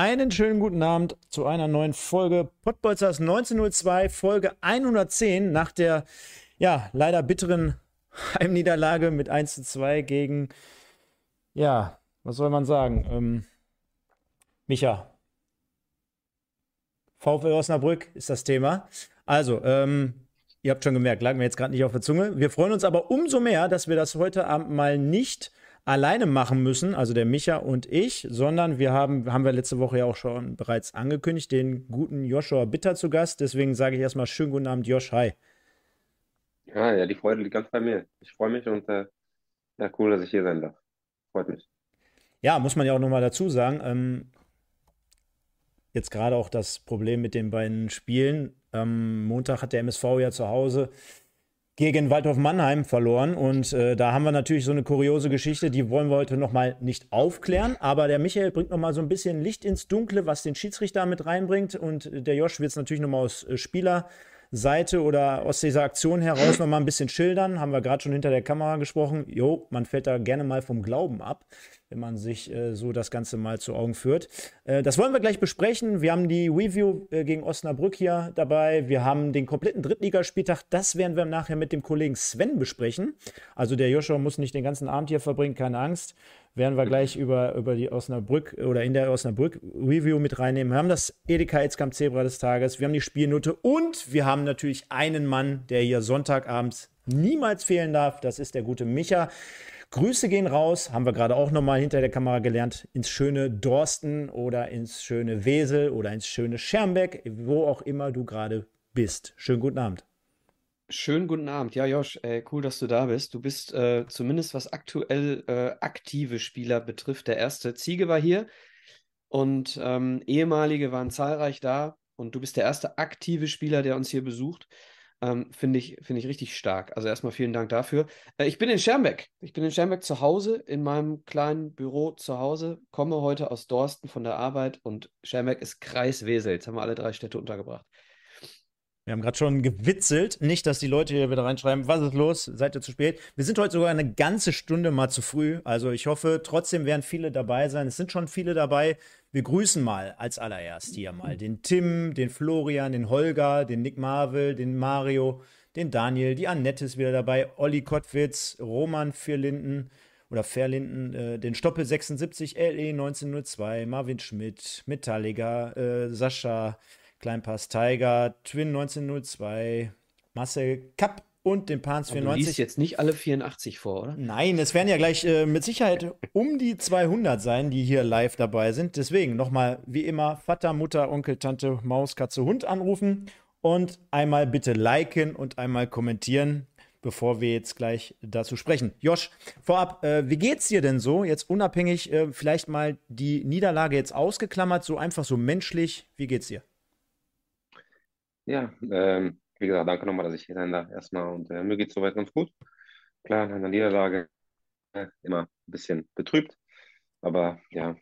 Einen schönen guten Abend zu einer neuen Folge Pottbolzers 1902, Folge 110 nach der ja leider bitteren Heimniederlage mit 1 zu 2 gegen, ja, was soll man sagen? Ähm, Micha. VfL Osnabrück ist das Thema. Also, ähm, ihr habt schon gemerkt, lag mir jetzt gerade nicht auf der Zunge. Wir freuen uns aber umso mehr, dass wir das heute Abend mal nicht alleine machen müssen, also der Micha und ich, sondern wir haben, haben wir letzte Woche ja auch schon bereits angekündigt, den guten Joshua Bitter zu Gast. Deswegen sage ich erstmal schönen guten Abend, Josh. Hi. Ja, ja, die Freude liegt ganz bei mir. Ich freue mich und äh, ja, cool, dass ich hier sein darf. Freut mich. Ja, muss man ja auch nochmal dazu sagen. Ähm, jetzt gerade auch das Problem mit den beiden Spielen. Am Montag hat der MSV ja zu Hause gegen Waldhof Mannheim verloren. Und äh, da haben wir natürlich so eine kuriose Geschichte, die wollen wir heute nochmal nicht aufklären. Aber der Michael bringt nochmal so ein bisschen Licht ins Dunkle, was den Schiedsrichter mit reinbringt. Und der Josh wird es natürlich nochmal aus äh, Spieler. Seite oder aus dieser Aktion heraus noch mal ein bisschen schildern. Haben wir gerade schon hinter der Kamera gesprochen. Jo, man fällt da gerne mal vom Glauben ab, wenn man sich äh, so das Ganze mal zu Augen führt. Äh, das wollen wir gleich besprechen. Wir haben die Review äh, gegen Osnabrück hier dabei. Wir haben den kompletten Drittligaspieltag. Das werden wir nachher mit dem Kollegen Sven besprechen. Also der Joshua muss nicht den ganzen Abend hier verbringen, keine Angst werden wir gleich über, über die Osnabrück oder in der Osnabrück Review mit reinnehmen. Wir haben das Edeka Etzkamp Zebra des Tages, wir haben die Spielnote und wir haben natürlich einen Mann, der hier Sonntagabends niemals fehlen darf. Das ist der gute Micha. Grüße gehen raus, haben wir gerade auch nochmal hinter der Kamera gelernt, ins schöne Dorsten oder ins schöne Wesel oder ins schöne Schermbeck, wo auch immer du gerade bist. Schönen guten Abend. Schönen guten Abend. Ja, Josh, äh, cool, dass du da bist. Du bist äh, zumindest was aktuell äh, aktive Spieler betrifft, der erste. Ziege war hier und ähm, ehemalige waren zahlreich da und du bist der erste aktive Spieler, der uns hier besucht. Ähm, Finde ich, find ich richtig stark. Also erstmal vielen Dank dafür. Äh, ich bin in Schermbeck. Ich bin in Schermbeck zu Hause, in meinem kleinen Büro zu Hause, komme heute aus Dorsten von der Arbeit und Schermbeck ist Kreis Wesel. Jetzt haben wir alle drei Städte untergebracht. Wir haben gerade schon gewitzelt. Nicht, dass die Leute hier wieder reinschreiben, was ist los? Seid ihr zu spät? Wir sind heute sogar eine ganze Stunde mal zu früh. Also ich hoffe, trotzdem werden viele dabei sein. Es sind schon viele dabei. Wir grüßen mal als allererst hier mal den Tim, den Florian, den Holger, den Nick Marvel, den Mario, den Daniel, die Annette ist wieder dabei, Olli Kottwitz, Roman Vierlinden oder Verlinden, äh, den Stoppel 76, LE 1902, Marvin Schmidt, Metallica, äh, Sascha, Kleinpass Tiger, Twin 1902, Marcel Kapp und den Pans 94. Du liest jetzt nicht alle 84 vor, oder? Nein, es werden ja gleich äh, mit Sicherheit um die 200 sein, die hier live dabei sind. Deswegen nochmal, wie immer, Vater, Mutter, Onkel, Tante, Maus, Katze, Hund anrufen und einmal bitte liken und einmal kommentieren, bevor wir jetzt gleich dazu sprechen. Josh, vorab, äh, wie geht's dir denn so? Jetzt unabhängig, äh, vielleicht mal die Niederlage jetzt ausgeklammert, so einfach so menschlich. Wie geht's dir? Ja, ähm, wie gesagt, danke nochmal, dass ich hier sein darf erstmal. Und äh, mir geht es soweit ganz gut. Klar, nach einer Niederlage äh, immer ein bisschen betrübt. Aber ja,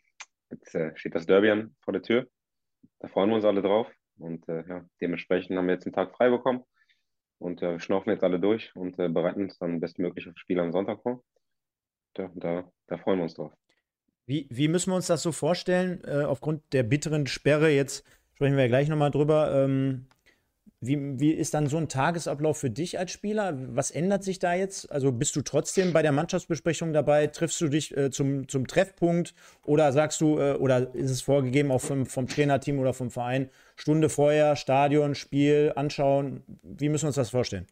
jetzt äh, steht das Derby an vor der Tür. Da freuen wir uns alle drauf. Und äh, ja, dementsprechend haben wir jetzt einen Tag frei bekommen. Und äh, wir schnaufen jetzt alle durch und äh, bereiten uns dann bestmöglich auf das Spiel am Sonntag vor. Ja, da, da freuen wir uns drauf. Wie, wie müssen wir uns das so vorstellen? Aufgrund der bitteren Sperre, jetzt sprechen wir gleich nochmal drüber. Ähm, wie, wie ist dann so ein Tagesablauf für dich als Spieler? Was ändert sich da jetzt? Also bist du trotzdem bei der Mannschaftsbesprechung dabei? Triffst du dich äh, zum, zum Treffpunkt oder sagst du, äh, oder ist es vorgegeben auch vom, vom Trainerteam oder vom Verein, Stunde vorher, Stadion, Spiel, anschauen? Wie müssen wir uns das vorstellen?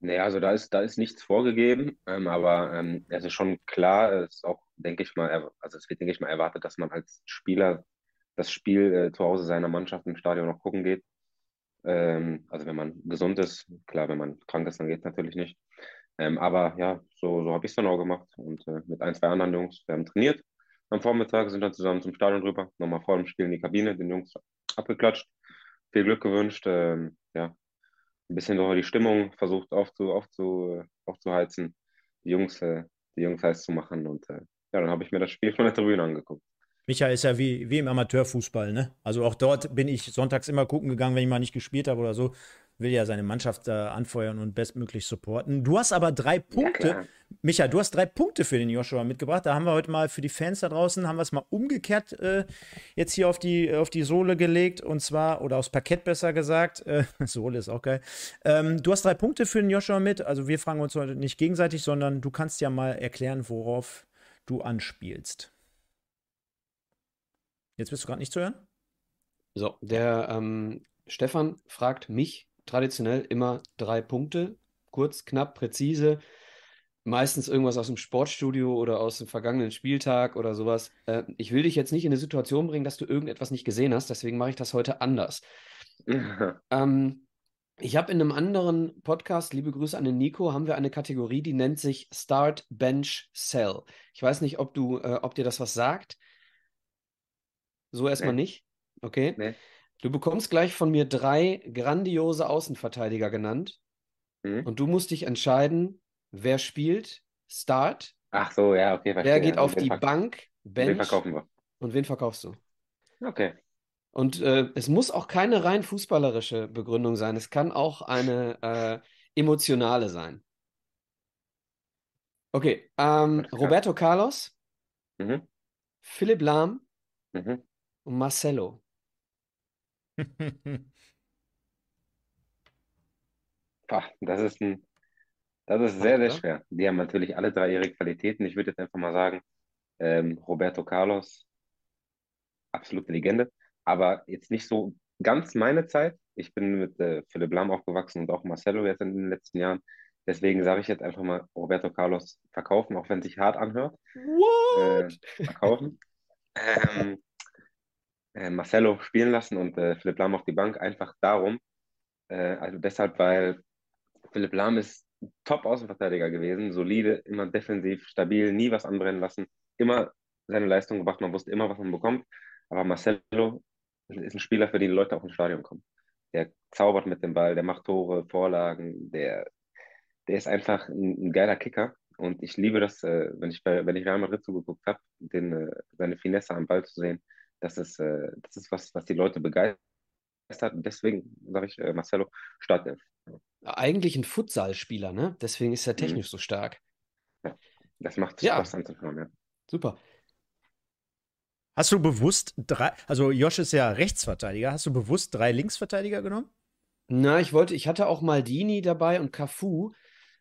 Naja, also da ist, da ist nichts vorgegeben, ähm, aber ähm, es ist schon klar, es ist auch, denke ich mal, also es wird, denke ich mal, erwartet, dass man als Spieler das Spiel äh, zu Hause seiner Mannschaft im Stadion noch gucken geht. Ähm, also wenn man gesund ist, klar, wenn man krank ist, dann geht es natürlich nicht. Ähm, aber ja, so, so habe ich es dann auch gemacht und äh, mit ein, zwei anderen Jungs, wir haben trainiert am Vormittag, sind dann zusammen zum Stadion rüber, nochmal vor dem Spiel in die Kabine, den Jungs abgeklatscht viel Glück gewünscht. Ähm, ja, ein bisschen so die Stimmung versucht aufzu, aufzu, aufzuheizen, die Jungs, äh, die Jungs heiß zu machen. Und äh, ja, dann habe ich mir das Spiel von der Tribüne angeguckt. Michael ist ja wie, wie im Amateurfußball, ne? Also auch dort bin ich sonntags immer gucken gegangen, wenn ich mal nicht gespielt habe oder so. Will ja seine Mannschaft äh, anfeuern und bestmöglich supporten. Du hast aber drei Punkte. Ja, Micha, du hast drei Punkte für den Joshua mitgebracht. Da haben wir heute mal für die Fans da draußen, haben wir es mal umgekehrt äh, jetzt hier auf die, auf die Sohle gelegt. Und zwar, oder aufs Parkett besser gesagt. Äh, Sohle ist auch geil. Ähm, du hast drei Punkte für den Joshua mit. Also wir fragen uns heute nicht gegenseitig, sondern du kannst ja mal erklären, worauf du anspielst. Jetzt bist du gerade nicht zu hören? So, der ähm, Stefan fragt mich traditionell immer drei Punkte. Kurz, knapp, präzise. Meistens irgendwas aus dem Sportstudio oder aus dem vergangenen Spieltag oder sowas. Äh, ich will dich jetzt nicht in eine Situation bringen, dass du irgendetwas nicht gesehen hast, deswegen mache ich das heute anders. ähm, ich habe in einem anderen Podcast, liebe Grüße an den Nico, haben wir eine Kategorie, die nennt sich Start, Bench, Sell. Ich weiß nicht, ob du, äh, ob dir das was sagt. So erstmal nee. nicht. Okay. Nee. Du bekommst gleich von mir drei grandiose Außenverteidiger genannt. Mhm. Und du musst dich entscheiden, wer spielt, Start. Ach so, ja, okay. Verstehe. Wer geht auf die Bank, Bench. Wen verkaufen wir? Und wen verkaufst du? Okay. Und äh, es muss auch keine rein fußballerische Begründung sein. Es kann auch eine äh, emotionale sein. Okay. Ähm, Roberto Carlos, mhm. Philipp Lahm mhm. Und Marcelo. das ist ein, das ist sehr, sehr schwer. Die haben natürlich alle drei ihre Qualitäten. Ich würde jetzt einfach mal sagen, ähm, Roberto Carlos, absolute Legende, aber jetzt nicht so ganz meine Zeit. Ich bin mit äh, Philipp Lahm aufgewachsen und auch Marcelo jetzt in den letzten Jahren. Deswegen sage ich jetzt einfach mal Roberto Carlos verkaufen, auch wenn es sich hart anhört. What? Äh, verkaufen. ähm, äh, Marcelo spielen lassen und äh, Philipp Lahm auf die Bank, einfach darum. Äh, also deshalb, weil Philipp Lahm ist Top-Außenverteidiger gewesen, solide, immer defensiv, stabil, nie was anbrennen lassen, immer seine Leistung gebracht, man wusste immer, was man bekommt. Aber Marcelo ist ein Spieler, für den Leute auch ins Stadion kommen. Der zaubert mit dem Ball, der macht Tore, Vorlagen, der, der ist einfach ein, ein geiler Kicker. Und ich liebe das, äh, wenn ich bei, wenn ich Real Madrid zugeguckt habe, äh, seine Finesse am Ball zu sehen das ist, äh, das ist was, was die Leute begeistert. Deswegen sage ich äh, Marcelo Startelf. Eigentlich ein Futsalspieler, ne? Deswegen ist er mhm. technisch mhm. so stark. Ja, das macht ja. Spaß anzuschauen, ja. Super. Hast du bewusst drei, also Josh ist ja Rechtsverteidiger, hast du bewusst drei Linksverteidiger genommen? Na, ich wollte, ich hatte auch Maldini dabei und Cafu,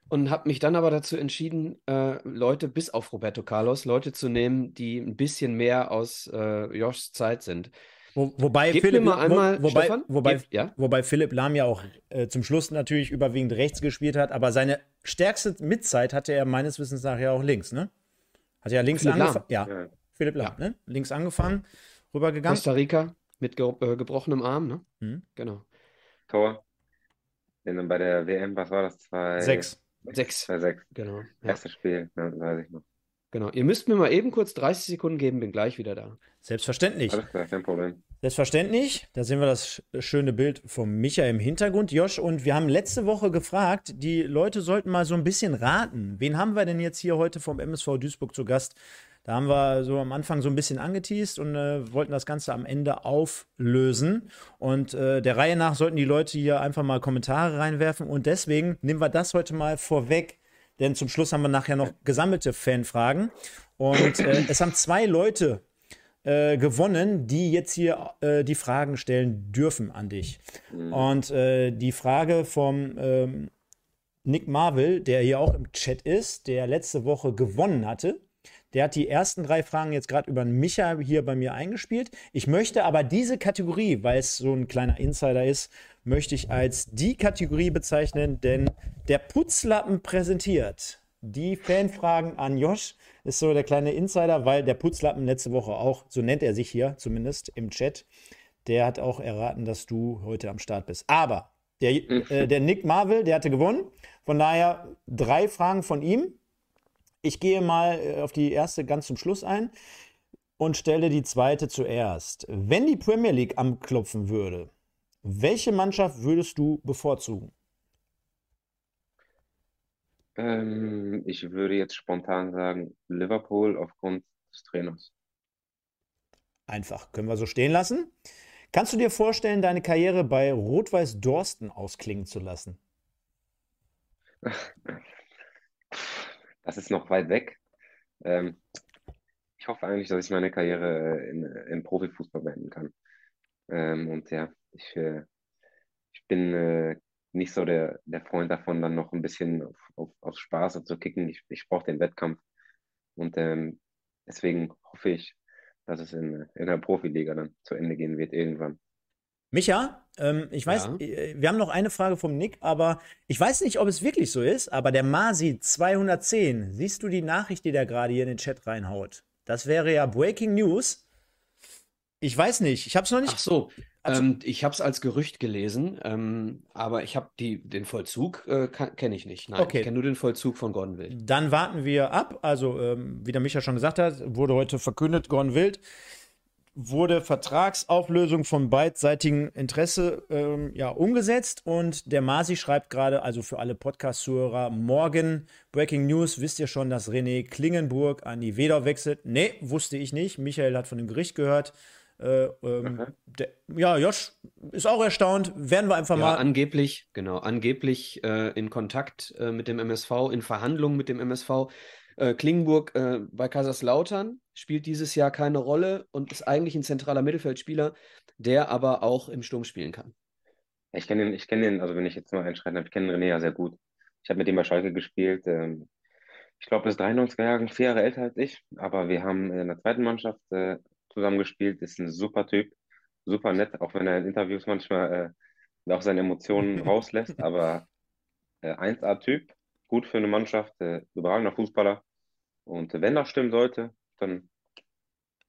und habe mich dann aber dazu entschieden, äh, Leute bis auf Roberto Carlos, Leute zu nehmen, die ein bisschen mehr aus äh, Joshs Zeit sind. Wo, wobei, Gib Philipp, einmal, wo, wobei, wobei, Gib, ja? wobei Philipp Lahm ja auch äh, zum Schluss natürlich überwiegend rechts gespielt hat, aber seine stärkste Mitzeit hatte er meines Wissens nach ja auch links, ne? Hat ja links angefangen. Ja. ja. Philipp Lahm, ja. ne? Links angefangen, rübergegangen. Costa Rica mit ge äh, gebrochenem Arm, ne? Mhm. Genau. Tor. Denn bei der WM, was war das? Zwei... Sechs. Sechs. Bei sechs. Genau. Ja. Erstes Spiel, ja, weiß ich noch. Genau. Ihr müsst mir mal eben kurz 30 Sekunden geben, bin gleich wieder da. Selbstverständlich. Alles klar, kein Problem. Selbstverständlich. Da sehen wir das schöne Bild von Micha im Hintergrund, Josh. Und wir haben letzte Woche gefragt, die Leute sollten mal so ein bisschen raten. Wen haben wir denn jetzt hier heute vom MSV Duisburg zu Gast? Da haben wir so am Anfang so ein bisschen angeteased und äh, wollten das Ganze am Ende auflösen. Und äh, der Reihe nach sollten die Leute hier einfach mal Kommentare reinwerfen. Und deswegen nehmen wir das heute mal vorweg. Denn zum Schluss haben wir nachher noch gesammelte Fanfragen. Und äh, es haben zwei Leute äh, gewonnen, die jetzt hier äh, die Fragen stellen dürfen an dich. Mhm. Und äh, die Frage vom ähm, Nick Marvel, der hier auch im Chat ist, der letzte Woche gewonnen hatte, der hat die ersten drei Fragen jetzt gerade über Micha hier bei mir eingespielt. Ich möchte aber diese Kategorie, weil es so ein kleiner Insider ist, möchte ich als die Kategorie bezeichnen, denn der Putzlappen präsentiert die Fanfragen an Josh. Ist so der kleine Insider, weil der Putzlappen letzte Woche auch, so nennt er sich hier zumindest im Chat, der hat auch erraten, dass du heute am Start bist. Aber der, äh, der Nick Marvel, der hatte gewonnen. Von daher drei Fragen von ihm. Ich gehe mal äh, auf die erste ganz zum Schluss ein und stelle die zweite zuerst. Wenn die Premier League anklopfen würde, Welche Mannschaft würdest du bevorzugen? Ähm, ich würde jetzt spontan sagen Liverpool aufgrund des Trainers. Einfach, können wir so stehen lassen. Kannst du dir vorstellen, deine Karriere bei Rot-Weiß Dorsten ausklingen zu lassen? Das ist noch weit weg. Ähm, ich hoffe eigentlich, dass ich meine Karriere in, im Profifußball beenden kann. Ähm, und ja, ich, äh, ich bin äh, nicht so der, der Freund davon, dann noch ein bisschen auf, auf, auf Spaß zu kicken. Ich, ich brauche den Wettkampf. Und ähm, deswegen hoffe ich, dass es in, in der Profiliga dann zu Ende gehen wird irgendwann. Micha, ähm, ich weiß, Ja. äh, wir haben noch eine Frage vom Nick, aber ich weiß nicht, ob es wirklich so ist, aber der Masi 210, siehst du die Nachricht, die der gerade hier in den Chat reinhaut? Das wäre ja Breaking News. Ich weiß nicht, ich habe es noch nicht. Ach so, Hab's- ähm, ich habe es als Gerücht gelesen, ähm, aber ich habe den Vollzug äh, kenne ich nicht. Nein, Okay. ich kenne nur den Vollzug von Gordon Wild. Dann warten wir ab. Also, ähm, wie der Micha schon gesagt hat, wurde heute verkündet, Gordon Wild wurde Vertragsauflösung von beidseitigem Interesse ähm, ja, umgesetzt und der Masi schreibt gerade, also für alle Podcast-Zuhörer, morgen Breaking News, wisst ihr schon, dass René Klingenburg an die Wedau wechselt? Nee, wusste ich nicht. Michael hat von dem Gericht gehört. Äh, ähm, Okay. der, ja, Josh ist auch erstaunt. Werden wir einfach Ja, mal. angeblich, genau, angeblich äh, in Kontakt äh, mit dem MSV, in Verhandlungen mit dem MSV. Äh, Klingenburg äh, bei Kaiserslautern spielt dieses Jahr keine Rolle und ist eigentlich ein zentraler Mittelfeldspieler, der aber auch im Sturm spielen kann. Ich kenne den, ich kenne den, also wenn ich jetzt mal einschreiten darf, ich kenne René ja sehr gut. Ich habe mit dem bei Schalke gespielt. Ähm, ich glaube, er ist 93er Jahre, vier Jahre älter als ich, aber wir haben in der zweiten Mannschaft äh, zusammen gespielt. Ist ein super Typ, super nett, auch wenn er in Interviews manchmal äh, auch seine Emotionen rauslässt, aber äh, 1A-Typ, gut für eine Mannschaft, äh, überragender Fußballer. Und wenn das stimmen sollte, dann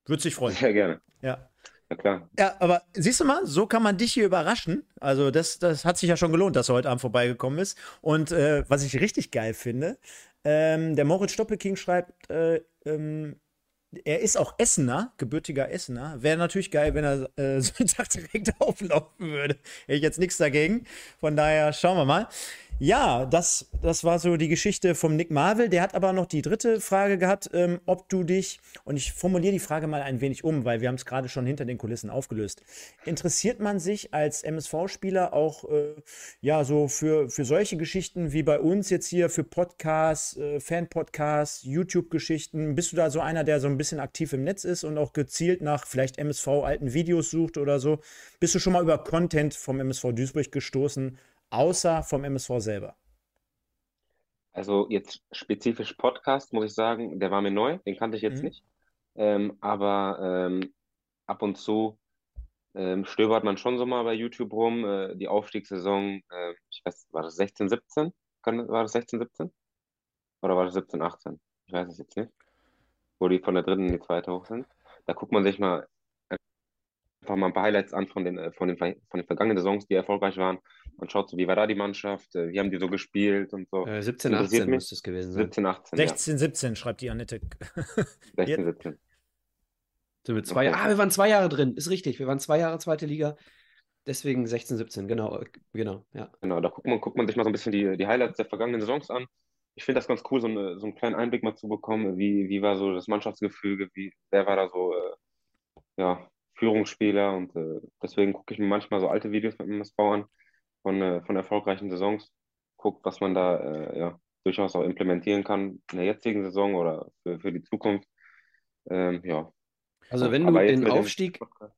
Würde sich freuen. sehr gerne. Ja. Ja klar. Ja, aber siehst du mal, so kann man dich hier überraschen. Also das, das hat sich ja schon gelohnt, dass er heute Abend vorbeigekommen ist. Und äh, was ich richtig geil finde, ähm, der Moritz Stoppelking schreibt, äh, ähm, er ist auch Essener, gebürtiger Essener. Wäre natürlich geil, wenn er äh, Sonntag direkt auflaufen würde. Hätte ich jetzt nichts dagegen. Von daher schauen wir mal. Ja, das, das war so die Geschichte vom Nick Marvel. Der hat aber noch die dritte Frage gehabt, ähm, ob du dich, und ich formuliere die Frage mal ein wenig um, weil wir haben es gerade schon hinter den Kulissen aufgelöst. Interessiert man sich als MSV-Spieler auch äh, ja so für, für solche Geschichten wie bei uns jetzt hier, für Podcasts, äh, Fan-Podcasts, YouTube-Geschichten? Bist du da so einer, der so ein bisschen aktiv im Netz ist und auch gezielt nach vielleicht MSV-alten Videos sucht oder so? Bist du schon mal über Content vom MSV Duisburg gestoßen, außer vom MSV selber? Also jetzt spezifisch Podcast, muss ich sagen, der war mir neu, den kannte ich jetzt Mhm. nicht. Ähm, aber ähm, ab und zu ähm, stöbert man schon so mal bei YouTube rum. Äh, die Aufstiegssaison, äh, ich weiß, war das 16, 17? Kann, war das 16, 17? Oder war das 17, 18? Ich weiß es jetzt nicht. Wo die von der dritten in die zweite hoch sind. Da guckt man sich mal einfach mal ein paar Highlights an von den, äh, von den, von den vergangenen Saisons, die erfolgreich waren. Man schaut so, wie war da die Mannschaft, äh, wie haben die so gespielt und so. Äh, 17, Interessiert 18 mich. müsste es gewesen sein. 17, 18, ja. 16, 17, schreibt die Annette. 16, 17. Sind wir zwei Okay. Ah, wir waren zwei Jahre drin, ist richtig. Wir waren zwei Jahre zweite Liga. Deswegen 16, 17, genau, äh, genau, ja. Genau, da guckt man, guckt man sich mal so ein bisschen die, die Highlights der vergangenen Saisons an. Ich finde das ganz cool, so, eine, so einen kleinen Einblick mal zu bekommen, wie, wie war so das Mannschaftsgefüge, wie, wer war da so äh, ja, Führungsspieler und äh, deswegen gucke ich mir manchmal so alte Videos beim MSV an von, äh, von erfolgreichen Saisons, guckt, was man da äh, ja, durchaus auch implementieren kann in der jetzigen Saison oder für, für die Zukunft. Ähm, ja. Also wenn du Aber den mit dem Aufstieg, Podcast-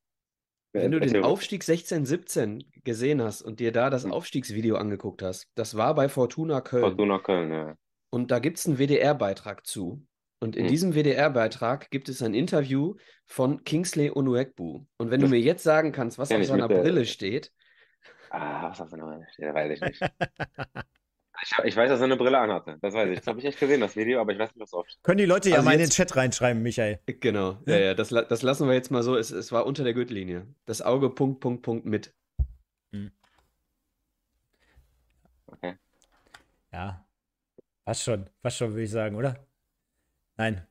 wenn du den. Aufstieg 16, 17 gesehen hast und dir da das Mhm. Aufstiegsvideo angeguckt hast, das war bei Fortuna Köln. Fortuna Köln, ja. Und da gibt es einen WDR-Beitrag zu. Und in Mhm. diesem WDR-Beitrag gibt es ein Interview von Kingsley Onuekbu. Und wenn du mir jetzt sagen kannst, was Kenn auf seiner der- Brille steht, Ah, was hast du noch? Ja, weiß ich nicht. Ich, ich weiß, dass er eine Brille anhatte. Das weiß ich. Das habe ich echt gesehen, das Video, aber ich weiß nicht, was steht. Können die Leute ja Also mal in den jetzt- Chat reinschreiben, Michael. genau, Ja. ja, ja, das, das lassen wir jetzt mal so. Es, es war unter der Gürtellinie. Das Auge, Punkt, Punkt, Punkt mit. Okay. Ja, fast schon, fast schon, würde ich sagen, oder? Nein.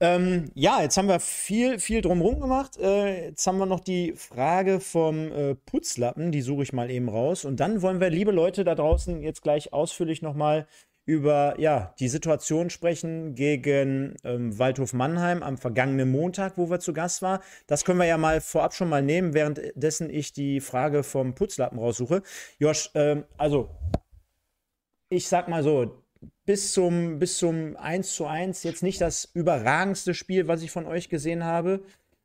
Ähm, ja, jetzt haben wir viel, viel drumherum gemacht. Äh, jetzt haben wir noch die Frage vom äh, Putzlappen, die suche ich mal eben raus. Und dann wollen wir, liebe Leute da draußen, jetzt gleich ausführlich nochmal über ja, die Situation sprechen gegen ähm, Waldhof Mannheim am vergangenen Montag, wo wir zu Gast waren. Das können wir ja mal vorab schon mal nehmen, währenddessen ich die Frage vom Putzlappen raussuche. Josh, ähm, also ich sag mal so, bis zum, bis zum 1 zu 1 jetzt nicht das überragendste Spiel, was ich von euch gesehen habe.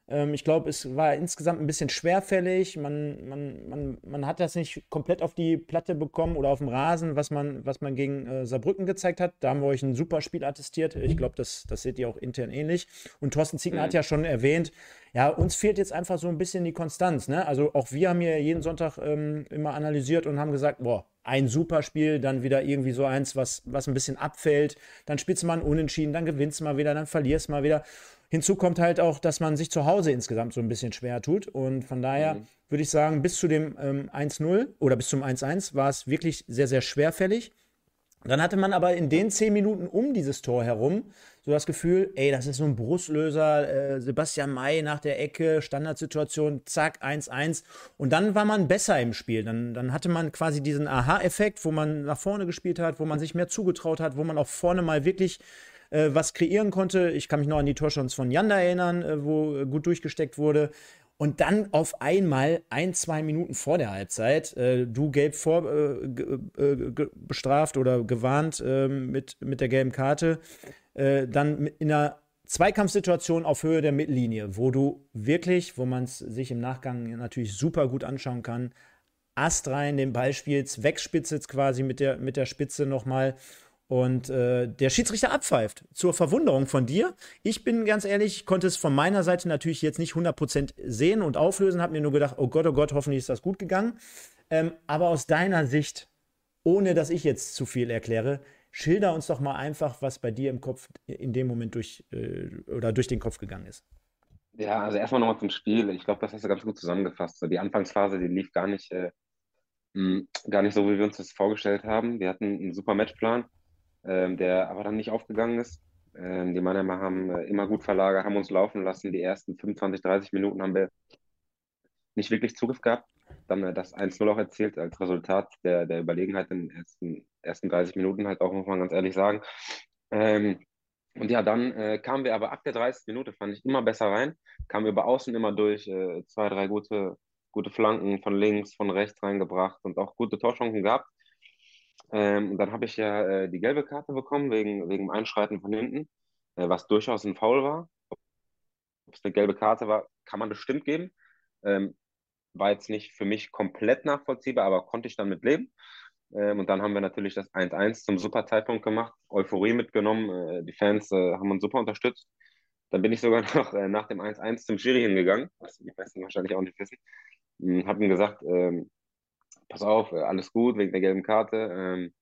Ähm, ich glaube, es war insgesamt ein bisschen schwerfällig. Man, man, man, man hat das nicht komplett auf die Platte bekommen oder auf dem Rasen, was man, was man gegen äh, Saarbrücken gezeigt hat. Da haben wir euch ein super Spiel attestiert. Ich glaube, das, das seht ihr auch intern ähnlich. Und Thorsten Ziegner mhm. hat ja schon erwähnt, ja, uns fehlt jetzt einfach so ein bisschen die Konstanz. Ne? Also auch wir haben hier jeden Sonntag ähm, immer analysiert und haben gesagt, boah, ein super Spiel, dann wieder irgendwie so eins, was, was ein bisschen abfällt. Dann spielst du mal ein Unentschieden, dann gewinnst du mal wieder, dann verlierst du mal wieder. Hinzu kommt halt auch, dass man sich zu Hause insgesamt so ein bisschen schwer tut. Und von daher mhm. würde ich sagen, bis zu dem ähm, 1-0 oder bis zum 1-1 war es wirklich sehr, sehr schwerfällig. Dann hatte man aber in den zehn Minuten um dieses Tor herum so das Gefühl, ey, das ist so ein Brustlöser, äh, Sebastian May nach der Ecke, Standardsituation, zack, 1-1. Und dann war man besser im Spiel. Dann, dann hatte man quasi diesen Aha-Effekt, wo man nach vorne gespielt hat, wo man sich mehr zugetraut hat, wo man auch vorne mal wirklich äh, was kreieren konnte. Ich kann mich noch an die Torschons von Janda erinnern, äh, wo äh, gut durchgesteckt wurde. Und dann auf einmal, ein, zwei Minuten vor der Halbzeit, äh, du gelb vor, äh, äh, bestraft oder gewarnt ähm, mit, mit der gelben Karte, äh, dann in einer Zweikampfsituation auf Höhe der Mittellinie, wo du wirklich, wo man es sich im Nachgang natürlich super gut anschauen kann, Ast rein den Ball spielst, wegspitzt quasi mit der, mit der Spitze nochmal und äh, der Schiedsrichter abpfeift. Zur Verwunderung von dir. Ich bin ganz ehrlich, konnte es von meiner Seite natürlich jetzt nicht 100% sehen und auflösen, habe mir nur gedacht, oh Gott, oh Gott, hoffentlich ist das gut gegangen. Ähm, aber aus deiner Sicht, ohne dass ich jetzt zu viel erkläre, Schilder uns doch mal einfach, was bei dir im Kopf in dem Moment durch äh, oder durch den Kopf gegangen ist. Ja, also erstmal nochmal zum Spiel. Ich glaube, das hast du ganz gut zusammengefasst. die Anfangsphase, die lief gar nicht, äh, hm, gar nicht so, wie wir uns das vorgestellt haben. Wir hatten einen super Matchplan, ähm, der aber dann nicht aufgegangen ist. Ähm, die Mannheimer haben äh, immer gut verlagert, haben uns laufen lassen. Die ersten 25, 30 Minuten haben wir nicht wirklich Zugriff gehabt. Dann äh, das 1-0 auch erzählt als Resultat der, der Überlegenheit den ersten, ersten 30 Minuten halt auch, muss man ganz ehrlich sagen. Ähm, und ja, dann äh, kamen wir aber ab der 30. Minute, fand ich, immer besser rein. Kamen wir über außen immer durch, äh, zwei, drei gute, gute Flanken von links, von rechts reingebracht und auch gute Torchancen gehabt. Ähm, und dann habe ich ja äh, die gelbe Karte bekommen wegen, wegen Einschreiten von hinten, äh, was durchaus ein Foul war. Ob es eine gelbe Karte war, kann man bestimmt geben. Ähm, war jetzt nicht für mich komplett nachvollziehbar, aber konnte ich dann mit leben. Ähm, und dann haben wir natürlich das 1-1 zum super Zeitpunkt gemacht, Euphorie mitgenommen, äh, die Fans äh, haben uns super unterstützt. Dann bin ich sogar noch äh, nach dem 1-1 zum Schiri hingegangen, was die meisten wahrscheinlich auch nicht wissen. Hm, habe ihm gesagt, ähm, pass auf, äh, alles gut wegen der gelben Karte. Ähm,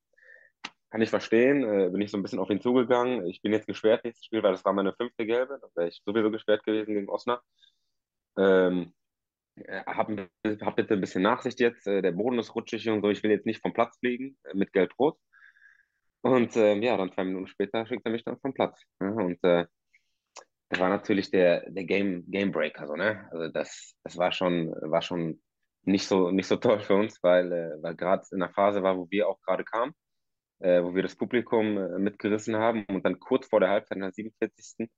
kann ich verstehen, äh, bin ich so ein bisschen auf ihn zugegangen. Ich bin jetzt gesperrt nächstes Spiel, weil das war meine fünfte gelbe. Da wäre ich sowieso gesperrt gewesen gegen Osnabrück. Ähm, äh, hab, hab bitte ein bisschen Nachsicht jetzt. Äh, der Boden ist rutschig und so. Ich will jetzt nicht vom Platz fliegen äh, mit Gelb-Rot. Und ähm, ja, dann zwei Minuten später schickt er mich dann vom Platz. Ja, und äh, das war natürlich der, der Game, Game Breaker. So, ne? Also das, das war schon, war schon nicht so, nicht so toll für uns, weil, äh, weil gerade in der Phase war, wo wir auch gerade kamen, äh, wo wir das Publikum äh, mitgerissen haben und dann kurz vor der Halbzeit, in der 47.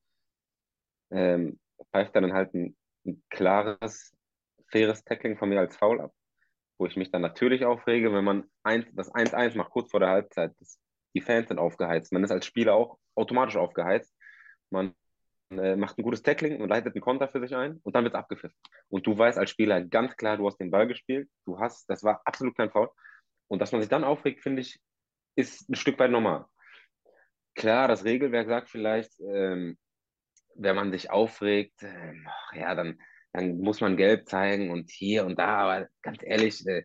Ähm, pfeift dann halt ein, ein klares faires Tackling von mir als Foul ab, wo ich mich dann natürlich aufrege, wenn man eins, das 1-1 macht, kurz vor der Halbzeit. Das, die Fans sind aufgeheizt. Man ist als Spieler auch automatisch aufgeheizt. Man äh, macht ein gutes Tackling und leitet einen Konter für sich ein und dann wird es abgepfiffen. Und du weißt als Spieler ganz klar, du hast den Ball gespielt, du hast, das war absolut kein Foul. Und dass man sich dann aufregt, finde ich, ist ein Stück weit normal. Klar, das Regelwerk sagt vielleicht, ähm, wenn man sich aufregt, äh, ja, dann dann muss man gelb zeigen und hier und da, aber ganz ehrlich, äh,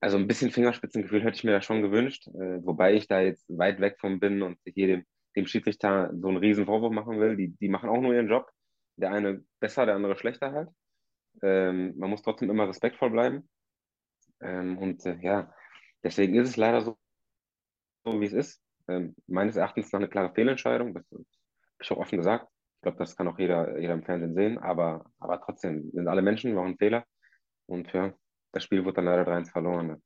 also ein bisschen Fingerspitzengefühl hätte ich mir da schon gewünscht, äh, wobei ich da jetzt weit weg von bin und hier dem, dem Schiedsrichter so einen riesen Vorwurf machen will. Die, die machen auch nur ihren Job. Der eine besser, der andere schlechter halt. Ähm, man muss trotzdem immer respektvoll bleiben. Ähm, und äh, ja, deswegen ist es leider so, so wie es ist. Ähm, meines Erachtens noch eine klare Fehlentscheidung, das habe ich auch offen gesagt. Ich glaube, das kann auch jeder, jeder im Fernsehen sehen, aber, aber trotzdem sind alle Menschen, machen Fehler. Und ja, das Spiel wurde dann leider 3-1 verloren.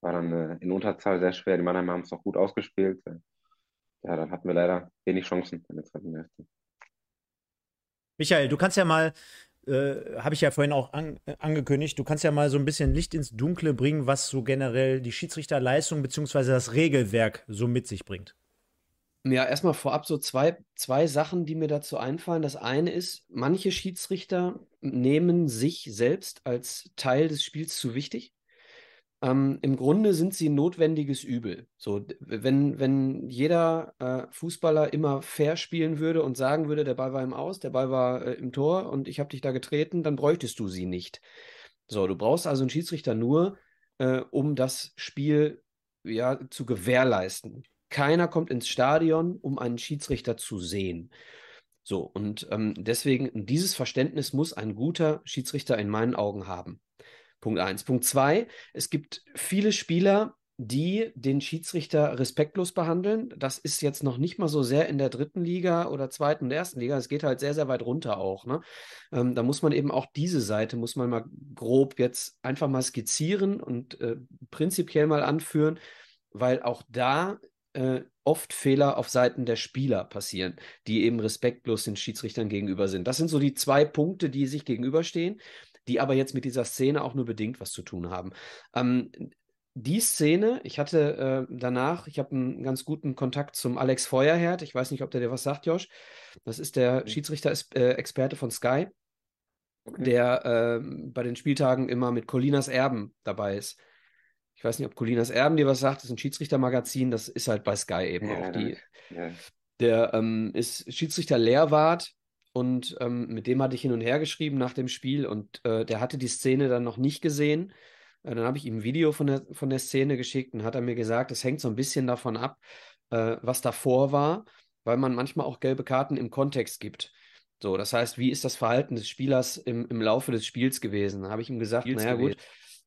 War dann äh, in Unterzahl sehr schwer. Die Mannheimer haben es auch gut ausgespielt. Ja, dann hatten wir leider wenig Chancen in der zweiten Hälfte. Michael, du kannst ja mal, äh, habe ich ja vorhin auch an, äh, angekündigt, du kannst ja mal so ein bisschen Licht ins Dunkle bringen, was so generell die Schiedsrichterleistung bzw. das Regelwerk so mit sich bringt. Ja, erstmal vorab so zwei, zwei Sachen, die mir dazu einfallen. Das eine ist, manche Schiedsrichter nehmen sich selbst als Teil des Spiels zu wichtig. Ähm, Im Grunde sind sie notwendiges Übel. So, wenn, wenn jeder äh, Fußballer immer fair spielen würde und sagen würde, der Ball war im Aus, der Ball war äh, im Tor und ich habe dich da getreten, dann bräuchtest du sie nicht. So, du brauchst also einen Schiedsrichter nur, äh, um das Spiel ja, zu gewährleisten. Keiner kommt ins Stadion, um einen Schiedsrichter zu sehen. So, und ähm, deswegen, dieses Verständnis muss ein guter Schiedsrichter in meinen Augen haben. Punkt eins. Punkt zwei, es gibt viele Spieler, die den Schiedsrichter respektlos behandeln. Das ist jetzt noch nicht mal so sehr in der dritten Liga oder zweiten und ersten Liga. Es geht halt sehr, sehr weit runter auch. Ne? Ähm, da muss man eben auch diese Seite, muss man mal grob jetzt einfach mal skizzieren und äh, prinzipiell mal anführen, weil auch da äh, oft Fehler auf Seiten der Spieler passieren, die eben respektlos den Schiedsrichtern gegenüber sind. Das sind so die zwei Punkte, die sich gegenüberstehen die aber jetzt mit dieser Szene auch nur bedingt was zu tun haben. Ähm, die Szene, ich hatte äh, danach, ich habe einen ganz guten Kontakt zum Alex Feuerherd. Ich weiß nicht, ob der dir was sagt, Josh. Das ist der Schiedsrichter-Experte von Sky, okay. der äh, bei den Spieltagen immer mit Colinas Erben dabei ist. Ich weiß nicht, ob Colinas Erben dir was sagt. Das ist ein Schiedsrichtermagazin. Das ist halt bei Sky eben ja, auch die. Ja. Der ähm, ist Schiedsrichter Lehrwart und ähm, mit dem hatte ich hin und her geschrieben nach dem Spiel und äh, der hatte die Szene dann noch nicht gesehen. Äh, dann habe ich ihm ein Video von der, von der Szene geschickt und hat er mir gesagt, es hängt so ein bisschen davon ab, äh, was davor war, weil man manchmal auch gelbe Karten im Kontext gibt. So, das heißt, wie ist das Verhalten des Spielers im, im Laufe des Spiels gewesen? Da habe ich ihm gesagt, Spiels naja gewesen. gut,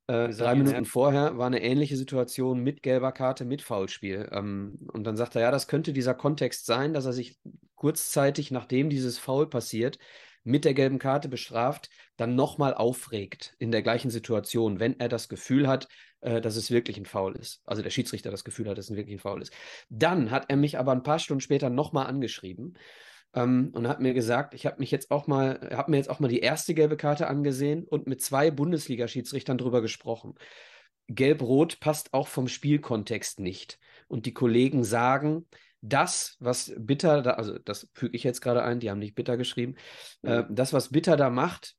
äh, drei Minuten ja. vorher war eine ähnliche Situation mit gelber Karte, mit Foulspiel. Ähm, und dann sagt er, ja, das könnte dieser Kontext sein, dass er sich kurzzeitig, nachdem dieses Foul passiert, mit der gelben Karte bestraft, dann nochmal aufregt in der gleichen Situation, wenn er das Gefühl hat, äh, dass es wirklich ein Foul ist. Also der Schiedsrichter das Gefühl hat, dass es wirklich ein Foul ist. Dann hat er mich aber ein paar Stunden später nochmal angeschrieben ähm, und hat mir gesagt, ich habe mich jetzt auch mal, habe mir jetzt auch mal die erste gelbe Karte angesehen und mit zwei Bundesliga-Schiedsrichtern drüber gesprochen. Gelb-Rot passt auch vom Spielkontext nicht. Und die Kollegen sagen, das, was Bitter da, also das füge ich jetzt gerade ein, die haben nicht Bitter geschrieben, äh, das, was Bitter da macht,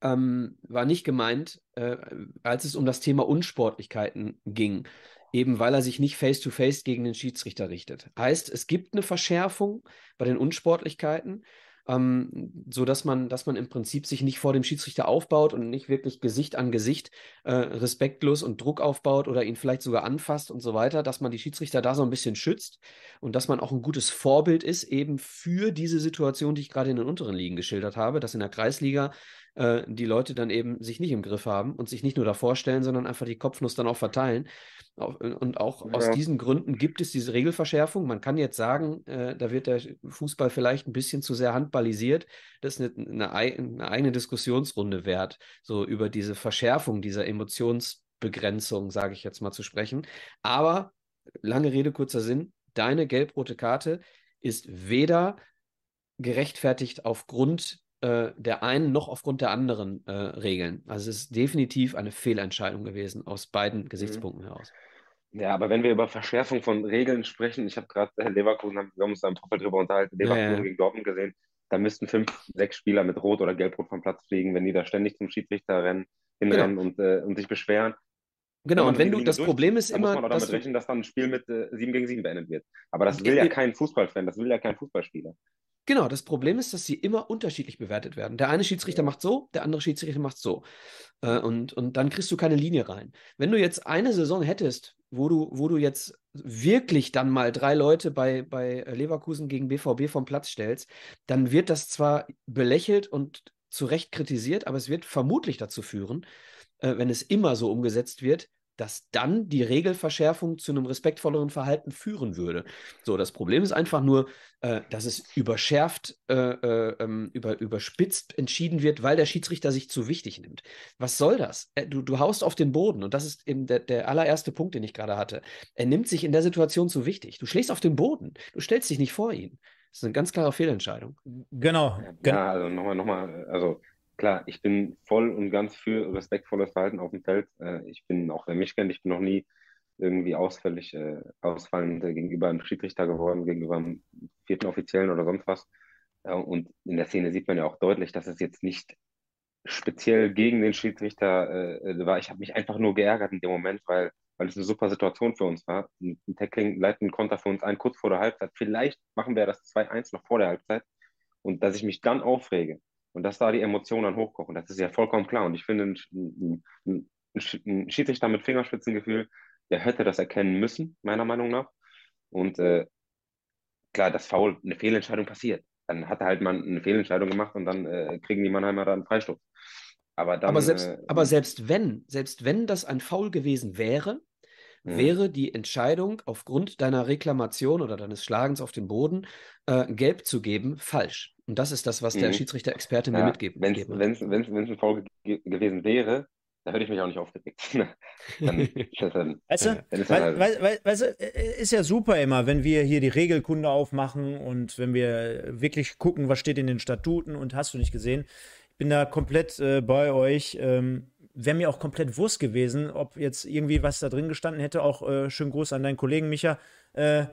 ähm, war nicht gemeint, äh, als es um das Thema Unsportlichkeiten ging eben weil er sich nicht face-to-face -face gegen den Schiedsrichter richtet. Heißt, es gibt eine Verschärfung bei den Unsportlichkeiten, ähm, so dass man, dass man im Prinzip sich nicht vor dem Schiedsrichter aufbaut und nicht wirklich Gesicht an Gesicht äh, respektlos und Druck aufbaut oder ihn vielleicht sogar anfasst und so weiter, dass man die Schiedsrichter da so ein bisschen schützt und dass man auch ein gutes Vorbild ist eben für diese Situation, die ich gerade in den unteren Ligen geschildert habe, dass in der Kreisliga äh, die Leute dann eben sich nicht im Griff haben und sich nicht nur davor stellen, sondern einfach die Kopfnuss dann auch verteilen. Und auch ja. aus diesen Gründen gibt es diese Regelverschärfung. Man kann jetzt sagen, äh, da wird der Fußball vielleicht ein bisschen zu sehr handballisiert. Das ist eine, eine, eine eigene Diskussionsrunde wert, so über diese Verschärfung dieser Emotionsbegrenzung, sage ich jetzt mal, zu sprechen. Aber lange Rede, kurzer Sinn, deine gelb-rote Karte ist weder gerechtfertigt aufgrund äh, der einen noch aufgrund der anderen äh, Regeln. Also es ist definitiv eine Fehlentscheidung gewesen aus beiden mhm. Gesichtspunkten mhm. heraus. Ja, aber wenn wir über Verschärfung von Regeln sprechen, ich habe gerade äh, Leverkusen, wir haben uns da im Vorfeld drüber unterhalten, Leverkusen ja, ja. gegen Dortmund gesehen, da müssten fünf, sechs Spieler mit Rot oder Gelbrot vom Platz fliegen, wenn die da ständig zum Schiedsrichter rennen, hinrennen genau. und, äh, und sich beschweren. Genau, und wenn du, das durch, Problem ist immer. muss man auch damit rechnen, dass dann ein Spiel mit äh, 7 gegen 7 beendet wird. Aber das will ja kein Fußballfan, das will ja kein Fußballspieler. Genau, das Problem ist, dass sie immer unterschiedlich bewertet werden. Der eine Schiedsrichter macht so, der andere Schiedsrichter macht so. Äh, und, und dann kriegst du keine Linie rein. Wenn du jetzt eine Saison hättest, wo du, wo du jetzt wirklich dann mal drei Leute bei, bei Leverkusen gegen BVB vom Platz stellst, dann wird das zwar belächelt und zu Recht kritisiert, aber es wird vermutlich dazu führen, äh, wenn es immer so umgesetzt wird, dass dann die Regelverschärfung zu einem respektvolleren Verhalten führen würde. So, das Problem ist einfach nur, äh, dass es überschärft, äh, äh, ähm, über, überspitzt entschieden wird, weil der Schiedsrichter sich zu wichtig nimmt. Was soll das? Äh, du, du haust auf den Boden und das ist eben der, der allererste Punkt, den ich gerade hatte. Er nimmt sich in der Situation zu wichtig. Du schlägst auf den Boden, du stellst dich nicht vor ihn. Das ist eine ganz klare Fehlentscheidung. Genau. Ja, also nochmal, nochmal, also klar, ich bin voll und ganz für respektvolles Verhalten auf dem Feld. Äh, ich bin, auch wer mich kennt, ich bin noch nie irgendwie ausfällig, äh, ausfallend gegenüber einem Schiedsrichter geworden, gegenüber einem vierten Offiziellen oder sonst was. Äh, und in der Szene sieht man ja auch deutlich, dass es jetzt nicht speziell gegen den Schiedsrichter äh, war. Ich habe mich einfach nur geärgert in dem Moment, weil, weil es eine super Situation für uns war. Ein Tackling leitet einen Konter für uns ein, kurz vor der Halbzeit. Vielleicht machen wir das 2-1 noch vor der Halbzeit. Und dass ich mich dann aufrege, und dass da die Emotionen dann hochkochen, das ist ja vollkommen klar. Und ich finde, ein, ein, ein, Schiedsrichter mit Fingerspitzengefühl, der hätte das erkennen müssen, meiner Meinung nach. Und äh, klar, das Foul, eine Fehlentscheidung passiert. Dann hat er halt mal eine Fehlentscheidung gemacht und dann äh, kriegen die Mannheimer da einen Freistoß. Aber, dann, aber, selbst, äh, aber selbst wenn, selbst wenn das ein Foul gewesen wäre, mhm. wäre die Entscheidung aufgrund deiner Reklamation oder deines Schlagens auf den Boden äh, gelb zu geben falsch. Und das ist das, was der mhm. Schiedsrichter-Experte ja, mir mitgeben Wenn es ein Foul ge gewesen wäre, da hätte ich mich auch nicht aufgeregt. dann, dann, weißt du, weil, weil, weil, weißt du, ist ja super immer, wenn wir hier die Regelkunde aufmachen und wenn wir wirklich gucken, was steht in den Statuten und hast du nicht gesehen. Ich bin da komplett äh, bei euch. Ähm, Wäre mir auch komplett Wurst gewesen, ob jetzt irgendwie was da drin gestanden hätte. Auch äh, schönen Gruß an deinen Kollegen Micha. Äh,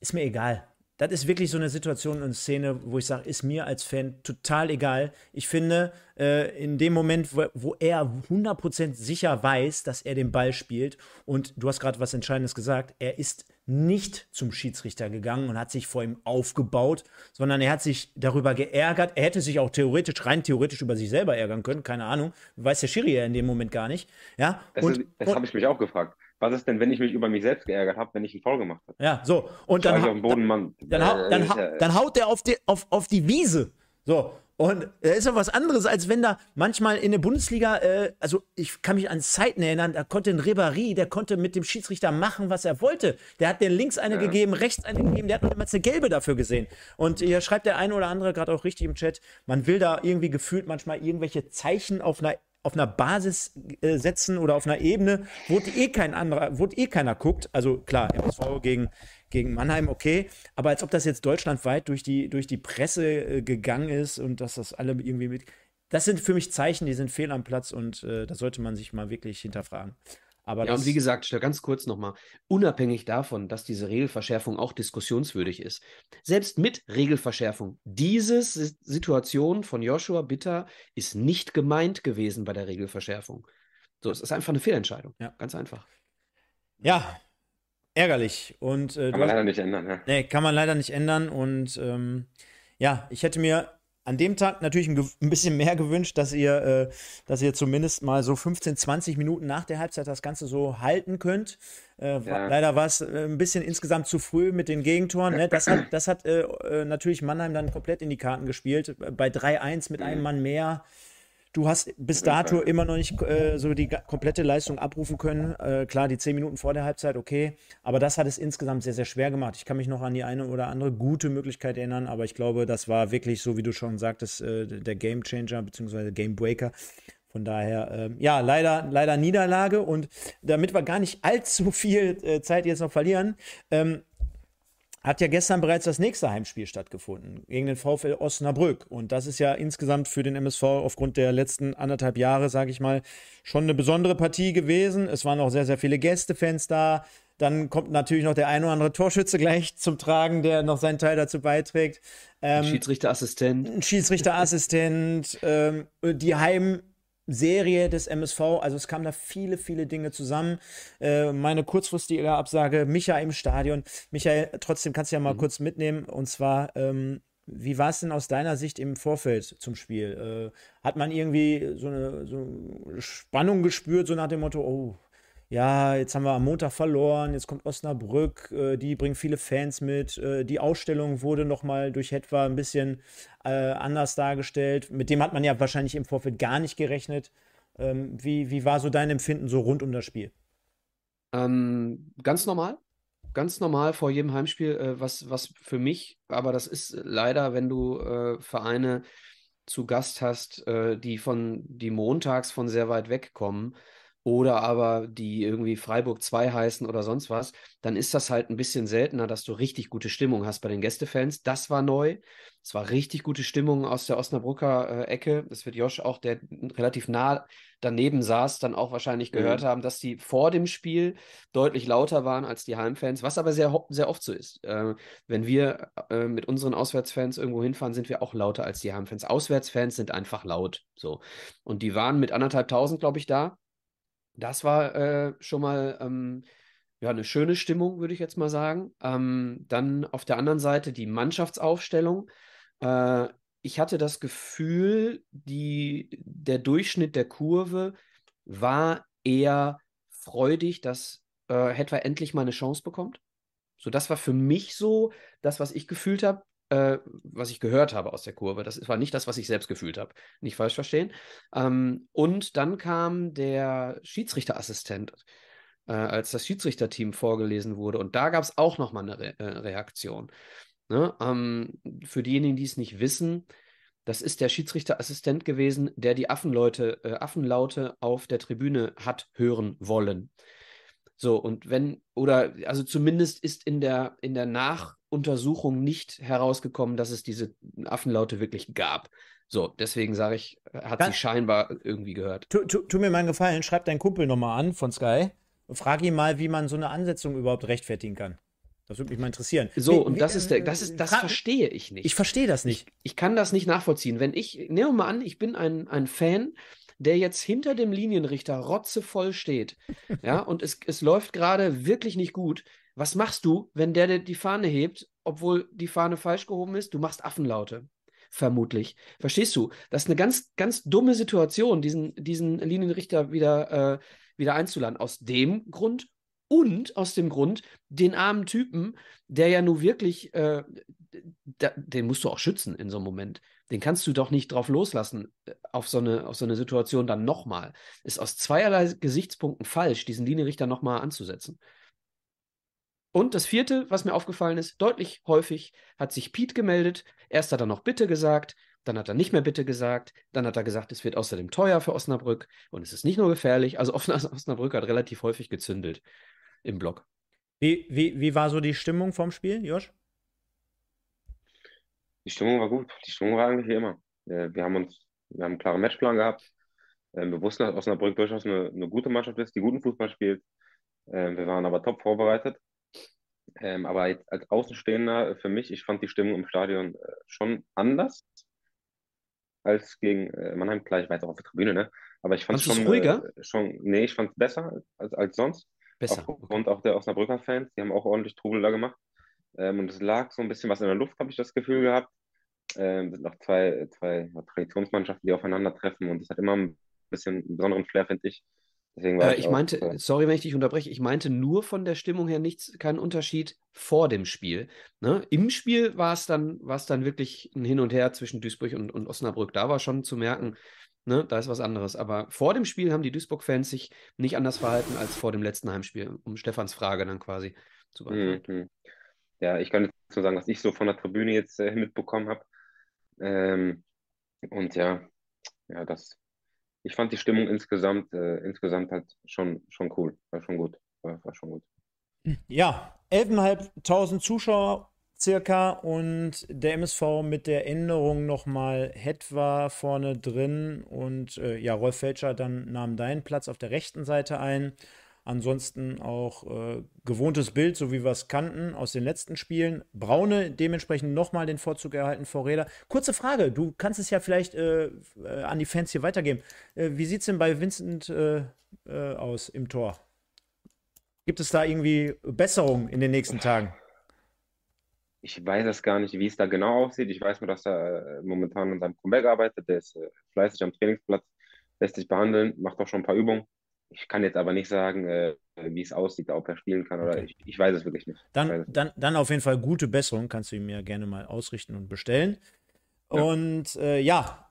ist mir egal das ist wirklich so eine Situation und Szene, wo ich sage, ist mir als Fan total egal. Ich finde, äh, in dem Moment, wo, wo er 100% sicher weiß, dass er den Ball spielt, und du hast gerade was Entscheidendes gesagt, er ist nicht zum Schiedsrichter gegangen und hat sich vor ihm aufgebaut, sondern er hat sich darüber geärgert. Er hätte sich auch theoretisch, rein theoretisch über sich selber ärgern können, keine Ahnung. Weiß der Schiri ja in dem Moment gar nicht. Ja, das, das habe ich mich auch gefragt was ist denn, wenn ich mich über mich selbst geärgert habe, wenn ich einen Foul gemacht habe? Ja, so. Und dann, ha Boden, dann, dann, ha dann, ha dann, haut der auf die, auf, auf die Wiese. So. Und da ist ja was anderes, als wenn da manchmal in der Bundesliga, äh, also ich kann mich an Zeiten erinnern, da konnte ein Ribéry, der konnte mit dem Schiedsrichter machen, was er wollte. Der hat den links eine ja. gegeben, rechts eine gegeben, der hat niemals eine gelbe dafür gesehen. Und hier schreibt der eine oder andere gerade auch richtig im Chat, man will da irgendwie gefühlt manchmal irgendwelche Zeichen auf einer auf einer Basis äh, setzen oder auf einer Ebene, wo eh kein anderer, wo eh keiner guckt. Also klar, MSV gegen, gegen Mannheim, okay, aber als ob das jetzt deutschlandweit durch die, durch die Presse äh, gegangen ist und dass das alle irgendwie mit. Das sind für mich Zeichen, die sind fehl am Platz und äh, da sollte man sich mal wirklich hinterfragen. Aber ja, und wie gesagt, ganz kurz nochmal, unabhängig davon, dass diese Regelverschärfung auch diskussionswürdig ist, selbst mit Regelverschärfung, diese Situation von Joshua Bitter ist nicht gemeint gewesen bei der Regelverschärfung. So, es ist einfach eine Fehlentscheidung. Ja. Ganz einfach. Ja, ärgerlich. Und, äh, kann man leider nicht ändern. Ja. Nee, kann man leider nicht ändern. Und ähm, ja, ich hätte mir an dem Tag natürlich ein, ein, bisschen mehr gewünscht, dass ihr, äh, dass ihr zumindest mal so 15, 20 Minuten nach der Halbzeit das Ganze so halten könnt. Äh, ja. Leider war es äh, ein bisschen insgesamt zu früh mit den Gegentoren. Ne? Das hat, das hat äh, äh, natürlich Mannheim dann komplett in die Karten gespielt. Bei 3-1 mit einem Mann mehr Du hast bis dato immer noch nicht äh, so die komplette Leistung abrufen können. Äh, klar, die zehn Minuten vor der Halbzeit, okay. Aber das hat es insgesamt sehr, sehr schwer gemacht. Ich kann mich noch an die eine oder andere gute Möglichkeit erinnern, aber ich glaube, das war wirklich, so wie du schon sagtest, äh, der Game Changer bzw. Game Breaker. Von daher, äh, ja, leider, leider Niederlage. Und damit wir gar nicht allzu viel äh, Zeit jetzt noch verlieren, ähm, hat ja gestern bereits das nächste Heimspiel stattgefunden gegen den VfL Osnabrück. Und das ist ja insgesamt für den MSV aufgrund der letzten anderthalb Jahre, sage ich mal, schon eine besondere Partie gewesen. Es waren auch sehr, sehr viele Gästefans da. Dann kommt natürlich noch der ein oder andere Torschütze gleich zum Tragen, der noch seinen Teil dazu beiträgt. Ähm, Schiedsrichterassistent. Ein Schiedsrichterassistent. ähm, die Heim- Serie des MSV. Also es kamen da viele, viele Dinge zusammen. Äh, meine kurzfristige Absage, Micha im Stadion. Michael, trotzdem kannst du ja mal mhm. kurz mitnehmen. Und zwar, ähm, wie war es denn aus deiner Sicht im Vorfeld zum Spiel? Äh, hat man irgendwie so eine, so eine Spannung gespürt, so nach dem Motto, oh, ja, jetzt haben wir am Montag verloren, jetzt kommt Osnabrück, äh, die bringen viele Fans mit. Äh, die Ausstellung wurde nochmal durch etwa ein bisschen äh, anders dargestellt. Mit dem hat man ja wahrscheinlich im Vorfeld gar nicht gerechnet. Ähm, wie, wie war so dein Empfinden so rund um das Spiel? Ähm, ganz normal. Ganz normal vor jedem Heimspiel, äh, was, was für mich, aber das ist leider, wenn du äh, Vereine zu Gast hast, äh, die von, die montags von sehr weit weg kommen, oder aber die irgendwie Freiburg 2 heißen oder sonst was, dann ist das halt ein bisschen seltener, dass du richtig gute Stimmung hast bei den Gästefans. Das war neu. Es war richtig gute Stimmung aus der Osnabrücker äh, Ecke. Das wird Josh auch, der relativ nah daneben saß, dann auch wahrscheinlich gehört mhm. haben, dass die vor dem Spiel deutlich lauter waren als die Heimfans, was aber sehr, sehr oft so ist. Äh, wenn wir äh, mit unseren Auswärtsfans irgendwo hinfahren, sind wir auch lauter als die Heimfans. Auswärtsfans sind einfach laut. So. Und die waren mit anderthalb tausend, glaube ich, da. Das war äh, schon mal ähm, ja, eine schöne Stimmung, würde ich jetzt mal sagen. Ähm, dann auf der anderen Seite die Mannschaftsaufstellung. Äh, ich hatte das Gefühl, die, der Durchschnitt der Kurve war eher freudig, dass äh, endlich mal eine Chance bekommt. So, das war für mich so das, was ich gefühlt habe äh, was ich gehört habe aus der Kurve. Das war nicht das, was ich selbst gefühlt habe. Nicht falsch verstehen. Ähm, und dann kam der Schiedsrichterassistent, äh, als das Schiedsrichterteam vorgelesen wurde. Und da gab es auch nochmal eine Re äh, Reaktion. Ne? Ähm, für diejenigen, die es nicht wissen, das ist der Schiedsrichterassistent gewesen, der die Affenleute, äh, Affenlaute auf der Tribüne hat hören wollen. So, und wenn, oder also zumindest ist in der, in der Nachuntersuchung nicht herausgekommen, dass es diese Affenlaute wirklich gab. So, deswegen sage ich, hat Kann, sie scheinbar irgendwie gehört. Tu, tu, tu mir mal einen Gefallen, schreib deinen Kumpel nochmal an von Sky und frag ihn mal, wie man so eine Ansetzung überhaupt rechtfertigen kann. Das würde mich mal interessieren. So, wie, und das ist der, das ist, das verstehe ich nicht. Ich verstehe das nicht. Ich, ich, kann das nicht nachvollziehen. Wenn ich, nehmen wir mal an, ich bin ein, ein Fan der jetzt hinter dem Linienrichter rotzevoll steht, ja, und es, es läuft gerade wirklich nicht gut. Was machst du, wenn der die Fahne hebt, obwohl die Fahne falsch gehoben ist? Du machst Affenlaute. Vermutlich. Verstehst du? Das ist eine ganz, ganz dumme Situation, diesen, diesen Linienrichter wieder, äh, wieder einzuladen. Aus dem Grund und aus dem Grund, den armen Typen, der ja nun wirklich, äh, da, den musst du auch schützen in so einem Moment den kannst du doch nicht drauf loslassen, äh, auf so eine, auf so eine Situation dann nochmal. Ist aus zweierlei Gesichtspunkten falsch, diesen Linienrichter nochmal anzusetzen. Und das vierte, was mir aufgefallen ist, deutlich häufig hat sich Pete gemeldet. Erst hat er noch Bitte gesagt, dann hat er nicht mehr Bitte gesagt, dann hat er gesagt, es wird außerdem teuer für Osnabrück und es ist nicht nur gefährlich. Also Osnabrück hat relativ häufig gezündelt im Block. Wie, wie, wie war so die Stimmung vom Spiel, Josh? Die Stimmung war gut. Die Stimmung war eigentlich wie immer. Äh, wir haben uns, wir haben einen klaren Matchplan gehabt. Ähm, wir wussten, dass Osnabrück durchaus eine, eine gute Mannschaft ist, die guten Fußball spielt. Ähm, wir waren aber top vorbereitet. Ähm, aber als, Außenstehender für mich, ich fand die Stimmung im Stadion äh, schon anders als gegen äh, Mannheim. Klar, ich war jetzt auch auf der Tribüne, ne? Aber ich fand es schon, ruhiger? schon, nee, ich fand es besser als, als sonst. Besser. Aufgrund okay. auch der Osnabrücker Fans, die haben auch ordentlich Trubel da gemacht. Ähm, und es lag so ein bisschen was in der Luft, habe ich das Gefühl gehabt. Ähm, sind noch zwei, zwei Traditionsmannschaften, die aufeinandertreffen und es hat immer ein bisschen einen besonderen Flair, finde ich. Deswegen war äh, ich, meinte, auch, sorry, wenn ich dich unterbreche, ich meinte nur von der Stimmung her nichts, keinen Unterschied vor dem Spiel. Ne? Im Spiel war es dann, dann wirklich ein Hin und Her zwischen Duisburg und, und Osnabrück. Da war schon zu merken, ne, da ist was anderes. Aber vor dem Spiel haben die Duisburg-Fans sich nicht anders verhalten als vor dem letzten Heimspiel, um Stefans Frage dann quasi zu beantworten. Mhm ja, ich kann jetzt so sagen, was ich so von der Tribüne jetzt äh, mitbekommen habe. Ähm, und ja, ja, das, ich fand die Stimmung insgesamt, äh, insgesamt halt schon, schon cool, war schon gut, war, war schon gut. Ja, 11.500 Zuschauer circa und der MSV mit der Änderung nochmal etwa vorne drin und äh, ja, Rolf Felscher dann nahm deinen Platz auf der rechten Seite ein. Ansonsten auch äh, gewohntes Bild, so wie wir es kannten aus den letzten Spielen. Braune dementsprechend nochmal den Vorzug erhalten vor Räder. Kurze Frage, du kannst es ja vielleicht äh, äh an die Fans hier weitergeben. Äh, wie sieht es denn bei Vincent äh, äh, aus im Tor? Gibt es da irgendwie Besserung in den nächsten Tagen? Ich weiß es gar nicht, wie es da genau aussieht. Ich weiß nur, dass er momentan an seinem Comeback arbeitet. Der ist fleißig am Trainingsplatz, lässt sich behandeln, macht auch schon ein paar Übungen. Ich kann jetzt aber nicht sagen, äh, wie es aussieht, ob er spielen kann oder okay. ich, ich, weiß es wirklich nicht. Dann, dann, dann auf jeden Fall gute Besserung, kannst du ihm ja gerne mal ausrichten und bestellen. Ja. Und äh, ja,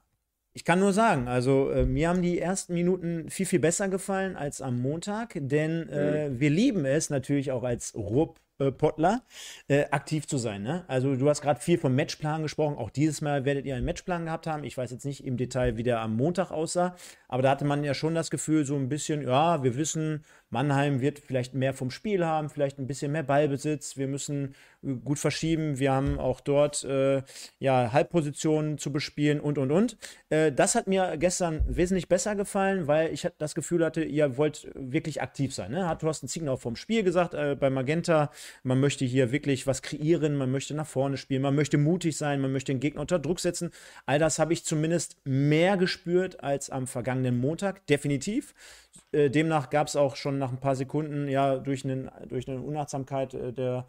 ich kann nur sagen, also äh, mir haben die ersten Minuten viel, viel besser gefallen als am Montag, denn äh, mhm. wir lieben es natürlich auch als Rupp Pottler, äh, aktiv zu sein. Ne? Also du hast gerade viel vom Matchplan gesprochen. Auch dieses Mal werdet ihr einen Matchplan gehabt haben. Ich weiß jetzt nicht im Detail, wie der am Montag aussah, aber da hatte man ja schon das Gefühl, so ein bisschen, ja, wir wissen, Mannheim wird vielleicht mehr vom Spiel haben, vielleicht ein bisschen mehr Ballbesitz. Wir müssen äh, gut verschieben. Wir haben auch dort äh, ja, Halbpositionen zu bespielen und und und. Äh, das hat mir gestern wesentlich besser gefallen, weil ich das Gefühl hatte, ihr wollt wirklich aktiv sein. Ne? Hat Thorsten Ziegner auch vom Spiel gesagt äh, bei Magenta. Man möchte hier wirklich was kreieren, man möchte nach vorne spielen, man möchte mutig sein, man möchte den Gegner unter Druck setzen. All das habe ich zumindest mehr gespürt als am vergangenen Montag, definitiv. Äh, demnach gab es auch schon nach ein paar Sekunden, ja, durch, einen, durch eine Unachtsamkeit äh, der,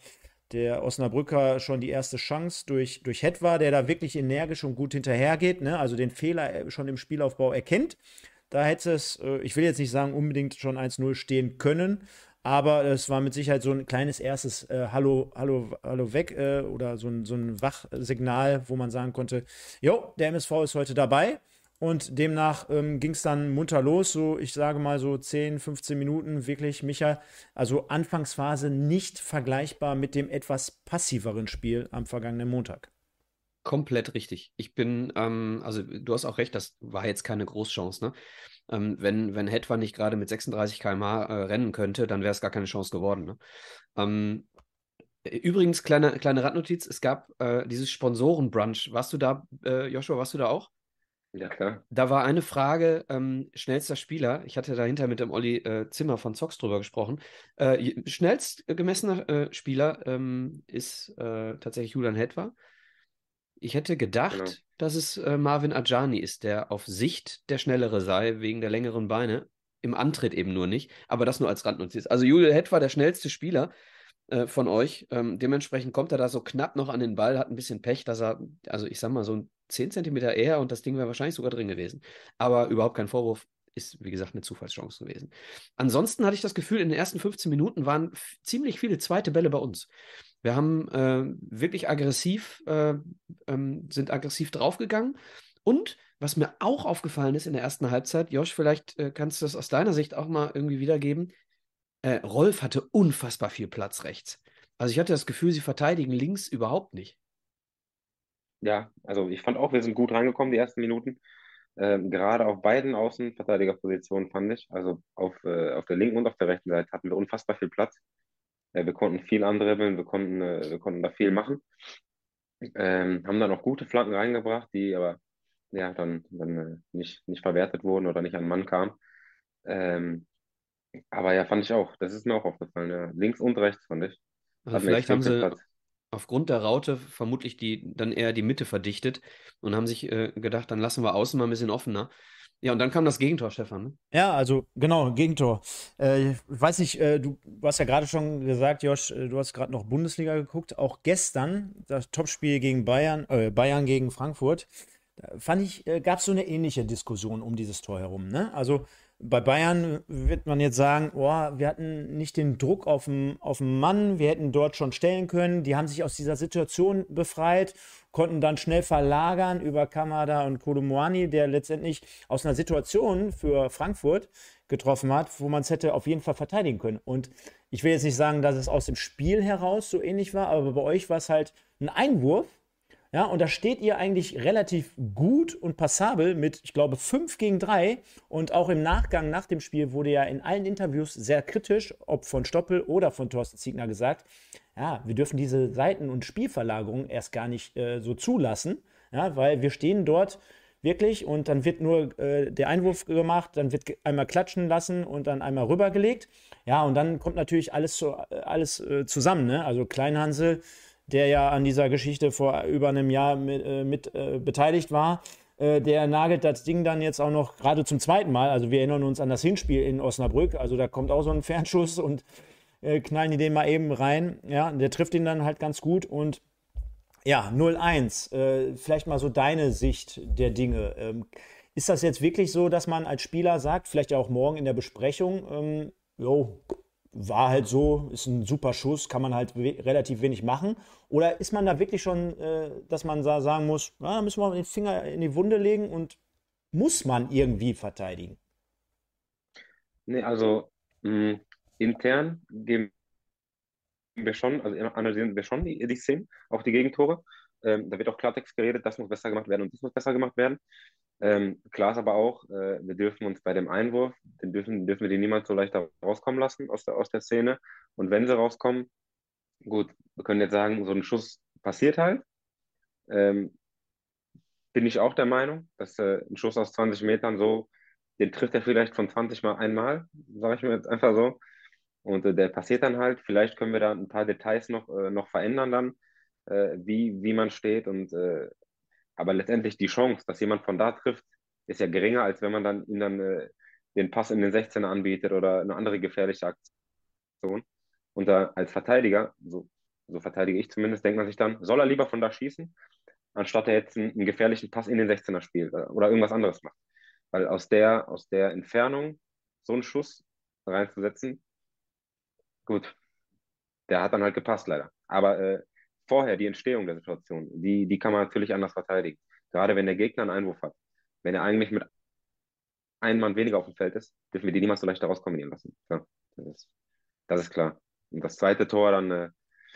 der Osnabrücker schon die erste Chance durch, durch Hetwa, der da wirklich energisch und gut hinterhergeht, ne? also den Fehler äh, schon im Spielaufbau erkennt. Da hätte es, äh, ich will jetzt nicht sagen, unbedingt schon 1-0 stehen können, aber es war mit Sicherheit so ein kleines erstes äh, Hallo, Hallo, Hallo weg äh, oder so ein, so ein Wachsignal, wo man sagen konnte, jo, der MSV ist heute dabei. Und demnach ähm, ging es dann munter los, so ich sage mal so 10, 15 Minuten, wirklich, Micha. Also Anfangsphase nicht vergleichbar mit dem etwas passiveren Spiel am vergangenen Montag. Komplett richtig. Ich bin, ähm, also du hast auch recht, das war jetzt keine Großchance, ne? Ähm, wenn, wenn Hetwa nicht gerade mit 36 km/h äh, rennen könnte, dann wäre es gar keine Chance geworden. Ne? Ähm, übrigens, kleine, kleine Radnotiz: Es gab äh, dieses Sponsorenbrunch. Warst du da, äh, Joshua, warst du da auch? Ja, klar. Da war eine Frage, ähm, schnellster Spieler. Ich hatte dahinter mit dem Olli äh, Zimmer von Zox drüber gesprochen. Äh, schnellst gemessener äh, Spieler ähm, ist äh, tatsächlich Julian Hetwa. Ich hätte gedacht, genau. dass es äh, Marvin Ajani ist, der auf Sicht der schnellere sei, wegen der längeren Beine. Im Antritt eben nur nicht, aber das nur als Randnotiz. Also Julian Hetwa, der schnellste Spieler äh, von euch. Ähm, dementsprechend kommt er da so knapp noch an den Ball, hat ein bisschen Pech, dass er, also ich sag mal, so ein 10 Zentimeter eher und das Ding wäre wahrscheinlich sogar drin gewesen. Aber überhaupt kein Vorwurf, ist wie gesagt eine Zufallschance gewesen. Ansonsten hatte ich das Gefühl, in den ersten 15 Minuten waren ziemlich viele zweite Bälle bei uns. Wir haben äh, wirklich aggressiv, äh, ähm, sind aggressiv draufgegangen. Und was mir auch aufgefallen ist in der ersten Halbzeit, Josh, vielleicht äh, kannst du das aus deiner Sicht auch mal irgendwie wiedergeben. Äh, Rolf hatte unfassbar viel Platz rechts. Also ich hatte das Gefühl, sie verteidigen links überhaupt nicht. Ja, also ich fand auch, wir sind gut reingekommen, die ersten Minuten. Ähm, gerade auf beiden Außenverteidigerpositionen fand ich, also auf, äh, auf der linken und auf der rechten Seite hatten wir unfassbar viel Platz. Äh, wir konnten viel andribbeln, wir konnten, äh, wir konnten da viel machen. Ähm, haben dann auch gute Flanken reingebracht, die aber ja, dann, dann äh, nicht, nicht verwertet wurden oder nicht an den Mann kamen. Ähm, aber ja, fand ich auch. Das ist mir auch aufgefallen. Ja. Links und rechts fand ich. Also vielleicht haben sie, Platz aufgrund der Raute vermutlich die, dann eher die Mitte verdichtet und haben sich äh, gedacht, dann lassen wir außen mal ein bisschen offener. Ja, und dann kam das Gegentor, Stefan. Ne? Ja, also genau, Gegentor. Äh, weiß nicht, äh, du, du, hast ja gerade schon gesagt, Josh, äh, du hast gerade noch Bundesliga geguckt. Auch gestern, das Topspiel gegen Bayern, äh, Bayern gegen Frankfurt, fand ich, äh, gab es so eine ähnliche Diskussion um dieses Tor herum. Ne? Also bei Bayern wird man jetzt sagen, oh, wir hatten nicht den Druck auf den, auf den Mann, wir hätten dort schon stellen können. Die haben sich aus dieser Situation befreit, konnten dann schnell verlagern über Kamada und Kolomoani, der letztendlich aus einer Situation für Frankfurt getroffen hat, wo man es hätte auf jeden Fall verteidigen können. Und ich will jetzt nicht sagen, dass es aus dem Spiel heraus so ähnlich war, aber bei euch war es halt ein Einwurf, ja, und da steht ihr eigentlich relativ gut und passabel mit, ich glaube, 5 gegen 3. Und auch im Nachgang nach dem Spiel wurde ja in allen Interviews sehr kritisch, ob von Stoppel oder von Thorsten Ziegner gesagt, ja, wir dürfen diese Seiten- und Spielverlagerung erst gar nicht äh, so zulassen, ja, weil wir stehen dort wirklich und dann wird nur äh, der Einwurf gemacht, dann wird einmal klatschen lassen und dann einmal rübergelegt. Ja, und dann kommt natürlich alles, zu, äh, alles äh, zusammen. Ne? Also Kleinhansel der ja an dieser Geschichte vor über einem Jahr mit, äh, mit äh, beteiligt war, äh, der nagelt das Ding dann jetzt auch noch gerade zum zweiten Mal. Also wir erinnern uns an das Hinspiel in Osnabrück. Also da kommt auch so ein Fernschuss und äh, knallen die den mal eben rein. Ja, der trifft ihn dann halt ganz gut und ja, 0-1. Äh, vielleicht mal so deine Sicht der Dinge. Ähm, ist das jetzt wirklich so, dass man als Spieler sagt, vielleicht ja auch morgen in der Besprechung, ähm, jo, war halt so, ist ein super Schuss, kann man halt we relativ wenig machen. Oder ist man da wirklich schon, äh, dass man da sagen muss, ja, müssen wir den Finger in die Wunde legen und muss man irgendwie verteidigen? Nee, also mh, mm, intern geben wir schon, also analysieren wir schon die, die Szenen, auch die Gegentore. Ähm, da wird auch Klartext geredet, das muss besser gemacht werden und das muss besser gemacht werden. Ähm, klar ist aber auch, äh, wir dürfen uns bei dem Einwurf, den dürfen, dürfen wir die niemals so leicht rauskommen lassen aus der, aus der Szene. Und wenn sie rauskommen, gut, wir können jetzt sagen, so ein Schuss passiert halt. Ähm, bin ich auch der Meinung, dass äh, ein Schuss aus 20 Metern so, den trifft er vielleicht von 20 Mal einmal, sage ich mir jetzt einfach so. Und äh, der passiert dann halt. Vielleicht können wir da ein paar Details noch, äh, noch verändern dann, äh, wie, wie man steht. Und, äh, aber letztendlich die Chance, dass jemand von da trifft, ist ja geringer, als wenn man dann ihm dann äh, den Pass in den 16er anbietet oder eine andere gefährliche Aktion. Und da als Verteidiger, so, so verteidige ich zumindest, denkt man sich dann, soll er lieber von da schießen, anstatt er jetzt einen, einen gefährlichen Pass in den 16er spielt äh, oder irgendwas anderes macht. Weil aus der, aus der Entfernung so einen Schuss reinzusetzen, gut, der hat dann halt gepasst leider. Aber äh, vorher die Entstehung der Situation, die, die kann man natürlich anders verteidigen. Gerade wenn der Gegner einen Einwurf hat. Wenn er eigentlich mit einem Mann weniger auf dem Feld ist, dürfen wir die niemals so leicht daraus kombinieren lassen. Ja, das, ist, das ist klar. Und das zweite Tor dann, äh,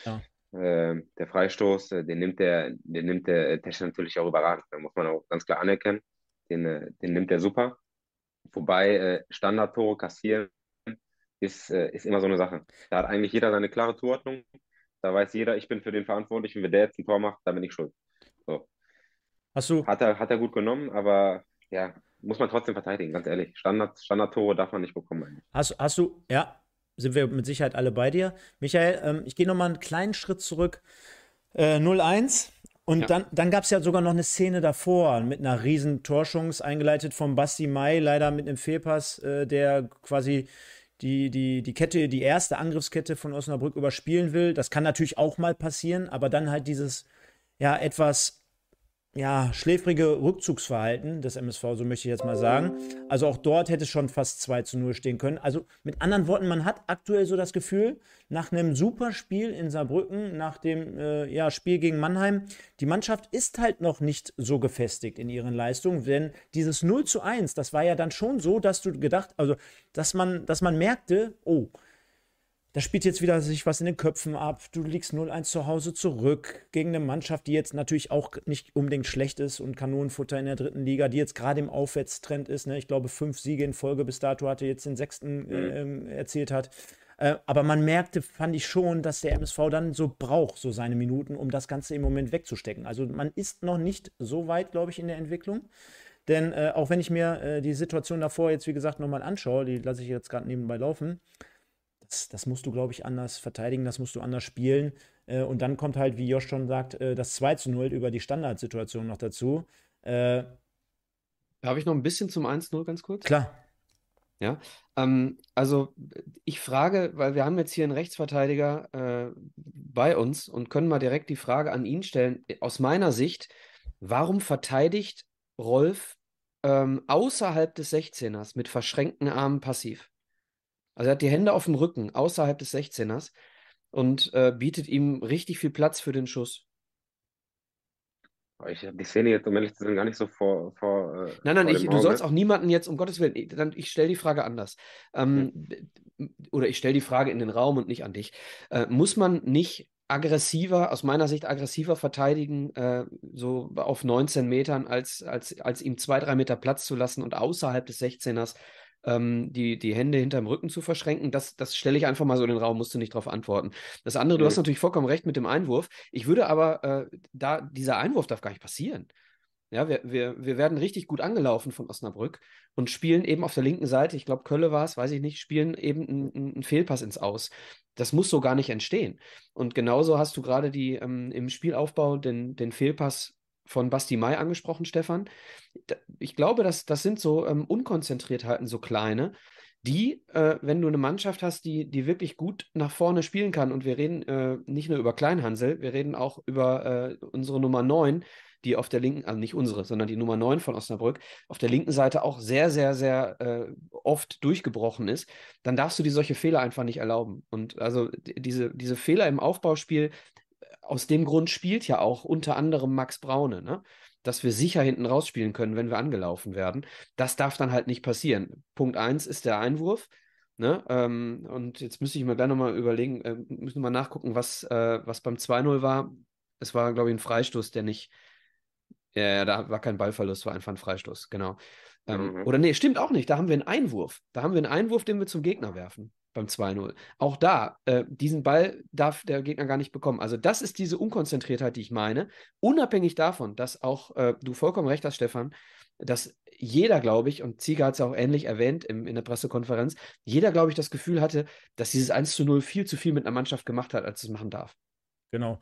ja. äh, der Freistoß, äh, den nimmt der, den nimmt der Tesche natürlich auch überragend. Da muss man auch ganz klar anerkennen. Den, äh, den nimmt er super. Wobei äh, Standardtore kassieren ist, äh, ist immer so eine Sache. Da hat eigentlich jeder seine klare Zuordnung. Da weiß jeder, ich bin für den verantwortlich und wenn der jetzt ein Tor macht, dann bin ich schuld. So. Hast du? Hat er, hat er gut genommen, aber ja, muss man trotzdem verteidigen, ganz ehrlich. Standard, Standardtore darf man nicht bekommen. Eigentlich. Hast, hast du, ja, sind wir mit Sicherheit alle bei dir. Michael, ähm, ich gehe nochmal einen kleinen Schritt zurück. Äh, 0-1. Und ja. dann, dann gab es ja sogar noch eine Szene davor mit einer riesen Torschungs eingeleitet von Basti Mai, leider mit einem Fehlpass, äh, der quasi die, die, die Kette, die erste Angriffskette von Osnabrück überspielen will. Das kann natürlich auch mal passieren, aber dann halt dieses ja etwas ja, schläfrige Rückzugsverhalten des MSV, so möchte ich jetzt mal sagen. Also auch dort hätte es schon fast 2 zu 0 stehen können. Also mit anderen Worten, man hat aktuell so das Gefühl, nach einem super Spiel in Saarbrücken, nach dem äh, ja, Spiel gegen Mannheim, die Mannschaft ist halt noch nicht so gefestigt in ihren Leistungen, denn dieses 0 zu 1, das war ja dann schon so, dass du gedacht, also dass man, dass man merkte, oh, da spielt jetzt wieder sich was in den Köpfen ab. Du liegst 0-1 zu Hause zurück gegen eine Mannschaft, die jetzt natürlich auch nicht unbedingt schlecht ist und Kanonenfutter in der dritten Liga, die jetzt gerade im Aufwärtstrend ist. Ne? Ich glaube, fünf Siege in Folge bis dato hatte, jetzt den sechsten mhm. äh, erzielt hat. Äh, aber man merkte, fand ich schon, dass der MSV dann so braucht, so seine Minuten, um das Ganze im Moment wegzustecken. Also man ist noch nicht so weit, glaube ich, in der Entwicklung. Denn äh, auch wenn ich mir äh, die Situation davor jetzt, wie gesagt, nochmal anschaue, die lasse ich jetzt gerade nebenbei laufen, das, das musst du, glaube ich, anders verteidigen, das musst du anders spielen. Äh, und dann kommt halt, wie Josh schon sagt, äh, das 2 zu 0 über die Standardsituation noch dazu. Äh, Habe ich noch ein bisschen zum 1-0 ganz kurz? Klar. Ja, ähm, also ich frage, weil wir haben jetzt hier einen Rechtsverteidiger äh, bei uns und können mal direkt die Frage an ihn stellen. Aus meiner Sicht, warum verteidigt Rolf ähm, außerhalb des 16ers mit verschränkten Armen passiv? Also er hat die Hände auf dem Rücken, außerhalb des 16ers und äh, bietet ihm richtig viel Platz für den Schuss. Ich habe die Szene jetzt, um ehrlich zu sein, gar nicht so vor. vor äh, nein, nein, vor ich, du sollst auch niemanden jetzt, um Gottes Willen, ich, ich stelle die Frage anders. Ähm, hm. Oder ich stelle die Frage in den Raum und nicht an dich. Äh, muss man nicht aggressiver, aus meiner Sicht aggressiver verteidigen, äh, so auf 19 Metern, als, als, als ihm zwei, drei Meter Platz zu lassen und außerhalb des 16ers ähm, die, die Hände hinterm Rücken zu verschränken. Das, das stelle ich einfach mal so in den Raum, musst du nicht darauf antworten. Das andere, du hast natürlich vollkommen recht mit dem Einwurf. Ich würde aber, äh, da, dieser Einwurf darf gar nicht passieren. Ja, wir, wir, wir werden richtig gut angelaufen von Osnabrück und spielen eben auf der linken Seite, ich glaube, Kölle war es, weiß ich nicht, spielen eben einen, einen, Fehlpass ins Aus. Das muss so gar nicht entstehen. Und genauso hast du gerade die ähm, im Spielaufbau den, den Fehlpass von Basti Mai angesprochen, Stefan. Ich glaube, das, das sind so ähm, Unkonzentriertheiten, so kleine, die, äh, wenn du eine Mannschaft hast, die, die wirklich gut nach vorne spielen kann, und wir reden äh, nicht nur über Kleinhansel, wir reden auch über äh, unsere Nummer 9, die auf der linken, also nicht unsere, sondern die Nummer 9 von Osnabrück, auf der linken Seite auch sehr, sehr, sehr äh, oft durchgebrochen ist, dann darfst du dir solche Fehler einfach nicht erlauben. Und also diese, diese Fehler im Aufbauspiel, aus dem Grund spielt ja auch unter anderem Max Braune. Ne? dass wir sicher hinten rausspielen können, wenn wir angelaufen werden. Das darf dann halt nicht passieren. Punkt 1 ist der Einwurf. Ne? Ähm, und jetzt müsste ich mir gleich nochmal überlegen, äh, müssen wir mal nachgucken, was, äh, was beim 2-0 war. Es war, glaube ich, ein Freistoß, der nicht. Ja, da war kein Ballverlust, war einfach ein Freistoß, genau. Ähm, mhm. Oder nee, stimmt auch nicht. Da haben wir einen Einwurf. Da haben wir einen Einwurf, den wir zum Gegner werfen beim 2-0. Auch da, äh, diesen Ball darf der Gegner gar nicht bekommen. Also das ist diese Unkonzentriertheit, die ich meine. Unabhängig davon, dass auch äh, du vollkommen recht hast, Stefan, dass jeder, glaube ich, und Zieger hat es auch ähnlich erwähnt im, in der Pressekonferenz, jeder, glaube ich, das Gefühl hatte, dass dieses 1 zu 0 viel zu viel mit einer Mannschaft gemacht hat, als es machen darf. Genau.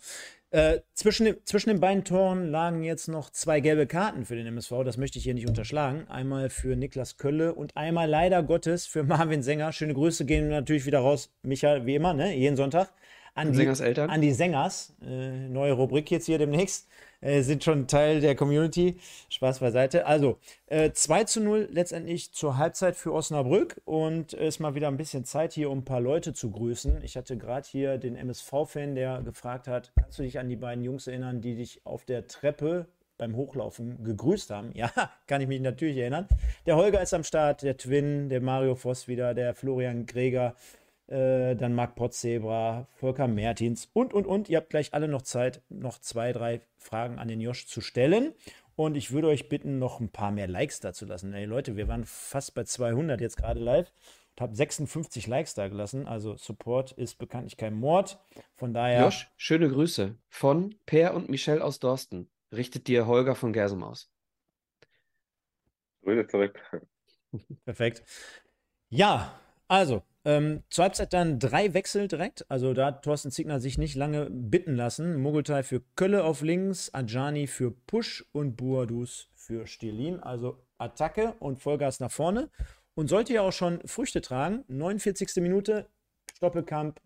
Äh, zwischen, dem, zwischen den beiden Toren lagen jetzt noch zwei gelbe Karten für den MSV. Das möchte ich hier nicht unterschlagen. Einmal für Niklas Kölle und einmal leider Gottes für Marvin Sänger. Schöne Grüße gehen natürlich wieder raus, Michael, wie immer, ne? jeden Sonntag. An, die. An die Sängers. Äh, neue Rubrik jetzt hier demnächst äh, sind schon Teil der Community. Spaß beiseite. Also, äh, 2 zu 0 letztendlich zur Halbzeit für Osnabrück und es ist mal wieder ein bisschen Zeit hier, um ein paar Leute zu grüßen. Ich hatte gerade hier den MSV-Fan, der gefragt hat, kannst du dich an die beiden Jungs erinnern, die dich auf der Treppe beim Hochlaufen gegrüßt haben. Ja, kann ich mich natürlich erinnern. Der Holger ist am Start, der Twin, der Mario Voss wieder, der Florian Greger, äh, dann Marc Potzebra, Volker Mertins und, und, und. Ihr habt gleich alle noch Zeit, noch zwei, drei Fragen an den Josh zu stellen. Und ich würde euch bitten, noch ein paar mehr Likes da zu lassen. Ey Leute, wir waren fast bei 200 jetzt gerade live und habe 56 Likes da gelassen. Also Support ist bekanntlich kein Mord. Von daher. Josh, schöne Grüße von Per und Michelle aus Dorsten. Richtet dir Holger von Gersum aus. Grüße zurück. Perfekt. Ja, also, ähm, zur Halbzeit dann drei Wechsel direkt. Also da hat Thorsten Ziegner sich nicht lange bitten lassen. Mogultai für Kölle auf links, Ajani für Push und Buadus für Stirlin. Also Attacke und Vollgas nach vorne. Und sollte ja auch schon Früchte tragen. 49. Minute, Stoppelkamp.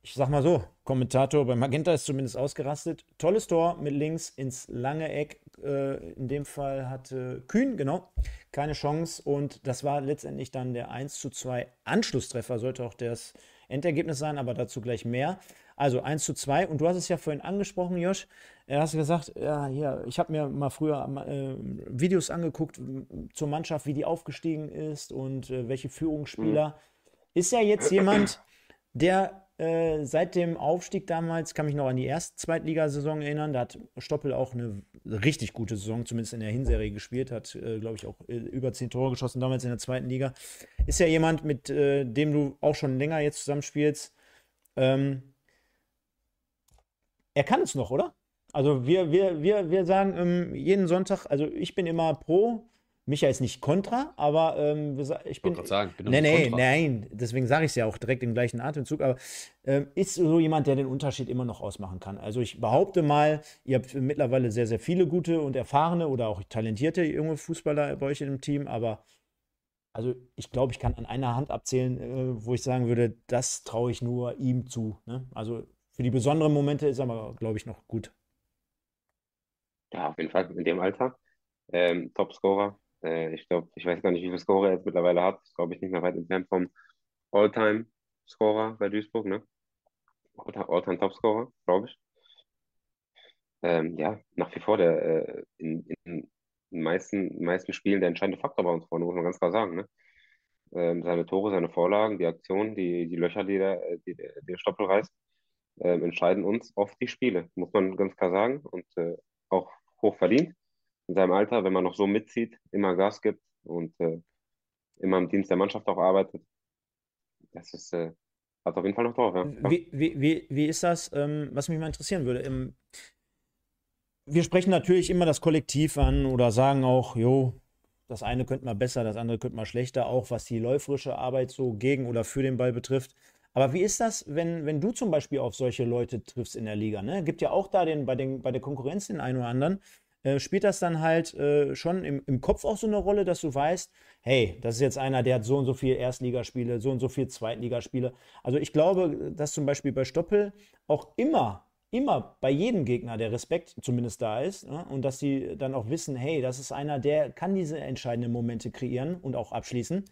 Ich sag mal so, Kommentator bei Magenta ist zumindest ausgerastet. Tolles Tor mit links ins lange Eck. Äh, in dem Fall hatte Kühn, genau, keine Chance. Und das war letztendlich dann der 1 zu 2 Anschlusstreffer, sollte auch das Endergebnis sein, aber dazu gleich mehr. Also 1 zu 2. Und du hast es ja vorhin angesprochen, Josh. Er hast gesagt, ja, hier, ich habe mir mal früher äh, Videos angeguckt zur Mannschaft, wie die aufgestiegen ist und äh, welche Führungsspieler. Mhm. Ist ja jetzt jemand, der äh, seit dem Aufstieg damals, kann mich noch an die erste Zweitligasaison erinnern, da hat Stoppel auch eine richtig gute Saison, zumindest in der Hinserie gespielt, hat, äh, glaube ich, auch äh, über zehn Tore geschossen, damals in der zweiten Liga. Ist ja jemand, mit äh, dem du auch schon länger jetzt zusammenspielst. Ähm, er kann es noch, oder? Also wir, wir, wir, wir sagen ähm, jeden Sonntag, also ich bin immer pro, Micha ist nicht kontra, aber ähm, ich bin. Ich sagen, bin nee, nee, nein, deswegen sage ich es ja auch direkt im gleichen Atemzug, aber ähm, ist so jemand, der den Unterschied immer noch ausmachen kann. Also ich behaupte mal, ihr habt mittlerweile sehr, sehr viele gute und erfahrene oder auch talentierte junge Fußballer bei euch im Team, aber also ich glaube, ich kann an einer Hand abzählen, äh, wo ich sagen würde, das traue ich nur ihm zu. Ne? Also für die besonderen Momente ist er aber, glaube ich, noch gut. Ja, auf jeden Fall in dem Alter. Ähm, Topscorer, äh, ich glaube, ich weiß gar nicht, wie viele Scorer er jetzt mittlerweile hat. Glaube ich nicht mehr weit entfernt vom All-Time-Scorer bei Duisburg, ne? All-Time-Topscorer, glaube ich. Ähm, ja, nach wie vor der äh, in, in den meisten, meisten Spielen der entscheidende Faktor bei uns vorne, muss man ganz klar sagen. Ne? Ähm, seine Tore, seine Vorlagen, die Aktionen, die, die Löcher, die der, die, der Stoppel reißt, ähm, entscheiden uns oft die Spiele, muss man ganz klar sagen. Und äh, auch hoch verdient in seinem Alter, wenn man noch so mitzieht, immer Gas gibt und äh, immer im Dienst der Mannschaft auch arbeitet. Das ist, äh, hat auf jeden Fall noch drauf, ja. Wie, wie, wie, wie ist das, ähm, was mich mal interessieren würde? Im, wir sprechen natürlich immer das Kollektiv an oder sagen auch, jo, das eine könnte mal besser, das andere könnte mal schlechter, auch was die läuferische Arbeit so gegen oder für den Ball betrifft. Aber wie ist das, wenn, wenn du zum Beispiel auf solche Leute triffst in der Liga? Ne? Gibt ja auch da den, bei, den, bei der Konkurrenz den einen oder anderen, äh, spielt das dann halt äh, schon im, im Kopf auch so eine Rolle, dass du weißt, hey, das ist jetzt einer, der hat so und so viele Erstligaspiele, so und so viele Zweitligaspiele. Also ich glaube, dass zum Beispiel bei Stoppel auch immer immer bei jedem Gegner der Respekt zumindest da ist ne? und dass sie dann auch wissen, hey, das ist einer, der kann diese entscheidenden Momente kreieren und auch abschließen.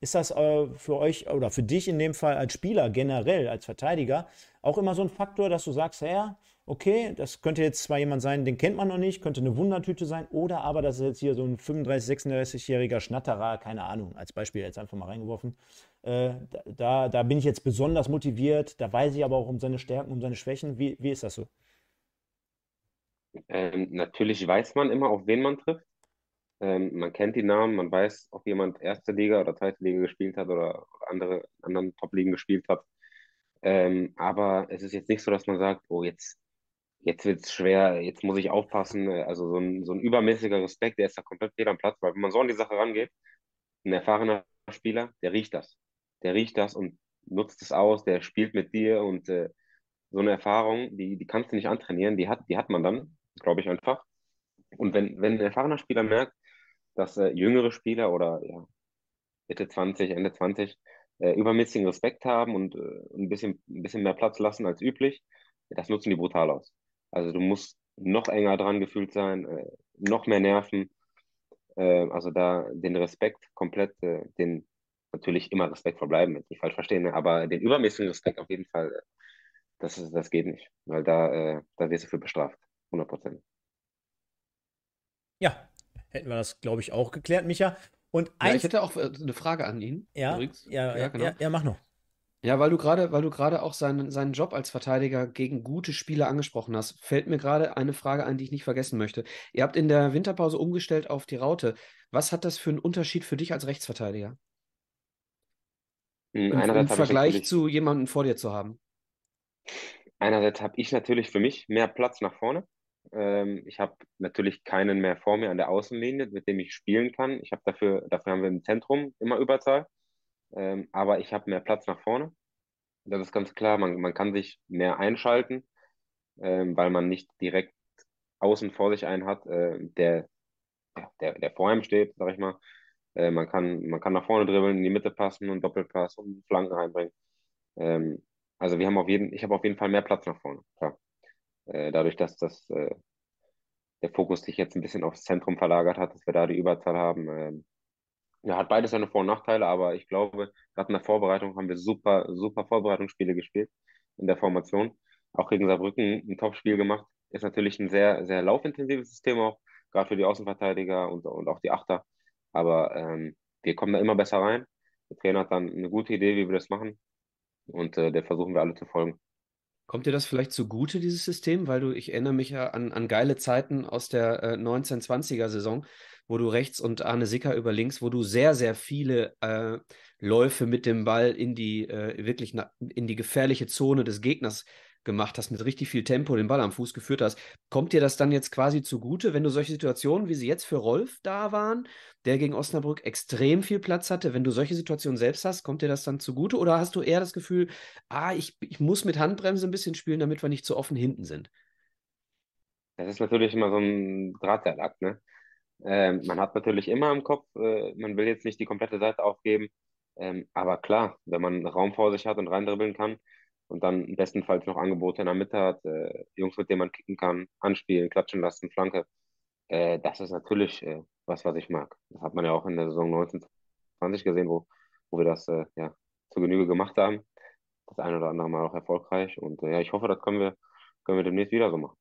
Ist das äh, für euch oder für dich in dem Fall als Spieler generell, als Verteidiger, auch immer so ein Faktor, dass du sagst, ja, okay, das könnte jetzt zwar jemand sein, den kennt man noch nicht, könnte eine Wundertüte sein, oder aber das ist jetzt hier so ein 35-, 36-jähriger Schnatterer, keine Ahnung, als Beispiel jetzt einfach mal reingeworfen. Äh, da, da bin ich jetzt besonders motiviert, da weiß ich aber auch um seine Stärken, um seine Schwächen. Wie, wie ist das so? Ähm, natürlich weiß man immer, auf wen man trifft. Ähm, man kennt die Namen, man weiß, ob jemand erste Liga oder zweite Liga gespielt hat oder andere anderen Top-Ligen gespielt hat. Ähm, aber es ist jetzt nicht so, dass man sagt, oh, jetzt, jetzt wird es schwer, jetzt muss ich aufpassen. Also so ein, so ein übermäßiger Respekt, der ist da komplett fehl am Platz, weil wenn man so an die Sache rangeht, ein erfahrener Spieler, der riecht das. Der riecht das und nutzt es aus, der spielt mit dir und äh, so eine Erfahrung, die, die kannst du nicht antrainieren, die hat, die hat man dann, glaube ich einfach. Und wenn, wenn ein erfahrener Spieler merkt, dass äh, jüngere Spieler oder ja, Mitte 20, Ende 20 äh, übermäßigen Respekt haben und äh, ein, bisschen, ein bisschen mehr Platz lassen als üblich, das nutzen die brutal aus. Also du musst noch enger dran gefühlt sein, äh, noch mehr nerven. Äh, also da den Respekt komplett, äh, den natürlich immer Respekt verbleiben, wenn ich nicht falsch verstehen, ne? aber den übermäßigen Respekt auf jeden Fall, äh, das, ist, das geht nicht, weil da, äh, da wirst du für bestraft, 100 Prozent. Ja, hätten wir das, glaube ich, auch geklärt, Micha. Und ja, ich hätte auch äh, eine Frage an ihn. Ja, ja, ja, genau. ja, ja, mach noch. Ja, weil du gerade, weil du gerade auch seinen, seinen Job als Verteidiger gegen gute Spieler angesprochen hast, fällt mir gerade eine Frage ein, die ich nicht vergessen möchte. Ihr habt in der Winterpause umgestellt auf die Raute. Was hat das für einen Unterschied für dich als Rechtsverteidiger? Hm, Im, Im Vergleich zu jemandem vor dir zu haben. Einerseits habe ich natürlich für mich mehr Platz nach vorne. Ähm, ich habe natürlich keinen mehr vor mir an der Außenlinie, mit dem ich spielen kann. Ich habe dafür, dafür haben wir im Zentrum immer Überzahl. Ähm, aber ich habe mehr Platz nach vorne. Das ist ganz klar. Man, man kann sich mehr einschalten, ähm, weil man nicht direkt außen vor sich einen hat, äh, der, der, der vor einem steht, sag ich mal. Äh, man kann, man kann nach vorne dribbeln, in die Mitte passen und Doppelpass und Flanken reinbringen. Ähm, also wir haben auf jeden, ich habe auf jeden Fall mehr Platz nach vorne, klar. Äh, dadurch, dass das, äh, der Fokus sich jetzt ein bisschen aufs Zentrum verlagert hat, dass wir da die Überzahl haben. Ja, hat beides seine Vor- und Nachteile, aber ich glaube, gerade in der Vorbereitung haben wir super, super Vorbereitungsspiele gespielt in der Formation. Auch gegen Saarbrücken ein Top-Spiel gemacht. Ist natürlich ein sehr, sehr laufintensives System auch, gerade für die Außenverteidiger und, und auch die Achter. Aber ähm, wir kommen da immer besser rein. Der Trainer hat dann eine gute Idee, wie wir das machen. Und äh, der versuchen wir alle zu folgen. Kommt dir das vielleicht zugute, dieses System? Weil du, ich erinnere mich ja an, an geile Zeiten aus der äh, 1920er-Saison, wo du rechts und Arne Sicker über links, wo du sehr, sehr viele äh, Läufe mit dem Ball in die äh, wirklich in die gefährliche Zone des Gegners gemacht hast, mit richtig viel Tempo den Ball am Fuß geführt hast. Kommt dir das dann jetzt quasi zugute, wenn du solche Situationen, wie sie jetzt für Rolf da waren, der gegen Osnabrück extrem viel Platz hatte, wenn du solche Situationen selbst hast, kommt dir das dann zugute? Oder hast du eher das Gefühl, ah, ich, ich muss mit Handbremse ein bisschen spielen, damit wir nicht zu offen hinten sind? Das ist natürlich immer so ein Drahtseilakt, ne? Ähm, man hat natürlich immer im Kopf, äh, man will jetzt nicht die komplette Seite aufgeben, ähm, aber klar, wenn man Raum vor sich hat und reindribbeln kann, und dann bestenfalls noch Angebote in der Mitte hat, äh, Jungs, mit denen man kicken kann, anspielen, klatschen lassen, Flanke. Äh, das ist natürlich äh, was, was ich mag. Das hat man ja auch in der Saison 1920 gesehen, wo, wo wir das äh, ja, zur Genüge gemacht haben. Das eine oder andere Mal auch erfolgreich. Und äh, ja, ich hoffe, das können wir, können wir demnächst wieder so machen.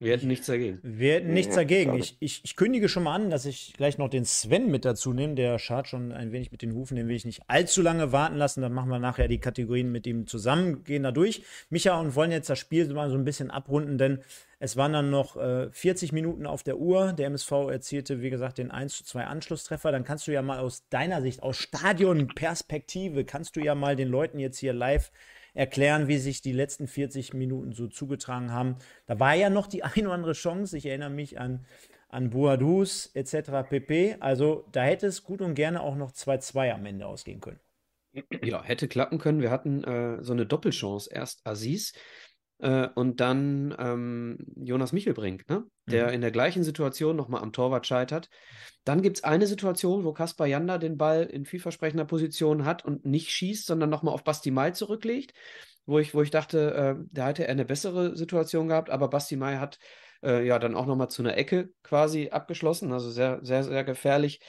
Wir hätten nichts dagegen. Wir hätten nichts dagegen. Ich, ich, ich, kündige schon mal an, dass ich gleich noch den Sven mit dazu nehme. Der schart schon ein wenig mit den Hufen. Den will ich nicht allzu lange warten lassen. Dann machen wir nachher die Kategorien mit ihm zusammen, gehen da durch. Micha und wollen jetzt das Spiel mal so ein bisschen abrunden, denn es waren dann noch äh, 40 Minuten auf der Uhr. Der MSV erzielte, wie gesagt, den 1 zu 2 Anschlusstreffer. Dann kannst du ja mal aus deiner Sicht, aus Stadionperspektive, kannst du ja mal den Leuten jetzt hier live erklären, wie sich die letzten 40 Minuten so zugetragen haben. Da war ja noch die ein oder andere Chance. Ich erinnere mich an, an Boadus etc. pp. Also da hätte es gut und gerne auch noch 2-2 am Ende ausgehen können. Ja, hätte klappen können. Wir hatten äh, so eine Doppelchance. Erst Aziz äh, und dann ähm, Jonas Michelbrink, ne? der mhm. in der gleichen Situation nochmal am Torwart scheitert. Dann gibt es eine Situation, wo Kaspar Janda den Ball in vielversprechender Position hat und nicht schießt, sondern nochmal auf Basti Mai zurücklegt, wo ich, wo ich dachte, äh, da hätte er eine bessere Situation gehabt, aber Basti Mai hat äh, ja dann auch nochmal zu einer Ecke quasi abgeschlossen, also sehr, sehr, sehr gefährlich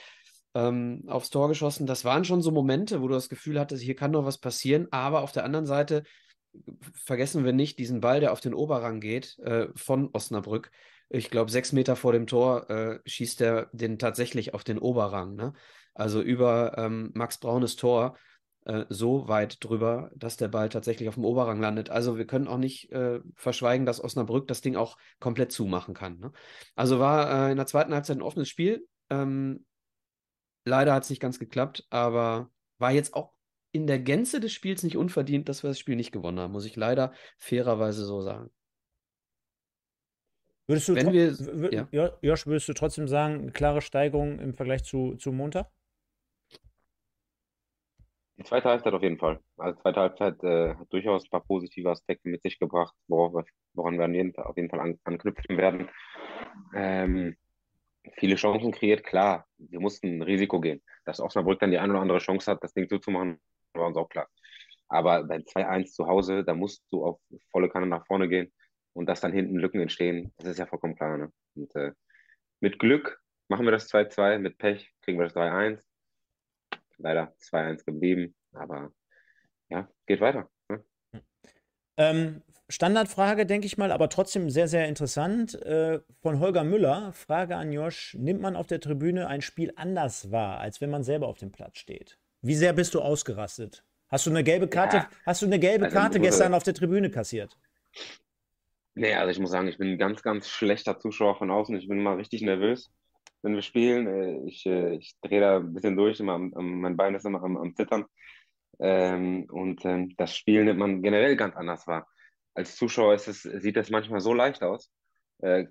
ähm, aufs Tor geschossen. Das waren schon so Momente, wo du das Gefühl hattest, hier kann noch was passieren, aber auf der anderen Seite vergessen wir nicht diesen Ball, der auf den Oberrang geht, äh, von Osnabrück. Ich glaube, sechs Meter vor dem Tor äh, schießt er den tatsächlich auf den Oberrang. Ne? Also über ähm, Max Braunes Tor äh, so weit drüber, dass der Ball tatsächlich auf dem Oberrang landet. Also wir können auch nicht äh, verschweigen, dass Osnabrück das Ding auch komplett zumachen kann. Ne? Also war äh, in der zweiten Halbzeit ein offenes Spiel. Ähm, leider hat es nicht ganz geklappt, aber war jetzt auch in der Gänze des Spiels nicht unverdient, dass wir das Spiel nicht gewonnen haben, muss ich leider fairerweise so sagen. Würdest du, Wenn wir, ja. Josh, würdest du trotzdem sagen, eine klare Steigerung im Vergleich zu, zu Montag? Die zweite Halbzeit auf jeden Fall. Also zweite Halbzeit äh, hat durchaus ein paar positive Aspekte mit sich gebracht, worauf, woran wir jeden, auf jeden Fall an, anknüpfen werden. Ähm, viele Chancen kreiert, klar. Wir mussten ein Risiko gehen. Dass Osnabrück dann die eine oder andere Chance hat, das Ding zuzumachen, war uns auch klar. Aber beim 2-1 zu Hause, da musst du auf volle Kanne nach vorne gehen und dass dann hinten Lücken entstehen, das ist ja vollkommen klar. Ne? Und äh, mit Glück machen wir das 2-2, mit Pech kriegen wir das 3-1 leider 2-1 geblieben, aber ja, geht weiter. Ne? Ähm, Standardfrage, denke ich mal, aber trotzdem sehr, sehr interessant. Äh, von Holger Müller, Frage an Josh: Nimmt man auf der Tribüne ein Spiel anders wahr, als wenn man selber auf dem Platz steht? Wie sehr bist du ausgerastet? Hast du eine gelbe Karte, ja. hast du eine gelbe also, Karte gestern auf der Tribüne kassiert? Nee, also ich muss sagen, ich bin ein ganz, ganz schlechter Zuschauer von außen. Ich bin immer richtig nervös wenn wir spielen. Äh, ich, äh, ich drehe da ein bisschen durch, immer am, mein Bein ist immer am, am Zittern. Ähm, und ähm, das Spiel nimmt man generell ganz anders wahr. Als Zuschauer es, sieht das manchmal so leicht aus. Äh,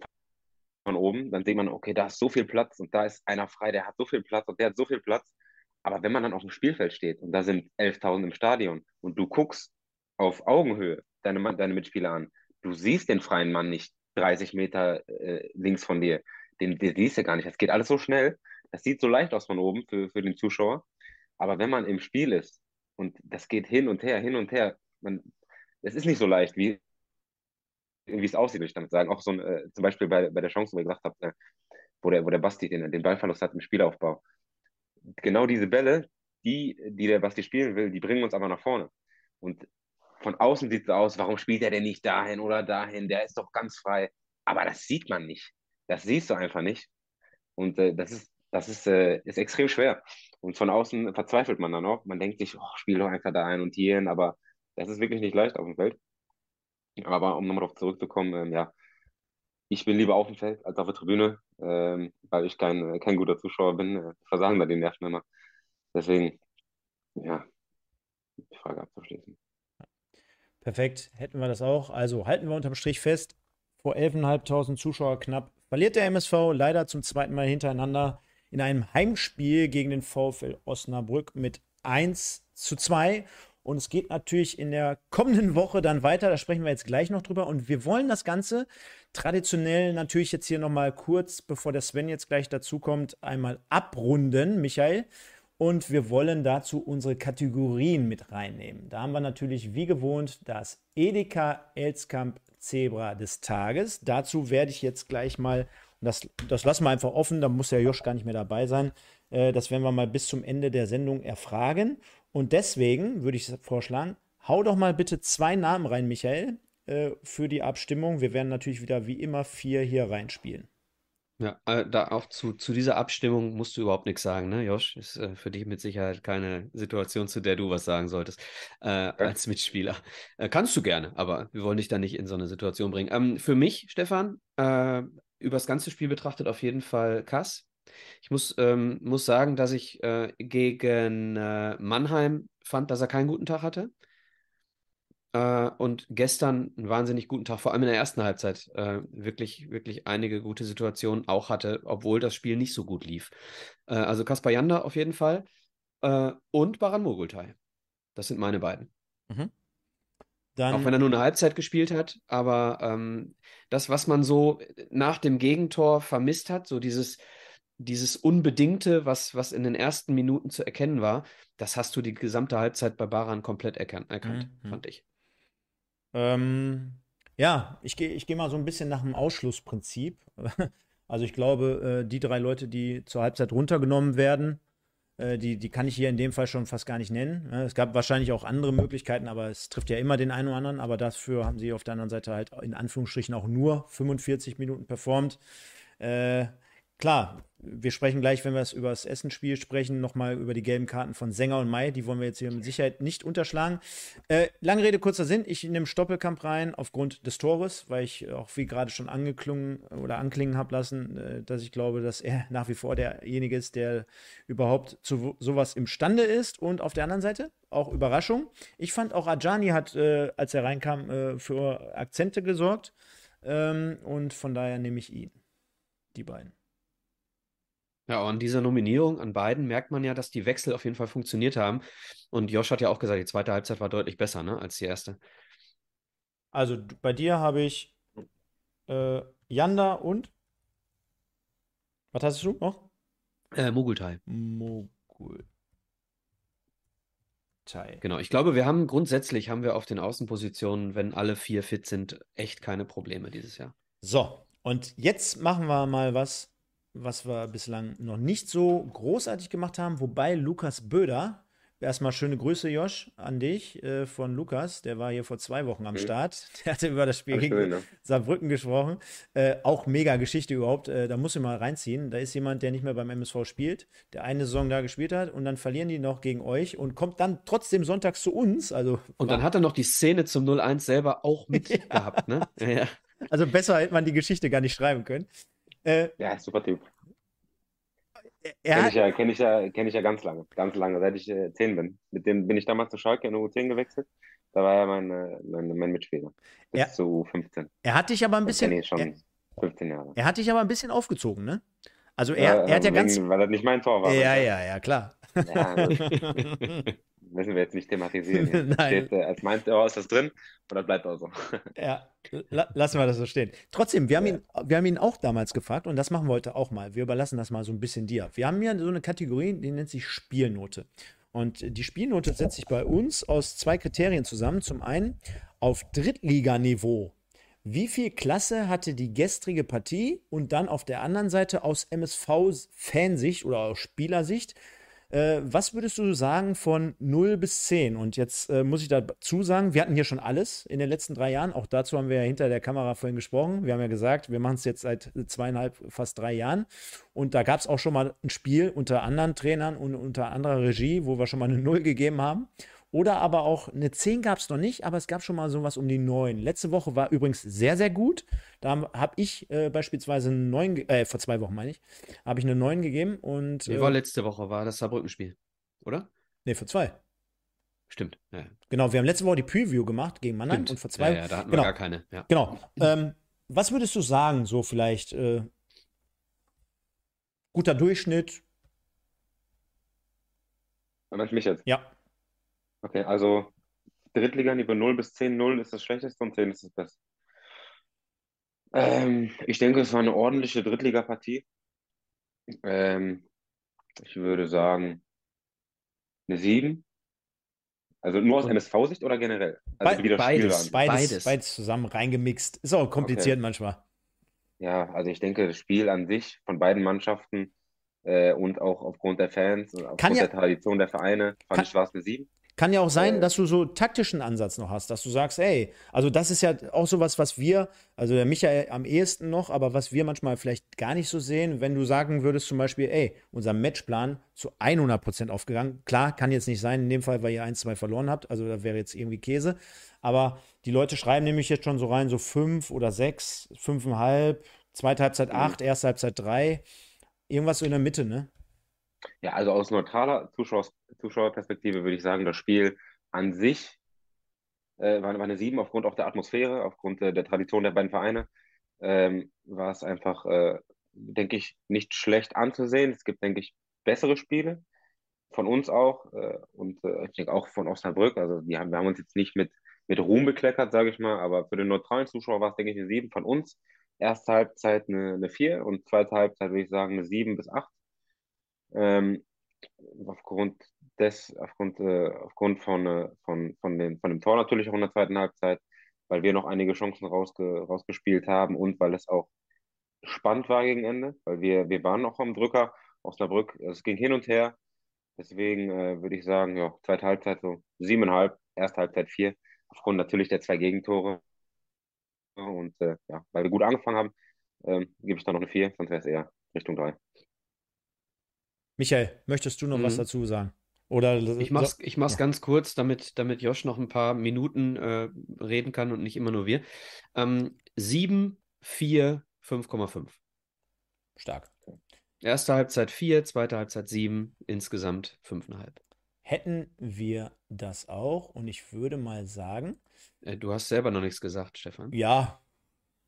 von oben, dann sieht man, okay, da ist so viel Platz und da ist einer frei, der hat so viel Platz und der hat so viel Platz. Aber wenn man dann auf dem Spielfeld steht und da sind 11.000 im Stadion und du guckst auf Augenhöhe deine, deine Mitspieler an, du siehst den freien Mann nicht 30 Meter äh, links von dir den, den siehst du gar nicht. Das geht alles so schnell. Das sieht so leicht aus von oben für, für den Zuschauer. Aber wenn man im Spiel ist und das geht hin und her, hin und her, man, es ist nicht so leicht, wie, wie es aussieht, würde ich damit sagen. Auch so ein, äh, zum Beispiel bei, bei der Chance, wo ich gesagt habe, äh, wo, der, wo der Basti den, den Ballverlust hat im Spielaufbau. Genau diese Bälle, die, die der Basti spielen will, die bringen uns aber nach vorne. Und von außen sieht es aus, warum spielt er denn nicht dahin oder dahin? Der ist doch ganz frei. Aber das sieht man nicht. Das siehst du einfach nicht. Und äh, das ist, das ist, äh, ist extrem schwer. Und von außen verzweifelt man dann auch. Man denkt sich, oh, spiel doch einfach da ein und hierhin, aber das ist wirklich nicht leicht auf dem Feld. Aber um nochmal darauf zurückzukommen, ähm, ja, ich bin lieber auf dem Feld als auf der Tribüne, ähm, weil ich kein, kein guter Zuschauer bin. Äh, versagen da die Nerven immer. Deswegen, ja, die Frage abzuschließen. Perfekt, hätten wir das auch. Also halten wir unterm Strich fest, vor 11.500 Zuschauer knapp verliert der MSV leider zum zweiten Mal hintereinander in einem Heimspiel gegen den VfL Osnabrück mit 1 zu 2. Und es geht natürlich in der kommenden Woche dann weiter. Da sprechen wir jetzt gleich noch drüber. Und wir wollen das Ganze traditionell natürlich jetzt hier nochmal kurz, bevor der Sven jetzt gleich dazukommt, einmal abrunden, Michael. Und wir wollen dazu unsere Kategorien mit reinnehmen. Da haben wir natürlich wie gewohnt das Edeka Elskamp Zebra des Tages. Dazu werde ich jetzt gleich mal, das, das lassen wir einfach offen, da muss ja Josh gar nicht mehr dabei sein, äh, das werden wir mal bis zum Ende der Sendung erfragen. Und deswegen würde ich vorschlagen, hau doch mal bitte zwei Namen rein, Michael, äh, für die Abstimmung. Wir werden natürlich wieder wie immer vier hier reinspielen. Ja, äh, da auch zu, zu dieser Abstimmung musst du überhaupt nichts sagen, ne, Josh? Ist äh, für dich mit Sicherheit keine Situation, zu der du was sagen solltest, äh, als Mitspieler. Äh, kannst du gerne, aber wir wollen dich da nicht in so eine Situation bringen. Ähm, für mich, Stefan, äh, über das ganze Spiel betrachtet auf jeden Fall Kass. Ich muss, ähm, muss sagen, dass ich äh, gegen Mannheim fand, dass er keinen guten Tag hatte äh, und gestern einen wahnsinnig guten Tag, vor allem in der ersten Halbzeit, äh, wirklich, wirklich einige gute Situationen auch hatte, obwohl das Spiel nicht so gut lief. Äh, also Kaspar Janda auf jeden Fall äh, und Baran Mogultai. Das sind meine beiden. Mhm. Dann, auch wenn er nur eine Halbzeit gespielt hat, aber ähm, das, was man so nach dem Gegentor vermisst hat, so dieses, dieses Unbedingte, was, was in den ersten Minuten zu erkennen war, das hast du die gesamte Halbzeit bei Baran komplett erkannt, erkannt mhm. fand ich. Ähm, ja, ich gehe ich geh mal so ein bisschen nach dem Ausschlussprinzip. Also ich glaube, äh, die drei Leute, die zur Halbzeit runtergenommen werden, Äh, die, die kann ich hier in dem Fall schon fast gar nicht nennen. Es gab wahrscheinlich auch andere Möglichkeiten, aber es trifft ja immer den einen oder anderen. Aber dafür haben sie auf der anderen Seite halt in Anführungsstrichen auch nur 45 Minuten performt. Äh, klar, wir sprechen gleich, wenn wir über das Essensspiel sprechen, nochmal über die gelben Karten von Sänger und Mai. Die wollen wir jetzt hier mit Sicherheit nicht unterschlagen. Äh, lange Rede, kurzer Sinn. Ich nehme Stoppelkamp rein aufgrund des Tores, weil ich auch wie gerade schon angeklungen oder anklingen habe lassen, äh, dass ich glaube, dass er nach wie vor derjenige ist, der überhaupt zu sowas imstande ist. Und auf der anderen Seite auch Überraschung. Ich fand auch Ajani hat, äh, als er reinkam, äh, für Akzente gesorgt. Ähm, und von daher nehme ich ihn. Die beiden. Ja, an dieser Nominierung an beiden merkt man ja, dass die Wechsel auf jeden Fall funktioniert haben. Und Josh hat ja auch gesagt, die zweite Halbzeit war deutlich besser ne, als die erste. Also bei dir habe ich äh, Yanda und was hast du noch? Äh, Mogultai. Mogultai. Genau, ich glaube, wir haben grundsätzlich haben wir auf den Außenpositionen, wenn alle vier fit sind, echt keine Probleme dieses Jahr. So, und jetzt machen wir mal was, was wir bislang noch nicht so großartig gemacht haben, wobei Lukas Böder, erstmal schöne Grüße, Josh, an dich äh, von Lukas, der war hier vor zwei Wochen am Start. Der hatte über das Spiel gegen schön, ne? Saarbrücken gesprochen. Äh, auch mega Geschichte überhaupt, äh, da muss ich mal reinziehen. Da ist jemand, der nicht mehr beim MSV spielt, der eine Saison da gespielt hat und dann verlieren die noch gegen euch und kommt dann trotzdem sonntags zu uns. Also, und dann hat er noch die Szene zum 0-1 selber auch mitgehabt, ja. ne? Ja. Also besser hätte man die Geschichte gar nicht schreiben können. Äh, ja, super Typ. Kenne ich, ja, kenn ich, ja, kenn ich ja ganz lange, ganz lange, seit ich äh, 10 bin. Mit dem bin ich damals zu Schalke in U10 gewechselt. Da war er mein, äh, mein, mein Mitspieler. Bis ja. zu 15. Er hat dich aber ein bisschen. Ich schon er, 15 Jahre. Er hat dich aber ein bisschen aufgezogen, ne? Also er, ja, er hat ja ganz. Weil das nicht mein Tor war. Ja, ja, ja, klar. Ja, müssen wir jetzt nicht thematisieren. Nein. Steht, äh, als meint, oh, ist das drin und das bleibt auch so. ja, la lassen wir das so stehen. Trotzdem, wir haben, ja. ihn, wir haben ihn auch damals gefragt und das machen wir heute auch mal. Wir überlassen das mal so ein bisschen dir. Wir haben ja so eine Kategorie, die nennt sich Spielnote. Und die Spielnote setzt sich bei uns aus zwei Kriterien zusammen. Zum einen auf Drittliganiveau. Wie viel Klasse hatte die gestrige Partie? Und dann auf der anderen Seite aus MSV-Fansicht oder aus Spielersicht, äh, was würdest du sagen von 0 bis 10? Und jetzt äh, muss ich dazu sagen, wir hatten hier schon alles in den letzten drei Jahren. Auch dazu haben wir ja hinter der Kamera vorhin gesprochen. Wir haben ja gesagt, wir machen es jetzt seit zweieinhalb, fast drei Jahren. Und da gab es auch schon mal ein Spiel unter anderen Trainern und unter anderer Regie, wo wir schon mal eine 0 gegeben haben. Oder aber auch eine 10 gab es noch nicht, aber es gab schon mal sowas um die 9. Letzte Woche war übrigens sehr, sehr gut. Da habe ich äh, beispielsweise eine 9, äh, vor zwei Wochen meine ich, habe ich eine 9 gegeben. Und, äh, war letzte Woche, war das Saarbrücken-Spiel, oder? Nee, vor zwei. Stimmt. Ja. Genau, wir haben letzte Woche die Preview gemacht gegen Mannheim Stimmt. und vor zwei Ja, ja, da hatten genau. wir gar keine. Ja. Genau. Ähm, was würdest du sagen, so vielleicht äh, guter Durchschnitt? Meinst mich jetzt? Ja. Okay, also Drittliganiveau 0 bis 10, 0 ist das schlechteste und 10 ist das beste. Ähm, ich denke, es war eine ordentliche Drittligapartie. Ähm, ich würde sagen, eine 7. Also nur aus MSV-Sicht oder generell? Also Be beides, beides, beides, zusammen reingemixt. Ist auch kompliziert okay. manchmal. Ja, also ich denke, das Spiel an sich von beiden Mannschaften äh, und auch aufgrund der Fans, aufgrund kann der Tradition der Vereine, fand kann, ich, war es eine 7. Kann ja auch sein, dass du so taktischen Ansatz noch hast, dass du sagst, ey, also das ist ja auch sowas, was wir, also der Michael am ehesten noch, aber was wir manchmal vielleicht gar nicht so sehen, wenn du sagen würdest zum Beispiel, ey, unser Matchplan zu 100 Prozent aufgegangen. Klar, kann jetzt nicht sein, in dem Fall, weil ihr 1, 2 verloren habt, also da wäre jetzt irgendwie Käse. Aber die Leute schreiben nämlich jetzt schon so rein, so 5 oder 6, 5,5, zweite Halbzeit 8, mhm. erste Halbzeit 3, irgendwas so in der Mitte, ne? Ja, also aus neutraler Zuschauer, Zuschauerperspektive würde ich sagen, das Spiel an sich äh, war, war eine 7 aufgrund auch der Atmosphäre, aufgrund äh, der Tradition der beiden Vereine. Ähm, war es einfach, äh, denke ich, nicht schlecht anzusehen. Es gibt, denke ich, bessere Spiele von uns auch äh, und äh, ich denke auch von Osnabrück. Also die haben, wir haben uns jetzt nicht mit, mit Ruhm bekleckert, sage ich mal, aber für den neutralen Zuschauer war es, denke ich, eine 7 von uns. Erste Halbzeit eine, eine 4 und zweite Halbzeit würde ich sagen eine 7 bis 8. Ähm, aufgrund des, aufgrund, äh, aufgrund von, äh, von, von, den, von dem Tor natürlich auch in der zweiten Halbzeit, weil wir noch einige Chancen rausge, rausgespielt haben und weil es auch spannend war gegen Ende, weil wir, wir waren noch am Drücker, Osnabrück, es ging hin und her Deswegen äh, würde ich sagen, ja, zweite Halbzeit so siebeneinhalb, erste Halbzeit vier, aufgrund natürlich der zwei Gegentore. Und äh, ja, weil wir gut angefangen haben, ähm, gebe ich da noch eine vier, sonst wäre es eher Richtung drei. Michael, möchtest du noch mhm. was dazu sagen? Oder ich mach's, ich mach's ja. ganz kurz, damit, damit Josh noch ein paar Minuten äh, reden kann und nicht immer nur wir. Ähm, 7, 4, 5,5. Stark. Erste Halbzeit 4, zweite Halbzeit 7, insgesamt 5,5. Hätten wir das auch und ich würde mal sagen. Äh, du hast selber noch nichts gesagt, Stefan. Ja.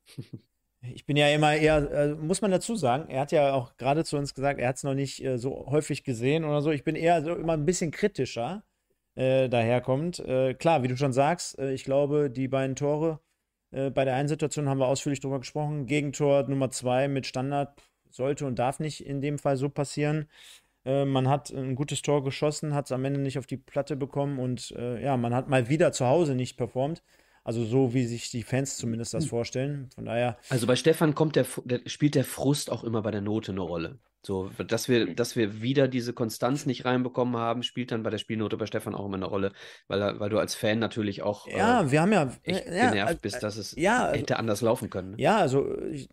Ich bin ja immer eher, äh, muss man dazu sagen, er hat ja auch gerade zu uns gesagt, er hat es noch nicht äh, so häufig gesehen oder so. Ich bin eher so immer ein bisschen kritischer äh, daherkommt. Äh, klar, wie du schon sagst, äh, ich glaube, die beiden Tore äh, bei der einen Situation haben wir ausführlich drüber gesprochen. Gegentor Nummer zwei mit Standard sollte und darf nicht in dem Fall so passieren. man hat ein gutes Tor geschossen, hat es am Ende nicht auf die Platte bekommen und ja, man hat mal wieder zu Hause nicht performt. Also so, wie sich die Fans zumindest das hm. vorstellen. Von daher. Also bei Stefan kommt der, der, spielt der Frust auch immer bei der Note eine Rolle. So, dass wir, dass wir wieder diese Konstanz nicht reinbekommen haben, spielt dann bei der Spielnote bei Stefan auch immer eine Rolle, weil, weil du als Fan natürlich auch ja, äh, wir haben ja, echt ja, genervt äh, bist, dass es ja, hätte also, anders laufen können. Ne? Ja, also ich,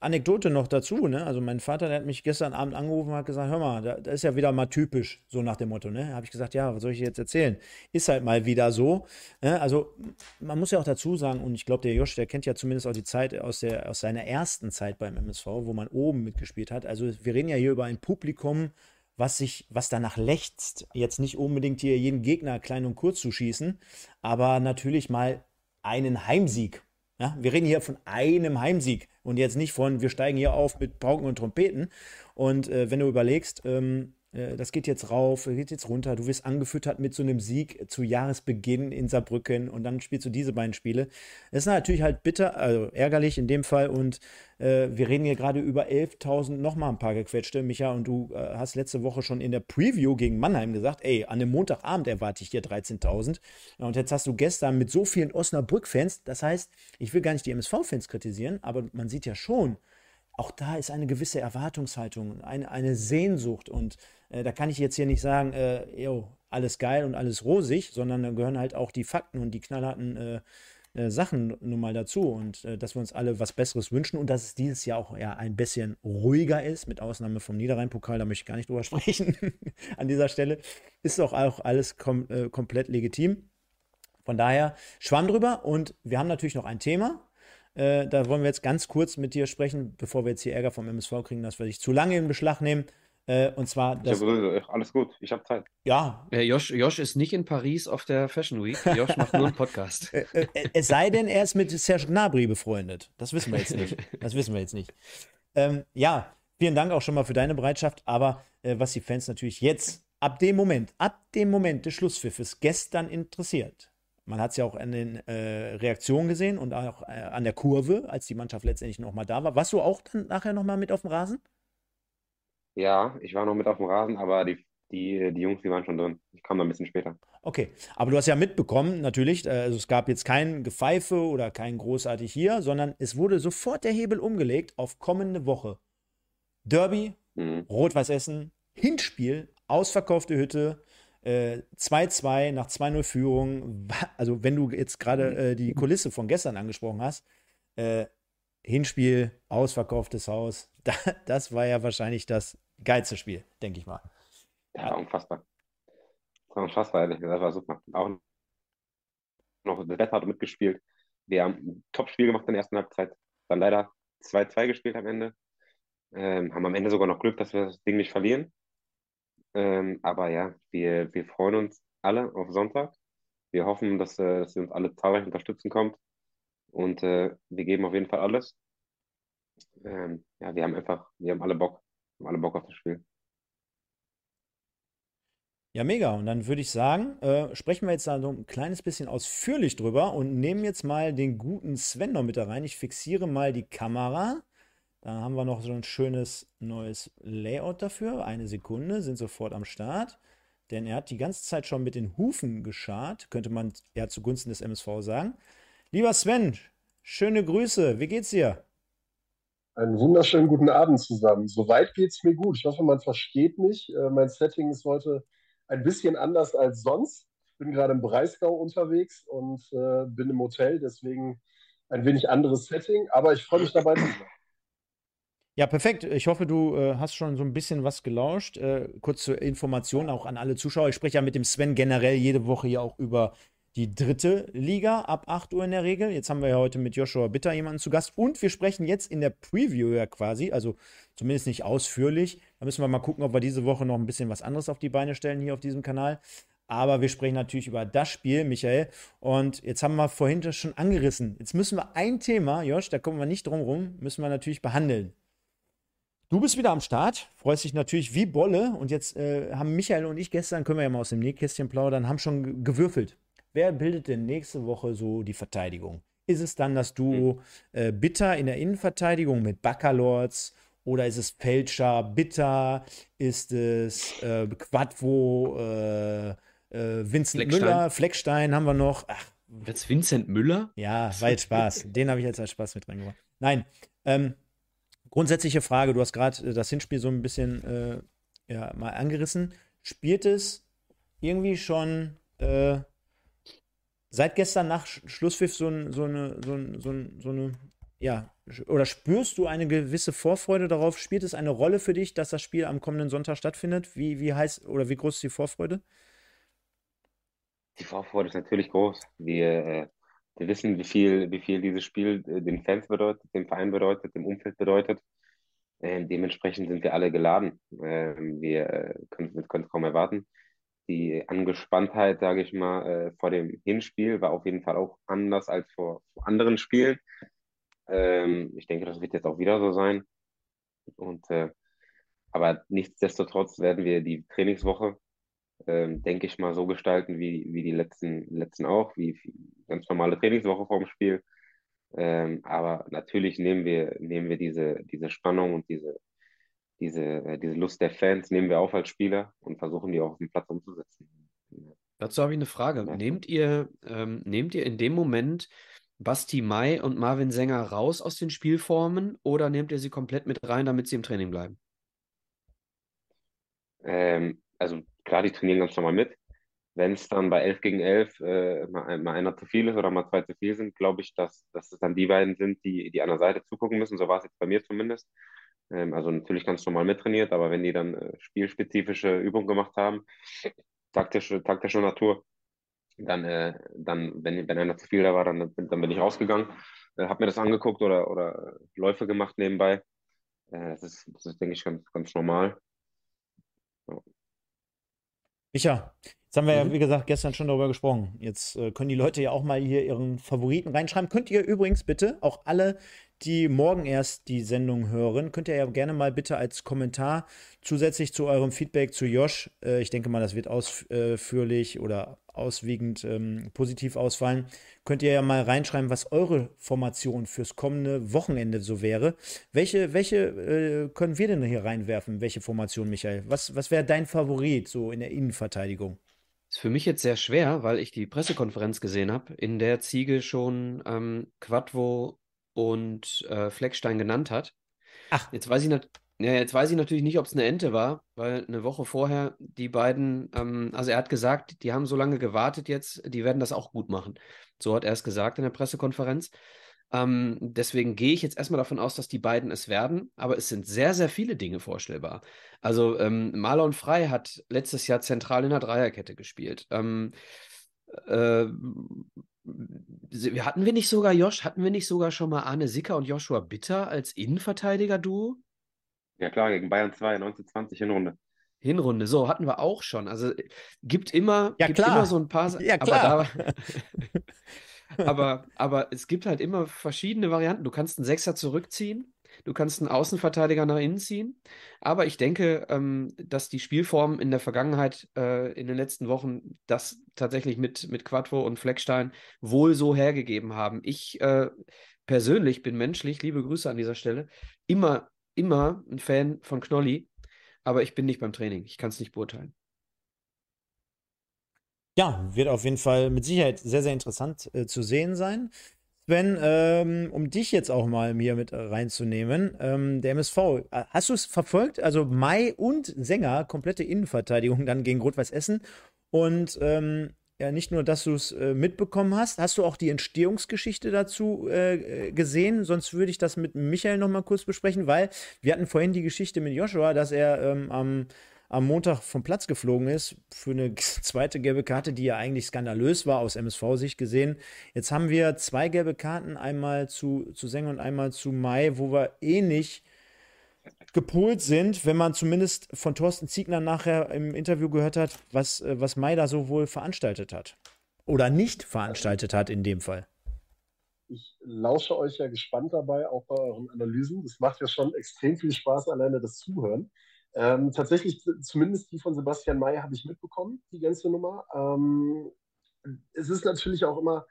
Anekdote noch dazu, ne? Also mein Vater, der hat mich gestern Abend angerufen und hat gesagt, hör mal, da, da ist ja wieder mal typisch, so nach dem Motto, ne? Habe ich gesagt, ja, was soll ich jetzt erzählen? Ist halt mal wieder so. Ne? Also man muss ja auch dazu sagen, und ich glaube, der Josh, der kennt ja zumindest auch die Zeit aus, der, aus seiner ersten Zeit beim MSV, wo man oben mitgespielt hat. Also wir reden ja hier über ein Publikum, was sich, was danach lechzt, jetzt nicht unbedingt hier jeden Gegner klein und kurz zu schießen, aber natürlich mal einen Heimsieg. Ja, wir reden hier von einem Heimsieg und jetzt nicht von, wir steigen hier auf mit Pauken und Trompeten. Und äh, wenn du überlegst, ähm, äh, das geht jetzt rauf, geht jetzt runter. Du wirst angefüttert mit so einem Sieg zu Jahresbeginn in Saarbrücken und dann spielst du diese beiden Spiele. Das ist natürlich halt bitter, also ärgerlich in dem Fall und äh, wir reden hier gerade über 11.000, nochmal ein paar gequetschte. Micha, und du äh, hast letzte Woche schon in der Preview gegen Mannheim gesagt, ey, an dem Montagabend erwarte ich hier 13.000. und jetzt hast du gestern mit so vielen Osnabrück-Fans, das heißt, ich will gar nicht die MSV-Fans kritisieren, aber man sieht ja schon, auch da ist eine gewisse Erwartungshaltung, eine, eine Sehnsucht. Und äh, da kann ich jetzt hier nicht sagen, äh, yo, alles geil und alles rosig, sondern da gehören halt auch die Fakten und die knallharten äh, äh Sachen nun mal dazu. Und äh, dass wir uns alle was Besseres wünschen und dass es dieses Jahr auch ja, ein bisschen ruhiger ist, mit Ausnahme vom Niederrhein-Pokal, da möchte ich gar nicht drüber sprechen an dieser Stelle, ist doch auch alles kom komplett legitim. Von daher schwamm drüber und wir haben natürlich noch ein Thema, da wollen wir jetzt ganz kurz mit dir sprechen, bevor wir jetzt hier Ärger vom MSV kriegen, dass wir dich zu lange in Beschlag nehmen. Äh, und zwar. Das, alles gut, ich habe Zeit. Ja. ja Josh, Josh ist nicht in Paris auf der Fashion Week. Josh macht nur einen Podcast. Äh, äh, es sei denn, er ist mit Serge Gnabry befreundet. Das wissen wir jetzt nicht. Das wissen wir jetzt nicht. Ähm, ja, vielen Dank auch schon mal für deine Bereitschaft. Aber äh, was die Fans natürlich jetzt ab dem Moment, ab dem Moment des Schlusspfiffes gestern interessiert, man hat es ja auch an den äh, Reaktionen gesehen und auch äh, an der Kurve, als die Mannschaft letztendlich nochmal da war. Warst du auch dann nachher nochmal mit auf dem Rasen? Ja, ich war noch mit auf dem Rasen, aber die, die, die Jungs, die waren schon drin. Ich kam dann ein bisschen später. Okay, aber du hast ja mitbekommen, natürlich, äh, also es gab jetzt kein Gepfeife oder kein großartig hier, sondern es wurde sofort der Hebel umgelegt auf kommende Woche. Derby, mhm. Rot-Weiß Essen, Hinspiel, ausverkaufte Hütte, 2-2 äh, nach 2-0 Führung. Also, wenn du jetzt gerade äh, die Kulisse von gestern angesprochen hast, äh, Hinspiel, ausverkauftes Haus, da, das war ja wahrscheinlich das geilste Spiel, denke ich mal. Ja, unfassbar. War unfassbar, ehrlich gesagt, war super. Auch noch das Wetter hat mitgespielt. Wir haben ein Top-Spiel gemacht in der ersten Halbzeit. Dann leider 2-2 gespielt am Ende. Ähm, haben am Ende sogar noch Glück, dass wir das Ding nicht verlieren. Ähm, aber ja, wir, wir freuen uns alle auf Sonntag. Wir hoffen, dass, äh, dass ihr uns alle zahlreich unterstützen kommt. Und äh, wir geben auf jeden Fall alles. Ähm, ja, wir haben einfach, wir haben alle Bock, haben alle Bock auf das Spiel. Ja, mega. Und dann würde ich sagen, äh, sprechen wir jetzt da so ein kleines bisschen ausführlich drüber und nehmen jetzt mal den guten Sven noch mit da rein. Ich fixiere mal die Kamera. Da haben wir noch so ein schönes neues Layout dafür. Eine Sekunde, sind sofort am Start. Denn er hat die ganze Zeit schon mit den Hufen geschart, könnte man ja zugunsten des MSV sagen. Lieber Sven, schöne Grüße. Wie geht's dir? Einen wunderschönen guten Abend zusammen. Soweit geht's mir gut. Ich hoffe, man versteht mich. Äh, mein Setting ist heute ein bisschen anders als sonst. Bin gerade im Breisgau unterwegs und äh, bin im Hotel, deswegen ein wenig anderes Setting, aber ich freue mich dabei zu sein. Ja, perfekt. Ich hoffe, du äh, hast schon so ein bisschen was gelauscht. Äh, kurz zur Information auch an alle Zuschauer. Ich spreche ja mit dem Sven generell jede Woche hier auch über die dritte Liga ab 8 Uhr in der Regel. Jetzt haben wir ja heute mit Joshua Bitter jemanden zu Gast und wir sprechen jetzt in der Preview ja quasi, also zumindest nicht ausführlich. Da müssen wir mal gucken, ob wir diese Woche noch ein bisschen was anderes auf die Beine stellen hier auf diesem Kanal. Aber wir sprechen natürlich über das Spiel, Michael. Und jetzt haben wir vorhin das schon angerissen. Jetzt müssen wir ein Thema, Josh, da kommen wir nicht drum rum, müssen wir natürlich behandeln. Du bist wieder am Start, freust dich natürlich wie Bolle. Und jetzt äh, haben Michael und ich gestern, können wir ja mal aus dem Nähkästchen plaudern, haben schon gewürfelt. Wer bildet denn nächste Woche so die Verteidigung? Ist es dann das Duo äh, Bitter in der Innenverteidigung mit Baccalords oder ist es Pelcher Bitter? Ist es äh, Quadvo, äh, äh, Vincent Fleckstein. Müller, Fleckstein haben wir noch? Ach, Jetzt Vincent Müller? ja, war jetzt Spaß. Den habe ich jetzt als Spaß mit reingebracht. Nein, ähm, grundsätzliche Frage. Du hast gerade äh, das Hinspiel so ein bisschen äh, ja, mal angerissen. Spielt es irgendwie schon äh, seit gestern nach Sch- Schlusspfiff so, so, eine, so, so, so eine, ja, oder spürst du eine gewisse Vorfreude darauf? Spielt es eine Rolle für dich, dass das Spiel am kommenden Sonntag stattfindet? Wie, wie heiß oder wie groß ist die Vorfreude? Die Vorfreude ist natürlich groß. Wir, äh, wir wissen, wie viel, wie viel dieses Spiel äh, den Fans bedeutet, dem Verein bedeutet, dem Umfeld bedeutet. Ähm, dementsprechend sind wir alle geladen. Ähm, wir äh, können können es kaum erwarten. Die Angespanntheit, sage ich mal, äh, vor dem Hinspiel war auf jeden Fall auch anders als vor, vor anderen Spielen. Ähm, ich denke, das wird jetzt auch wieder so sein. Und äh, aber nichtsdestotrotz werden wir die Trainingswoche ähm, denke ich mal, so gestalten wie, wie die letzten, letzten auch, wie, ganz normale Trainingswoche vorm Spiel. Ähm, aber natürlich nehmen wir, nehmen wir diese, diese Spannung und diese, diese, äh, diese Lust der Fans, nehmen wir auf als Spieler und versuchen die auch auf dem Platz umzusetzen. Dazu habe ich eine Frage. Ja. Nehmt ihr, ähm, nehmt ihr in dem Moment Basti Mai und Marvin Sänger raus aus den Spielformen oder nehmt ihr sie komplett mit rein, damit sie im Training bleiben? Ähm, also klar, die trainieren ganz normal mit. Wenn es dann bei 11 gegen 11 äh, mal, mal einer zu viel ist oder mal zwei zu viel sind, glaube ich, dass, dass es dann die beiden sind, die, die an der Seite zugucken müssen. So war es jetzt bei mir zumindest. Ähm, also natürlich ganz normal mittrainiert, aber wenn die dann äh, spielspezifische Übungen gemacht haben, taktische, taktische Natur, dann, äh, dann wenn, wenn einer zu viel da war, dann, bin- dann bin ich rausgegangen, äh, habe mir das angeguckt oder, oder Läufe gemacht nebenbei. Äh, das ist, das ist, denke ich, ganz, ganz normal. Micha, jetzt haben wir ja, Mhm. wie gesagt, gestern schon darüber gesprochen. Jetzt äh, können die Leute ja auch mal hier ihren Favoriten reinschreiben. Könnt ihr übrigens bitte, auch alle, die morgen erst die Sendung hören, könnt ihr ja gerne mal bitte als Kommentar zusätzlich zu eurem Feedback zu Josh, äh, ich denke mal, das wird ausführlich oder auswiegend ähm, positiv ausfallen, könnt ihr ja mal reinschreiben, was eure Formation fürs kommende Wochenende so wäre. Welche, welche äh, können wir denn hier reinwerfen? Welche Formation, Michael? Was, was wäre dein Favorit so in der Innenverteidigung? Ist für mich jetzt sehr schwer, weil ich die Pressekonferenz gesehen habe, in der Ziege schon ähm, Quadvo und äh, Fleckstein genannt hat. Ach. Jetzt weiß ich, nat ja, jetzt weiß ich natürlich nicht, ob es eine Ente war, weil eine Woche vorher die beiden, ähm, also er hat gesagt, die haben so lange gewartet jetzt, die werden das auch gut machen. So hat er es gesagt in der Pressekonferenz. Ähm, deswegen gehe ich jetzt erstmal davon aus, dass die beiden es werden, aber es sind sehr, sehr viele Dinge vorstellbar. Also ähm, Marlon Frey hat letztes Jahr zentral in der Dreierkette gespielt. Ähm, äh, wir hatten wir nicht sogar, Josh, hatten wir nicht sogar schon mal Arne Sicker und Joshua Bitter als Innenverteidiger-Duo? Ja klar, gegen Bayern 2, 1920 Hinrunde. Hinrunde, so hatten wir auch schon. Also gibt immer, Ja, gibt klar. immer so ein paar. Ja, aber klar. da- aber, aber es gibt halt immer verschiedene Varianten. Du kannst einen Sechser zurückziehen, du kannst einen Außenverteidiger nach innen ziehen. Aber ich denke, ähm, dass die Spielformen in der Vergangenheit, äh, in den letzten Wochen, das tatsächlich mit, mit Quattro und Fleckstein wohl so hergegeben haben. Ich äh, persönlich bin menschlich, liebe Grüße an dieser Stelle, immer, immer ein Fan von Knolli, aber ich bin nicht beim Training. Ich kann es nicht beurteilen. Ja, wird auf jeden Fall mit Sicherheit sehr, sehr interessant äh, zu sehen sein. Sven, ähm, um dich jetzt auch mal mir mit reinzunehmen, ähm, der MSV, äh, hast du es verfolgt? Also Mai und Sänger, komplette Innenverteidigung dann gegen Rot-Weiß Essen. Und ähm, ja, nicht nur, dass du es äh, mitbekommen hast, hast du auch die Entstehungsgeschichte dazu äh, gesehen? Sonst würde ich das mit Michael noch mal kurz besprechen, weil wir hatten vorhin die Geschichte mit Joshua, dass er ähm, am am Montag vom Platz geflogen ist für eine zweite gelbe Karte, die ja eigentlich skandalös war aus MSV-Sicht gesehen. Jetzt haben wir zwei gelbe Karten, einmal zu, zu Sänger und einmal zu Mai, wo wir ähnlich gepolt sind, wenn man zumindest von Thorsten Ziegner nachher im Interview gehört hat, was, äh, was Mai da so wohl veranstaltet hat. Oder nicht veranstaltet hat in dem Fall. Ich lausche euch ja gespannt dabei, auch bei euren Analysen. Das macht ja schon extrem viel Spaß, alleine das Zuhören. Ähm, tatsächlich, zumindest die von Sebastian May habe ich mitbekommen, die ganze Nummer. Ähm, es ist natürlich auch immer,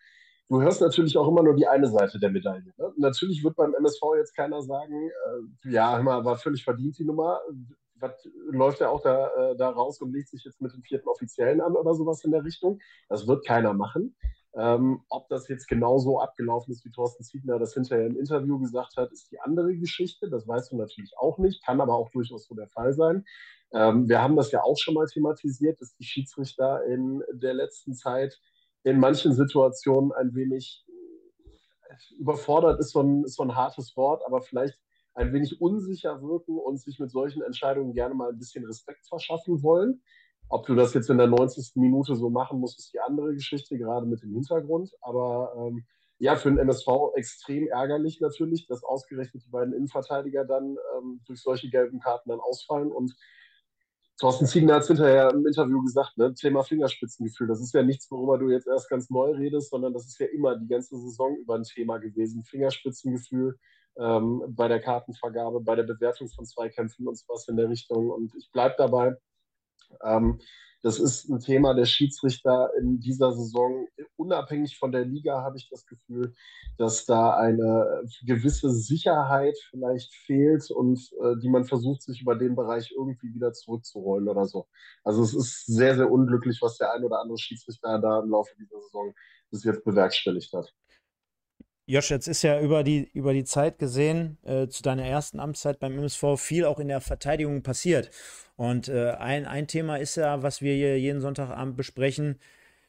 du hörst natürlich auch immer nur die eine Seite der Medaille. Ne? Natürlich wird beim MSV jetzt keiner sagen, äh, ja, immer war völlig verdient die Nummer. Was, läuft er auch da, äh, da raus und legt sich jetzt mit dem vierten Offiziellen an oder sowas in der Richtung? Das wird keiner machen. Ähm, ob das jetzt genauso abgelaufen ist, wie Thorsten Ziegner das hinterher im Interview gesagt hat, ist die andere Geschichte. Das weißt du natürlich auch nicht, kann aber auch durchaus so der Fall sein. Ähm, wir haben das ja auch schon mal thematisiert, dass die Schiedsrichter in der letzten Zeit in manchen Situationen ein wenig überfordert ist so ein, ist so ein hartes Wort, aber vielleicht ein wenig unsicher wirken und sich mit solchen Entscheidungen gerne mal ein bisschen Respekt verschaffen wollen. Ob du das jetzt in der 90. Minute so machen musst, ist die andere Geschichte, gerade mit dem Hintergrund. Aber ähm, ja, für den MSV extrem ärgerlich natürlich, dass ausgerechnet die beiden Innenverteidiger dann ähm, durch solche gelben Karten dann ausfallen. Und Thorsten Ziegner hat es hinterher im Interview gesagt, ne, Thema Fingerspitzengefühl. Das ist ja nichts, worüber du jetzt erst ganz neu redest, sondern das ist ja immer die ganze Saison über ein Thema gewesen. Fingerspitzengefühl ähm, bei der Kartenvergabe, bei der Bewertung von Zweikämpfen und sowas in der Richtung. Und ich bleibe dabei, ähm, das ist ein Thema der Schiedsrichter in dieser Saison. Unabhängig von der Liga habe ich das Gefühl, dass da eine gewisse Sicherheit vielleicht fehlt und äh, die man versucht, sich über den Bereich irgendwie wieder zurückzurollen oder so. Also es ist sehr, sehr unglücklich, was der ein oder andere Schiedsrichter da im Laufe dieser Saison bis jetzt bewerkstelligt hat. Josh, jetzt ist ja über die, über die Zeit gesehen, äh, zu deiner ersten Amtszeit beim MSV, viel auch in der Verteidigung passiert. Und äh, ein, ein Thema ist ja, was wir hier jeden Sonntagabend besprechen,